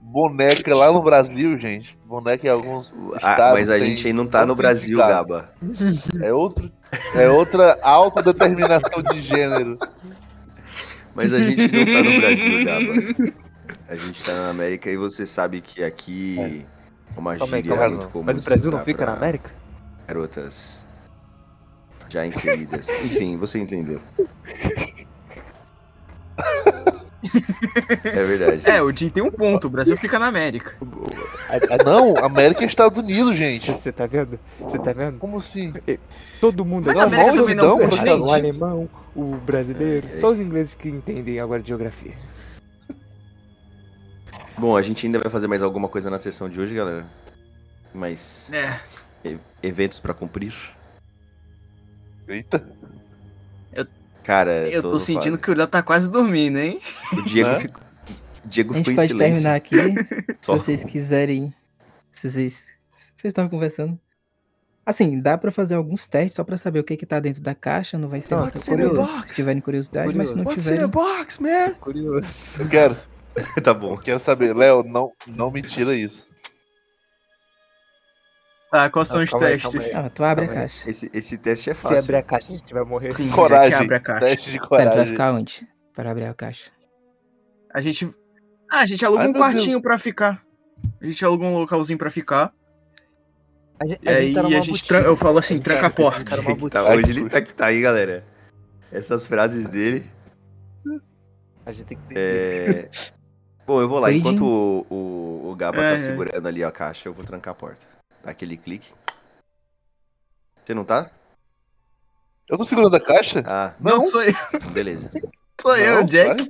Boneca lá no Brasil, gente. Boneca em alguns Ah, estados. mas a gente aí não tá no Brasil. Gaba. É, outro, é outra autodeterminação de gênero. Mas a gente não tá no Brasil, Gaba. A gente tá na América e você sabe que aqui uma Calma aí, gíria calma é aí. muito comum. Mas o Brasil não fica na América? Garotas já inseridas. Enfim, você entendeu. É verdade. É, o Jim tem um ponto. O Brasil fica na América. A- a- Não, América e Estados Unidos, gente. Você tá vendo? Você tá vendo? Como assim? Todo mundo Mas a América não, não é não, não, o alemão, o brasileiro, É, é. só os ingleses que entendem agora de geografia. Bom, a gente ainda vai fazer mais alguma coisa na sessão de hoje, galera. Mais É. e- eventos pra cumprir. Eita. Cara, Eu tô no sentindo fase. que o Léo tá quase dormindo, hein? o Diego Né? ficou. o Diego A ficou gente pode silêncio. terminar aqui, se vocês quiserem. Se vocês. Vocês estavam conversando. Assim, dá pra fazer alguns testes só pra saber o que que tá dentro da caixa, não vai ser Não, muito what's in the curioso. box? Se tiverem curiosidade, mas se não What's in the tiverem. box, man? Curioso. Eu quero. tá bom. Quero saber. Léo, não, não me tira isso. Tá, quais são os calma aí, testes? calma aí. Ah, tu abre a Calma aí. caixa. Esse, esse teste é Se fácil. abrir a caixa, a gente vai morrer. Sim, Coragem. já abre a caixa. Teste de Pera, tu vai coragem. ficar onde? Para abrir a caixa. A gente. Ah, a gente alugou Ai, um meu quartinho Deus. pra ficar. A gente alugou um localzinho pra ficar. A gente, E aí tá numa a gente boutique. tran- eu falo assim, tranca tá- a porta. Tá Tá, hoje ele tá que tá aí, galera. Essas frases dele. A gente tem que. É... Bom, eu vou lá. Enquanto o, o, o Gaba É, tá é. segurando ali a caixa, eu vou trancar a porta. Dá aquele clique. Você não tá? Eu tô segurando a caixa? Ah, Não, Não. sou eu, beleza. sou eu, Não, Jack.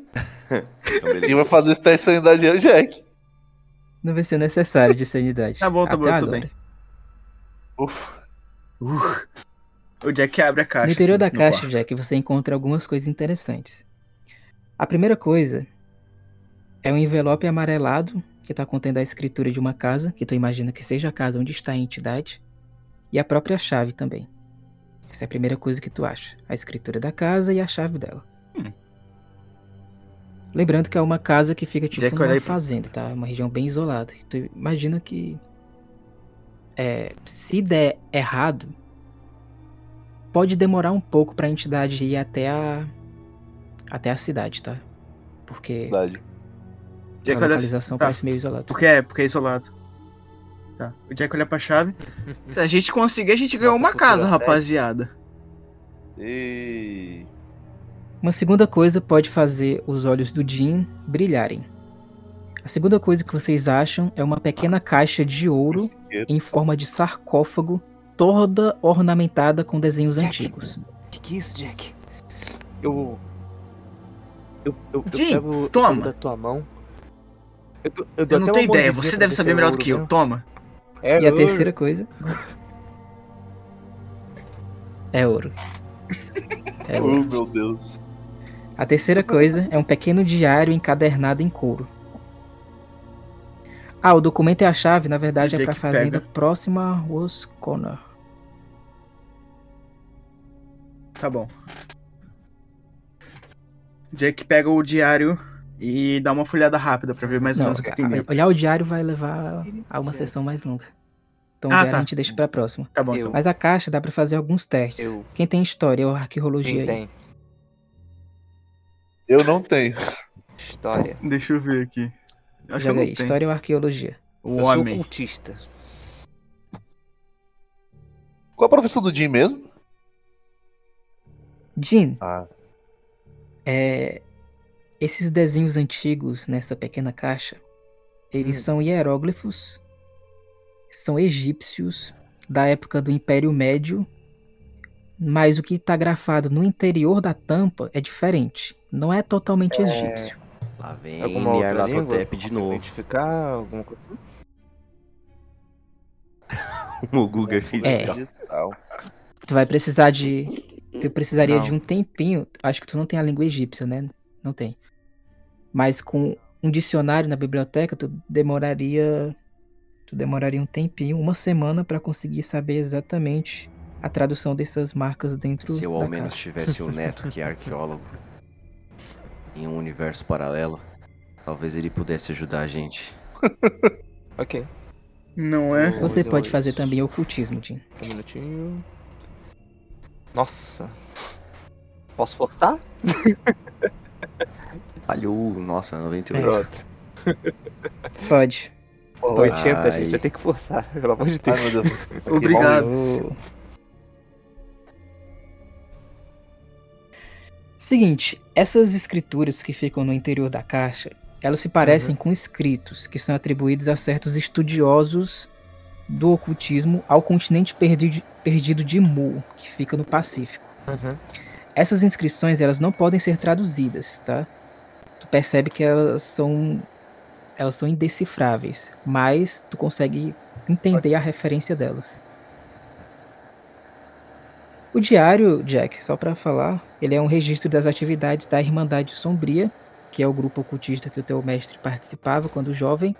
vai. Então. Quem vai fazer esse teste de sanidade é o Jack. Não vai ser necessário de sanidade. Tá bom, tá Até bom, tudo agora. bem. Ufa. Uh, o Jack abre a caixa. No interior assim, da caixa, quarto. Jack, você encontra algumas coisas interessantes. A primeira coisa é um envelope amarelado que está contendo a escritura de uma casa, que tu imagina que seja a casa onde está a entidade, e a própria chave também. Essa é a primeira coisa que tu acha. A escritura da casa e a chave dela. Hum. Lembrando que é uma casa que fica tipo numa fazenda, tá? Uma região bem isolada. Tu imagina que é, se der errado, pode demorar um pouco pra entidade ir até a até a cidade, tá? Porque A olha localização tá. parece meio isolada. Porque é, porque é isolado. Tá. O Jack olha pra chave. Se a gente conseguir, a gente ganhou uma casa, rapaziada. E... Uma segunda coisa pode fazer os olhos do Jin brilharem. A segunda coisa que vocês acham é uma pequena caixa de ouro em forma de sarcófago, toda ornamentada com desenhos Jack. antigos. Que que é isso, Jack? Eu. Eu, eu, eu Jim, pego, eu toma. pego da tua mão. Eu, tô- eu Eu não tenho ideia, você deve saber melhor do que eu. mesmo. Toma. É E a ouro. terceira coisa? É ouro. É Oh, ouro. meu Deus. A terceira coisa é um pequeno diário encadernado em couro. Ah, o documento é a chave, na verdade é Jake pra fazenda pega. próxima a Roscona. Tá bom. Jack pega o diário e dá uma folhada rápida pra ver mais ou menos o que tem dentro. olhar o diário vai levar a uma sessão mais longa. Então o Ah, diário tá. a gente deixa pra próxima. Tá bom, Eu- então. Mas a caixa dá pra fazer alguns testes. Eu- Quem tem história ou arqueologia Quem aí? tem? Eu não tenho. História. Deixa eu ver aqui. Acho que eu Joga aí, tenho. história ou arqueologia. O eu sou homem. cultista. Qual a profissão do Jim mesmo? Jean, Ah, é, esses desenhos antigos nessa pequena caixa, eles Hum. são hieróglifos, são egípcios da época do Império Médio, mas o que está grafado no interior da tampa é diferente. Não é totalmente egípcio. Lá vem Alguma outra língua? De Consigo novo. identificar alguma coisa assim? O Guga fez É. tal. digital. Tu vai precisar de. Tu precisaria Não. de um tempinho. Acho que tu não tem a língua egípcia, né? Não tem. Mas com um dicionário na biblioteca, tu demoraria. Tu demoraria um tempinho, uma semana, pra conseguir saber exatamente a tradução dessas marcas dentro Se eu da ao menos caixa. tivesse um neto que é arqueólogo em um universo paralelo, talvez ele pudesse ajudar a gente. Ok. Não é? Você pode isso. fazer também ocultismo, Jim. Um minutinho. Nossa. Posso forçar? Falhou, nossa, 98. Pronto. Pode. Pô, Pode. 80, Ai. gente, eu tenho que forçar, pelo amor de Deus. Ai, meu Deus. Obrigado. Seguinte, essas escrituras que ficam no interior da caixa, elas se parecem com escritos que são atribuídos a certos estudiosos do ocultismo ao continente perdi- perdido de Mu, que fica no Pacífico. Uhum. Essas inscrições elas não podem ser traduzidas, tá? Percebe que elas são elas são indecifráveis, mas tu consegue entender a referência delas. O diário, Jack, só pra falar, ele é um registro das atividades da Irmandade Sombria, que é o grupo ocultista que o teu mestre participava quando jovem,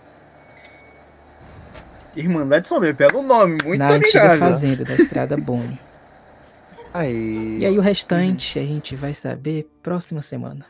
Irmandade Sombria, pelo nome, muito na antiga fazenda da Estrada Boni. Aí. E aí o restante a gente vai saber próxima semana.